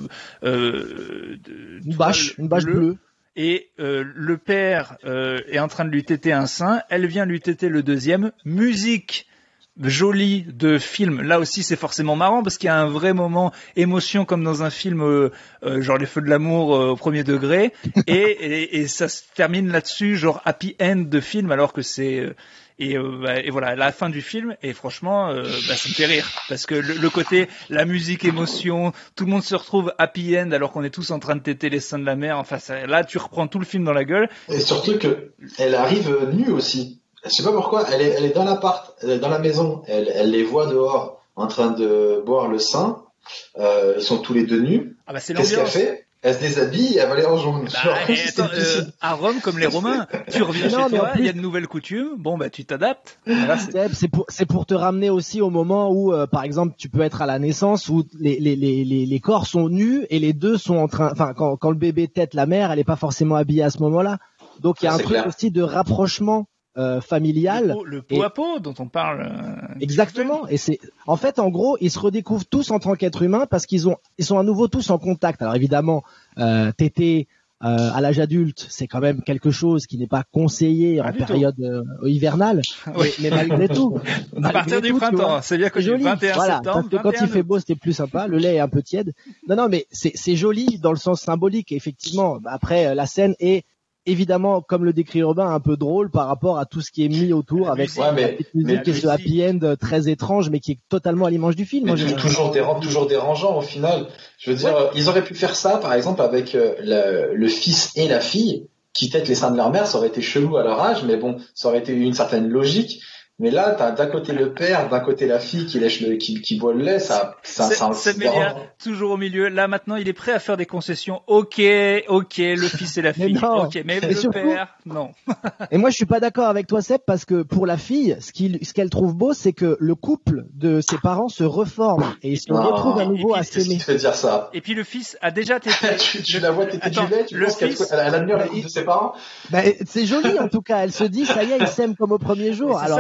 euh, de Une bâche, une bâche bleue. et euh, le père euh, est en train de lui téter un sein, elle vient lui téter le deuxième, musique jolie de film. Là aussi, c'est forcément marrant parce qu'il y a un vrai moment émotion comme dans un film euh, euh, genre Les Feux de l'amour euh, au premier degré et, et, et ça se termine là-dessus genre happy end de film alors que c'est euh, et, euh, bah, et voilà la fin du film et franchement euh, bah, ça me fait rire parce que le, le côté la musique émotion tout le monde se retrouve happy end alors qu'on est tous en train de téter les seins de la mer enfin ça, là tu reprends tout le film dans la gueule Et surtout que elle arrive nue aussi. Je sais pas pourquoi, elle est, elle est dans l'appart, elle est dans la maison, elle, elle les voit dehors en train de boire le sein. Euh, ils sont tous les deux nus. ah bah c'est Qu'est-ce qu'elle fait? Elle se déshabille et elle va aller en jaune. Bah, Genre, et attends, euh, à Rome, comme les Romains, tu reviens Non, chez toi, il y a de nouvelles coutumes, bon bah tu t'adaptes. Voilà, c'est- pour c'est pour te ramener aussi au moment où euh, par exemple tu peux être à la naissance où les les les les, les corps sont nus et les deux sont en train enfin quand quand le bébé tète la mère elle est pas forcément habillée à ce moment-là donc il y a Ça, un truc clair. aussi de rapprochement euh, le familial pot, le pot Et- à pot dont on parle. euh, exactement et c'est en fait en gros ils se redécouvrent tous en tant qu'êtres humains parce qu'ils ont ils sont à nouveau tous en contact alors évidemment euh, tété euh, à l'âge adulte, c'est quand même quelque chose qui n'est pas conseillé en période euh, hivernale, Oui. mais, mais malgré tout. À partir du tout, printemps, c'est bien connu. joli. 21 voilà, septembre, parce que quand 21 il fait beau, c'était plus sympa. Le lait est un peu tiède. Non, non, mais c'est joli dans le sens symbolique. Effectivement, après la scène est évidemment, comme le décrit Urbain, un peu drôle par rapport à tout ce qui est mis autour avec. Ouais, mais- petite musique mais et ce happy end très étrange, mais qui est totalement à l'image du film. Toujours dérangeant au final. Je veux dire, ils auraient pu faire ça, par exemple, avec euh, le, le fils et la fille qui têtent les seins de leur mère. Ça aurait été chelou à leur âge, mais bon, ça aurait été une certaine logique. Mais là, t'as d'un côté le père, d'un côté la fille qui lèche le, qui, qui boit le lait. Ça, ça, ça, c'est toujours au milieu. Là maintenant, il est prêt à faire des concessions. Ok, ok, le fils et la Mais fille. non. ok, mais Et le surtout- père, non. Et moi, je suis pas d'accord avec toi, Seb, parce que pour la fille, ce qu'il- ce qu'elle trouve beau, c'est que le couple de ses parents se reforme et ils se Non. retrouvent à nouveau à puis, qui s'aimer. dire ça Et puis le fils a déjà tété. tu, tu Le- la vois Attends, du lait, tu le penses qu'elle fils- elle, elle admire la coupe de ses parents Bah, c'est joli en tout cas. Elle se dit, ça y est, ils s'aiment comme au premier jour. Mais Alors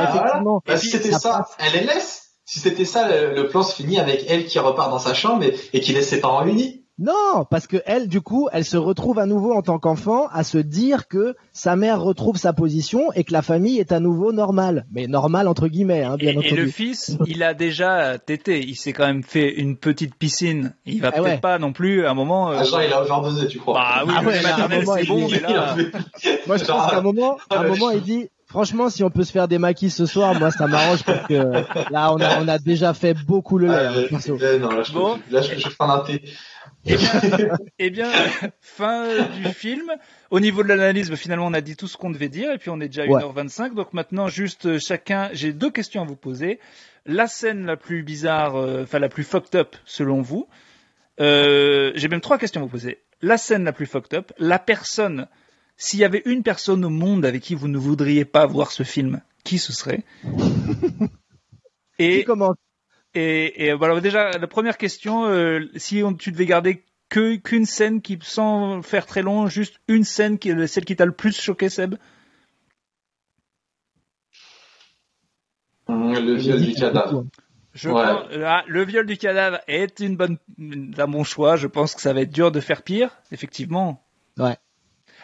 Bah, Et si c'était ça passe. elle les laisse. Si c'était ça, le, le plan se finit avec elle qui repart dans sa chambre et, et qui laisse ses parents unis. non, parce que elle, du coup, elle se retrouve à nouveau en tant qu'enfant à se dire que sa mère retrouve sa position et que la famille est à nouveau normale. Mais normale entre guillemets, hein, bien Et, et entendu. le fils, il a déjà tété. Il s'est quand même fait une petite piscine. Il va Ah peut-être ouais. pas non plus à un moment. euh, Ah, genre, il a overdosé, tu crois. Bah oui, Ah ouais, maternel, c'est bon, est- mais là. Moi, je pense qu'à un moment, à un Ah, moment, il dit, franchement, si on peut se faire des maquis ce soir, moi, ça m'arrange parce que là, on a, on a déjà fait beaucoup le lait. Ah, hein, euh, euh, non, là, je, peux Bon. plus. là, je, je prends un thé. Eh bien, eh bien, fin du film. Au niveau de l'analyse, bah, finalement, on a dit tout ce qu'on devait dire, et puis on est déjà à Ouais. 1h25. Donc maintenant, juste euh, chacun, j'ai deux questions à vous poser. La scène la plus bizarre, euh, enfin la plus fucked up selon vous. Euh, j'ai même trois questions à vous poser. La scène la plus fucked up, la personne, s'il y avait une personne au monde avec qui vous ne voudriez pas voir ce film, qui ce serait Qui Et commence et, et voilà, déjà, la première question, euh, si on, tu devais garder que qu'une scène qui, sans faire très long, juste une scène qui est celle qui t'a le plus choqué, Seb? Hum, Le viol du cadavre. je Ouais. pense- ah, Le viol du cadavre est une bonne, un bon choix. Je pense que ça va être dur de faire pire, effectivement. Ouais.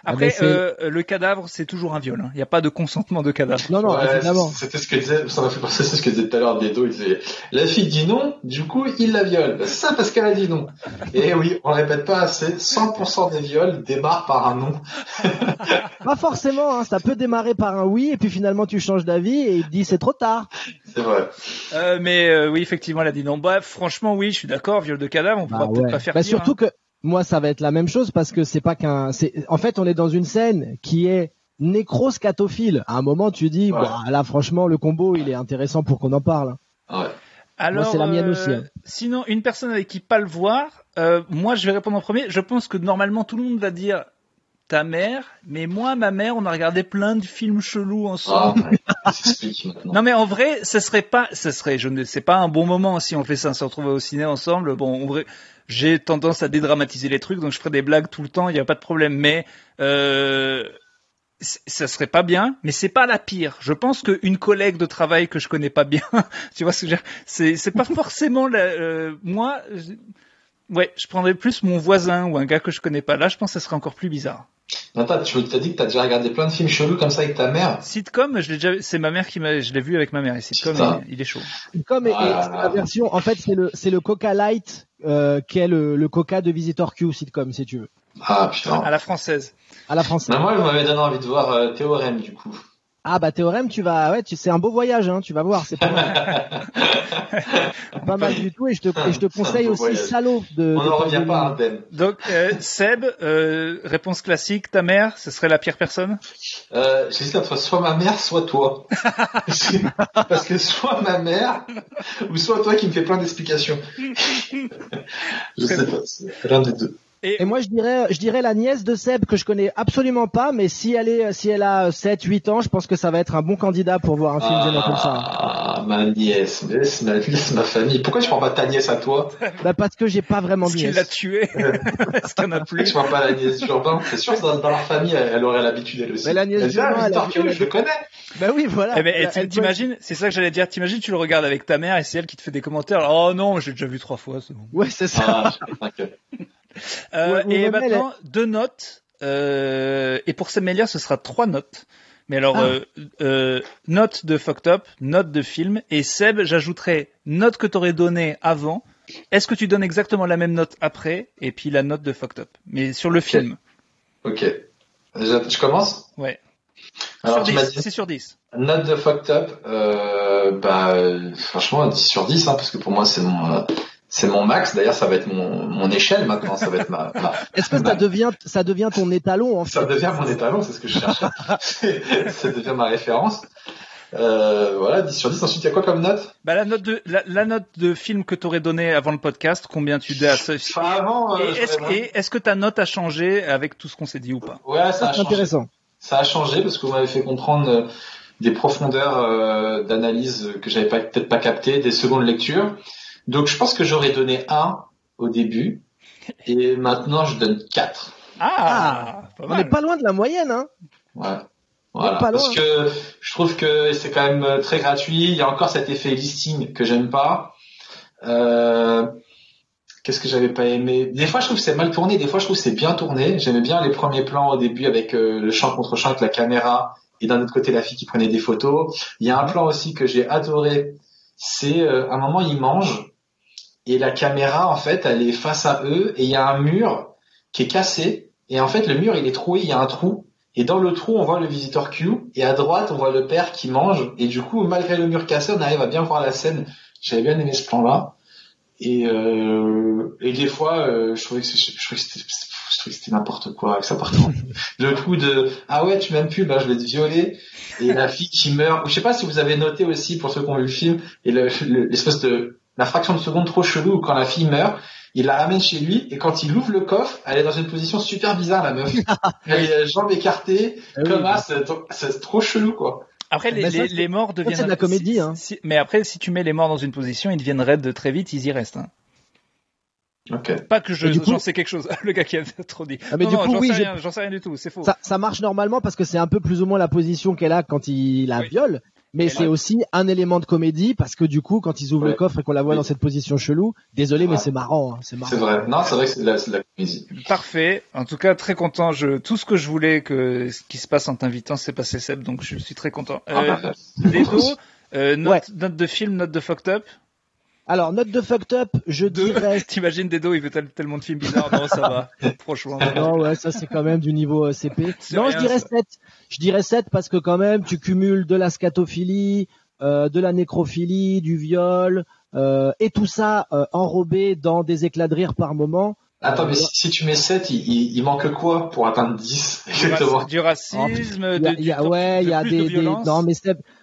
Après, Ah ben, c'est- euh, le cadavre, c'est toujours un viol. hein. Il n'y a pas de consentement de cadavre. Non, non, Ouais, évidemment. C'était ce que disait, ça m'a fait penser à ce que disait tout à l'heure Dedo, il disait, la fille dit non, du coup, il la viole. Ben, C'est ça parce qu'elle a dit non. Et oui, on le répète pas assez, 100% des viols démarrent par un non. Pas forcément, hein, ça peut démarrer par un oui, et puis finalement, tu changes d'avis et il te dit c'est trop tard. C'est vrai. Euh, mais euh, oui, effectivement, elle a dit non. Bref, franchement, oui, je suis d'accord. Viol de cadavre, on Bah pourra peut-être ouais. pas faire Bah, pire. surtout hein. que moi, ça va être la même chose parce que c'est pas qu'un. c'est En fait, on est dans une scène qui est nécroscatophile. À un moment, tu dis, Ouais. bah, là, franchement, le combo, il est intéressant pour qu'on en parle. Ouais. Alors, c'est la mienne euh, aussi, hein. Sinon, une personne avec qui pas le voir, euh, moi je vais répondre en premier. Je pense que normalement tout le monde va dire ta mère, mais moi, ma mère, on a regardé plein de films chelous Ah, ensemble. maintenant. Non mais en vrai, ce serait pas, ce serait, je ne sais pas un bon moment si on fait ça, se retrouver au ciné ensemble. Bon, en vrai, j'ai tendance à dédramatiser les trucs, donc je ferai des blagues tout le temps, il n'y a pas de problème. Mais euh, ça serait pas bien, mais c'est pas la pire. Je pense qu'une collègue de travail que je connais pas bien, tu vois ce que je veux dire, c'est c'est pas forcément la, euh, moi. je- Ouais, je prendrais plus mon voisin ou un gars que je connais pas. Là, je pense que ça serait encore plus bizarre. Attends, tu as dit que t'as déjà regardé plein de films chelous comme ça avec ta mère? Sitcom, je l'ai déjà, c'est ma mère qui m'a, je l'ai vu avec ma mère. Et sitcom, il, il est chaud. Comme et- et Ah. c'est la version, en fait, c'est le c'est le Coca Light euh, qui est le, le Coca de Visitor Q sitcom si tu veux, Ah putain. À la française. à la française. Mais moi, vous m'avez donné envie de voir euh, Théorème du coup. Ah bah théorème, tu vas, ouais, tu, c'est un beau voyage, hein, tu vas voir, c'est pas mal, pas mal du tout. Et je te, et je te conseille aussi voyage. Salaud de. On n'en revient pas, hein, Ben. Donc, euh, Seb, euh, réponse classique, ta mère, ce serait la pire personne? Euh, J'hésite entre soit ma mère, soit toi. Parce que soit ma mère, ou soit toi qui me fais plein d'explications. Je sais pas, c'est l'un des deux. Et moi, je dirais, je dirais la nièce de Seb que je connais absolument pas, mais si elle est, si elle a 7, 8 ans, je pense que ça va être un bon candidat pour voir un film gênant comme ça. Ah, ma nièce, laisse ma, laisse ma famille. Pourquoi tu prends pas ta nièce à toi? Bah parce que j'ai pas vraiment de Est-ce qu'il l'a nièce. tué Est-ce qu'il n'y en a plus tu prends pas la nièce Urbain C'est sûr que dans, dans leur famille, elle, elle aurait l'habitude elle aussi. Mais la nièce elle dit, ah, elle elle je le connais. Bah oui, voilà. Eh ben, Elle- et elle t'imagines, c'est ça que j'allais dire, t'imagines, tu le regardes avec ta mère et c'est elle qui te fait des commentaires. Oh non, j'ai déjà vu trois fois, c'est bon. Ouais, c'est ça. Ah. Euh, Ouais, et maintenant, deux notes. Euh, et pour Semelia, ce sera trois notes. Mais alors, Ah. euh, note de Fucked Up, note de film. Et Seb, j'ajouterai note que t'aurais donnée avant. Est-ce que tu donnes exactement la même note après Et puis la note de Fucked Up. Mais sur le film? Ok. Je, je commence? Ouais. Alors, sur tu m'as 10, dit c'est sur 10. Note de fucked up, euh, bah franchement 10 sur 10 hein, parce que pour moi c'est mon c'est mon max. D'ailleurs ça va être mon, mon échelle maintenant, ça va être ma, ma- Est-ce que ça devient, ça devient ton étalon en fait ça devient mon étalon, c'est ce que je cherchais. ça devient ma référence. Euh, voilà 10 sur 10. Ensuite il y a quoi comme note? Bah, la note de, la, la note de film que t'aurais donnée avant le podcast, combien tu donnes à ce Enfin avant. euh, Et est-ce, que ta note a changé avec tout ce qu'on s'est dit ou pas? Ouais ça a C'est changé. intéressant. Ça a changé parce que vous m'avez fait comprendre euh, des profondeurs euh, d'analyse que j'avais pas peut-être pas capté, des secondes lectures. Donc je pense que j'aurais donné 1 au début et maintenant je donne 4. Ah, pas On n'est pas loin de la moyenne, hein. Ouais. Voilà. pas Parce que je trouve que c'est quand même euh, très gratuit. Il y a encore cet effet listing que j'aime pas. Euh, Qu'est-ce que j'avais pas aimé? Des fois, je trouve que c'est mal tourné. Des fois, je trouve que c'est bien tourné. J'aimais bien les premiers plans au début avec euh, le champ contre champ avec la caméra et d'un autre côté la fille qui prenait des photos. Il y a un plan aussi que j'ai adoré. C'est euh, à un moment ils mangent et la caméra en fait elle est face à eux et il y a un mur qui est cassé et en fait le mur il est troué, il y a un trou et dans le trou on voit le visiteur Q et à droite on voit le père qui mange et du coup malgré le mur cassé on arrive à bien voir la scène. J'avais bien aimé ce plan là et euh, et des fois euh, je trouvais que c'était c'était n'importe quoi avec ça partout. le coup de ah ouais tu m'aimes plus bah je vais te violer et la fille qui meurt. Je sais pas si vous avez noté aussi pour ceux qui ont vu le film et le- le- l'espèce de la fraction de seconde trop chelou où quand la fille meurt, il la ramène chez lui et quand il ouvre le coffre, elle est dans une position super bizarre la meuf. elle est jambes écartées, Ah oui. comme ça, c'est c'est trop chelou quoi. Après, les, Mais ça, les, c'est- les morts deviennent. c'est de la comédie, si- hein. si- mais après, si tu mets les morts dans une position, ils deviennent raides très vite, ils y restent. Hein. Ok. Pas que je, du coup- j'en sais quelque chose. Le gars qui a trop dit. Ah, mais non, du non, coup, j'en oui, sais rien, j'en sais rien du tout. C'est faux. Ça, ça marche normalement parce que c'est un peu plus ou moins la position qu'elle a quand il la Oui. viole. Mais c'est aussi un élément de comédie parce que du coup, quand ils ouvrent Ouais. le coffre et qu'on la voit Oui. dans cette position chelou, désolé, mais c'est marrant, hein, c'est marrant. C'est vrai. Non, c'est vrai que c'est de la, c'est de la comédie. Parfait. En tout cas, très content. Je, tout ce que je voulais que ce qui se passe en t'invitant, c'est passé Seb, donc je suis très content. Ah, Euh, bah, Dedo, euh, note, Ouais. note de film, note de fucked up. Alors, note de fucked up, je Deux. dirais. T'imagines Dedo, il veut tel- tellement de films bizarres. Non, ça va. Franchement. Non, ouais, ça c'est quand même du niveau euh, CP. Non, rien, je dirais ça. 7. Je dirais 7 parce que quand même, tu cumules de la scatophilie, euh, de la nécrophilie, du viol, euh, et tout ça euh, enrobé dans des éclats de rire par moment. Attends, Euh, mais si, si tu mets 7, il, il, il manque quoi pour atteindre 10 Du, Exactement? du racisme, Il y a, de, y a- du- ouais, il y a de des, de des- non mais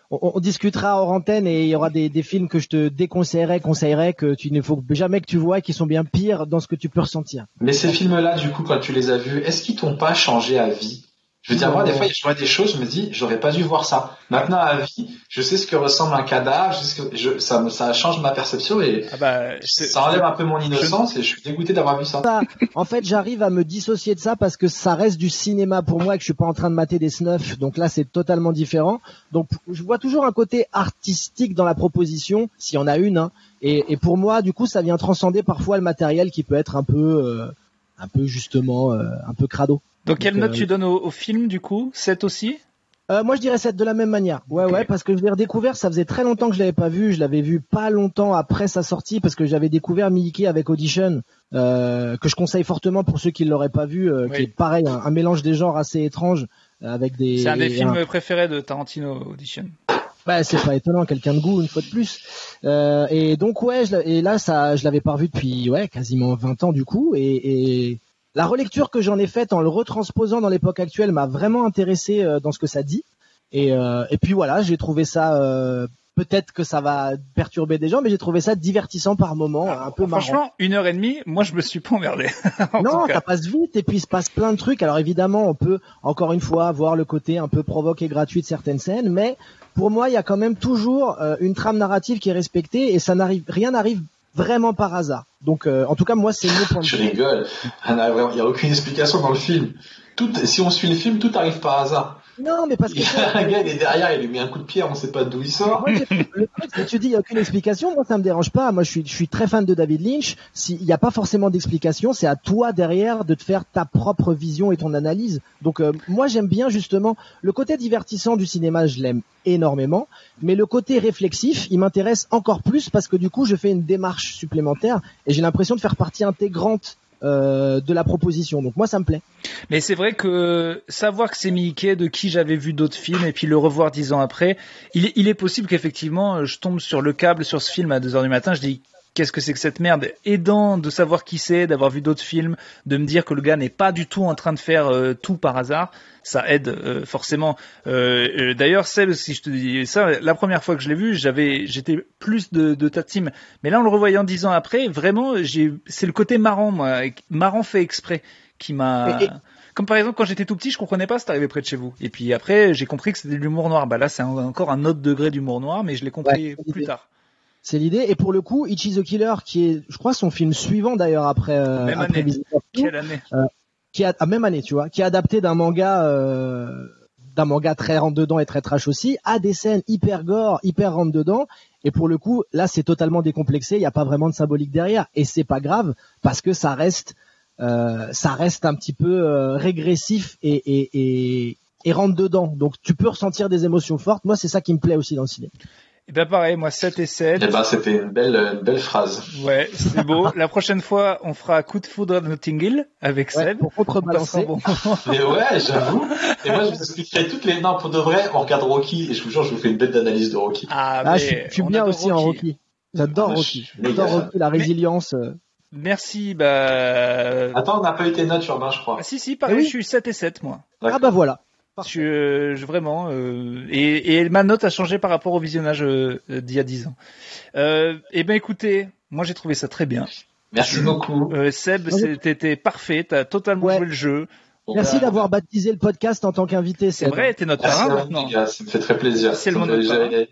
on, discutera hors antenne et il y aura des, films que je te déconseillerais, conseillerais que tu ne faut jamais que tu vois qui sont bien pires dans ce que tu peux ressentir. Mais ces films-là, du coup, quand tu les as vus, est-ce qu'ils t'ont pas changé à vie? Je veux dire, moi, des fois, je vois des choses, je me dis, j'aurais pas dû voir ça. Maintenant, à vie, je sais ce que ressemble un cadavre, je sais ce que, je, ça, me- ça change ma perception et Ah bah, ça enlève un peu mon innocence et je suis dégoûté d'avoir vu ça. Ça, en fait, j'arrive à me dissocier de ça parce que ça reste du cinéma pour moi et que je suis pas en train de mater des snuffs. Donc là, c'est totalement différent. Donc, je vois toujours un côté artistique dans la proposition, s'il y en a une. hein. Et, et pour moi, du coup, ça vient transcender parfois le matériel qui peut être un peu, euh, un peu justement, euh, un peu crado. Donc, quelle note euh, tu donnes au, au film du coup? 7 aussi? Euh, moi, je dirais 7 de la même manière. Ouais, ouais, parce que je l'ai redécouvert. Ça faisait très longtemps que je l'avais pas vu. Je l'avais vu pas longtemps après sa sortie, parce que j'avais découvert Mickey avec Audition, euh, que je conseille fortement pour ceux qui l'auraient pas vu, euh, Oui. qui est pareil, un, un mélange des genres assez étrange, euh, avec des. C'est un des films préférés de Tarantino Audition. Bah, c'est pas étonnant, quelqu'un de goût une fois de plus. Euh, et donc ouais, je et là ça, je l'avais pas revu depuis ouais quasiment 20 ans du coup, et, et la relecture que j'en ai faite en le retransposant dans l'époque actuelle m'a vraiment intéressé euh, dans ce que ça dit. Et, euh, et puis voilà, j'ai trouvé ça. euh, Peut-être que ça va perturber des gens, mais j'ai trouvé ça divertissant par moment, un peu marrant. Franchement, une heure et demie, moi je me suis pas emmerdé. Non, ça passe vite et puis il se passe plein de trucs. Alors évidemment, on peut encore une fois voir le côté un peu provoque et gratuit de certaines scènes, mais pour moi, il y a quand même toujours euh, une trame narrative qui est respectée et ça n'arrive, rien n'arrive vraiment par hasard. Donc, euh, en tout cas, moi, c'est mon point de Tu vue. rigoles. Il n'y a aucune explication dans le film. Tout, si on suit le film, tout arrive par hasard. Non, mais parce que Il y a un gars, il est derrière, il lui met un coup de pied, on sait pas d'où il sort. Moi, le truc, c'est que tu dis il y a aucune explication, moi ça me dérange pas. Moi je suis je suis très fan de David Lynch. S'il n'y a pas forcément d'explication, c'est à toi derrière de te faire ta propre vision et ton analyse. Donc euh, moi j'aime bien justement le côté divertissant du cinéma, je l'aime énormément, mais le côté réflexif, il m'intéresse encore plus parce que du coup je fais une démarche supplémentaire et j'ai l'impression de faire partie intégrante euh, de la proposition. Donc moi ça me plaît. Mais c'est vrai que savoir que c'est Mickey, de qui j'avais vu d'autres films, et puis le revoir dix ans après, il est, possible qu'effectivement je tombe sur le câble sur ce film à 2 heures du matin, je dis qu'est-ce que c'est que cette merde Aidant de savoir qui c'est, d'avoir vu d'autres films, de me dire que le gars n'est pas du tout en train de faire euh, tout par hasard, ça aide euh, forcément. Euh, D'ailleurs, Seb, si je te dis ça, la première fois que je l'ai vu, j'avais, j'étais plus de, de ta team. Mais là, en le revoyant dix ans après, vraiment, c'est le côté marrant, moi, marrant fait exprès, qui m'a. Comme par exemple, quand j'étais tout petit, je comprenais pas c'est arrivé près de chez vous. Et puis après, j'ai compris que c'était de l'humour noir. Bah là, c'est encore un autre degré d'humour noir, mais je l'ai compris Ouais, plus tard. C'est l'idée. Et pour le coup, Ichi the Killer, qui est, je crois, son film suivant d'ailleurs après, euh, Même après année. Quelle année qui a, ah, même année, tu vois, qui est adapté d'un manga, euh, d'un manga très rentre dedans et très trash aussi, a des scènes hyper gore, hyper rentre dedans. Et pour le coup, là, c'est totalement décomplexé. Il n'y a pas vraiment de symbolique derrière, et c'est pas grave parce que ça reste, euh, ça reste un petit peu euh, régressif et, et, et, et rentre dedans. Donc, tu peux ressentir des émotions fortes. Moi, c'est ça qui me plaît aussi dans le cinéma. Et ben pareil, moi 7 et 7. Eh ben, c'était une belle, une belle phrase. Ouais, c'est beau. La prochaine fois, on fera coup de foudre à Notting Hill avec Ouais, Seb. pour contrebalancer. bon. Mais ouais, j'avoue. Et moi, je vous expliquerai toutes les. Non, pour de vrai, on regarde Rocky et je vous jure, je vous fais une bête d'analyse de Rocky. Ah, Ah, mais je suis, je suis on bien aussi en Rocky. J'adore Ah, Rocky. J'adore. Rocky, la résilience. Merci, bah. Attends, on n'a pas eu tes notes, Urbain, je crois. Ah, si, si, pareil, Eh oui. je suis 7 et 7, moi. Ah bah voilà. Je, je- vraiment, euh, et, et ma note a changé par rapport au visionnage euh, euh, d'il y a 10 ans. Euh, et ben écoutez, moi j'ai trouvé ça très bien. Merci beaucoup. Euh, Seb, c'était parfait, t'as totalement Ouais. joué le jeu. Merci Bah, d'avoir baptisé le podcast en tant qu'invité. C'est vrai, t'es notre parrain maintenant. ça me fait très plaisir. C'est le monde.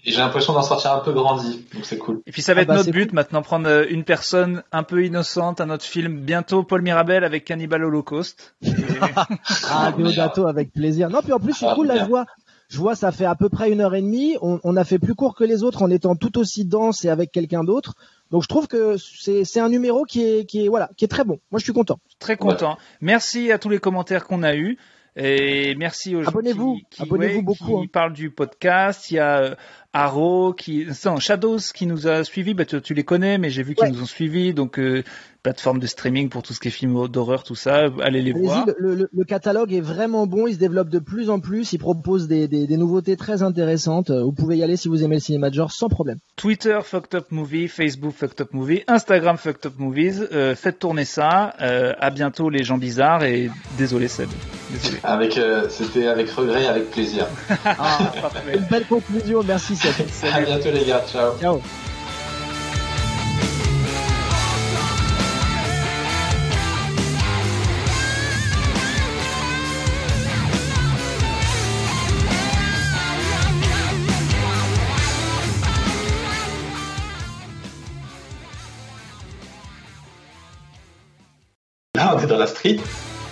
J'ai l'impression d'en sortir un peu grandi, donc c'est cool. Et puis ça va Ah être bah, notre but maintenant, prendre euh, une personne un peu innocente à notre film. Bientôt Paul Mirabel avec Cannibal Holocaust. Ah, Ah, Deodato avec plaisir. Non, puis en plus, je suis Ah, cool, bien. je vois, je vois, ça fait à peu près une heure et demie. On, on a fait plus court que les autres en étant tout aussi dense et avec quelqu'un d'autre. Donc, je trouve que c'est, un numéro qui est, qui est, voilà, qui est très bon. Moi, je suis content. Très content. Merci à tous les commentaires qu'on a eus. Et merci aux gens Abonnez-vous. qui, qui, Abonnez-vous ouais, beaucoup, qui hein. parlent du podcast. Il y a euh, Arrow, qui, non, Shadows qui nous a suivis. Bah, tu, tu les connais, mais j'ai vu qu'ils Ouais. nous ont suivis. Donc, euh, plateforme de streaming pour tout ce qui est film d'horreur, tout ça. Allez les voir. Le, le- le catalogue est vraiment bon. Il se développe de plus en plus. Il propose des, des, des nouveautés très intéressantes. Vous pouvez y aller si vous aimez le cinéma de genre sans problème. Twitter Fucked Up Movie, Facebook Fucked Up Movie, Instagram Fucked Up Movies. Euh, faites tourner ça. Euh, à bientôt les gens bizarres et désolé Seb. Désolé. Avec, euh, c'était avec regret et avec plaisir. Ah, une belle conclusion. Merci, Seb. À bientôt les gars, ciao. Ciao. Là, on est dans la street.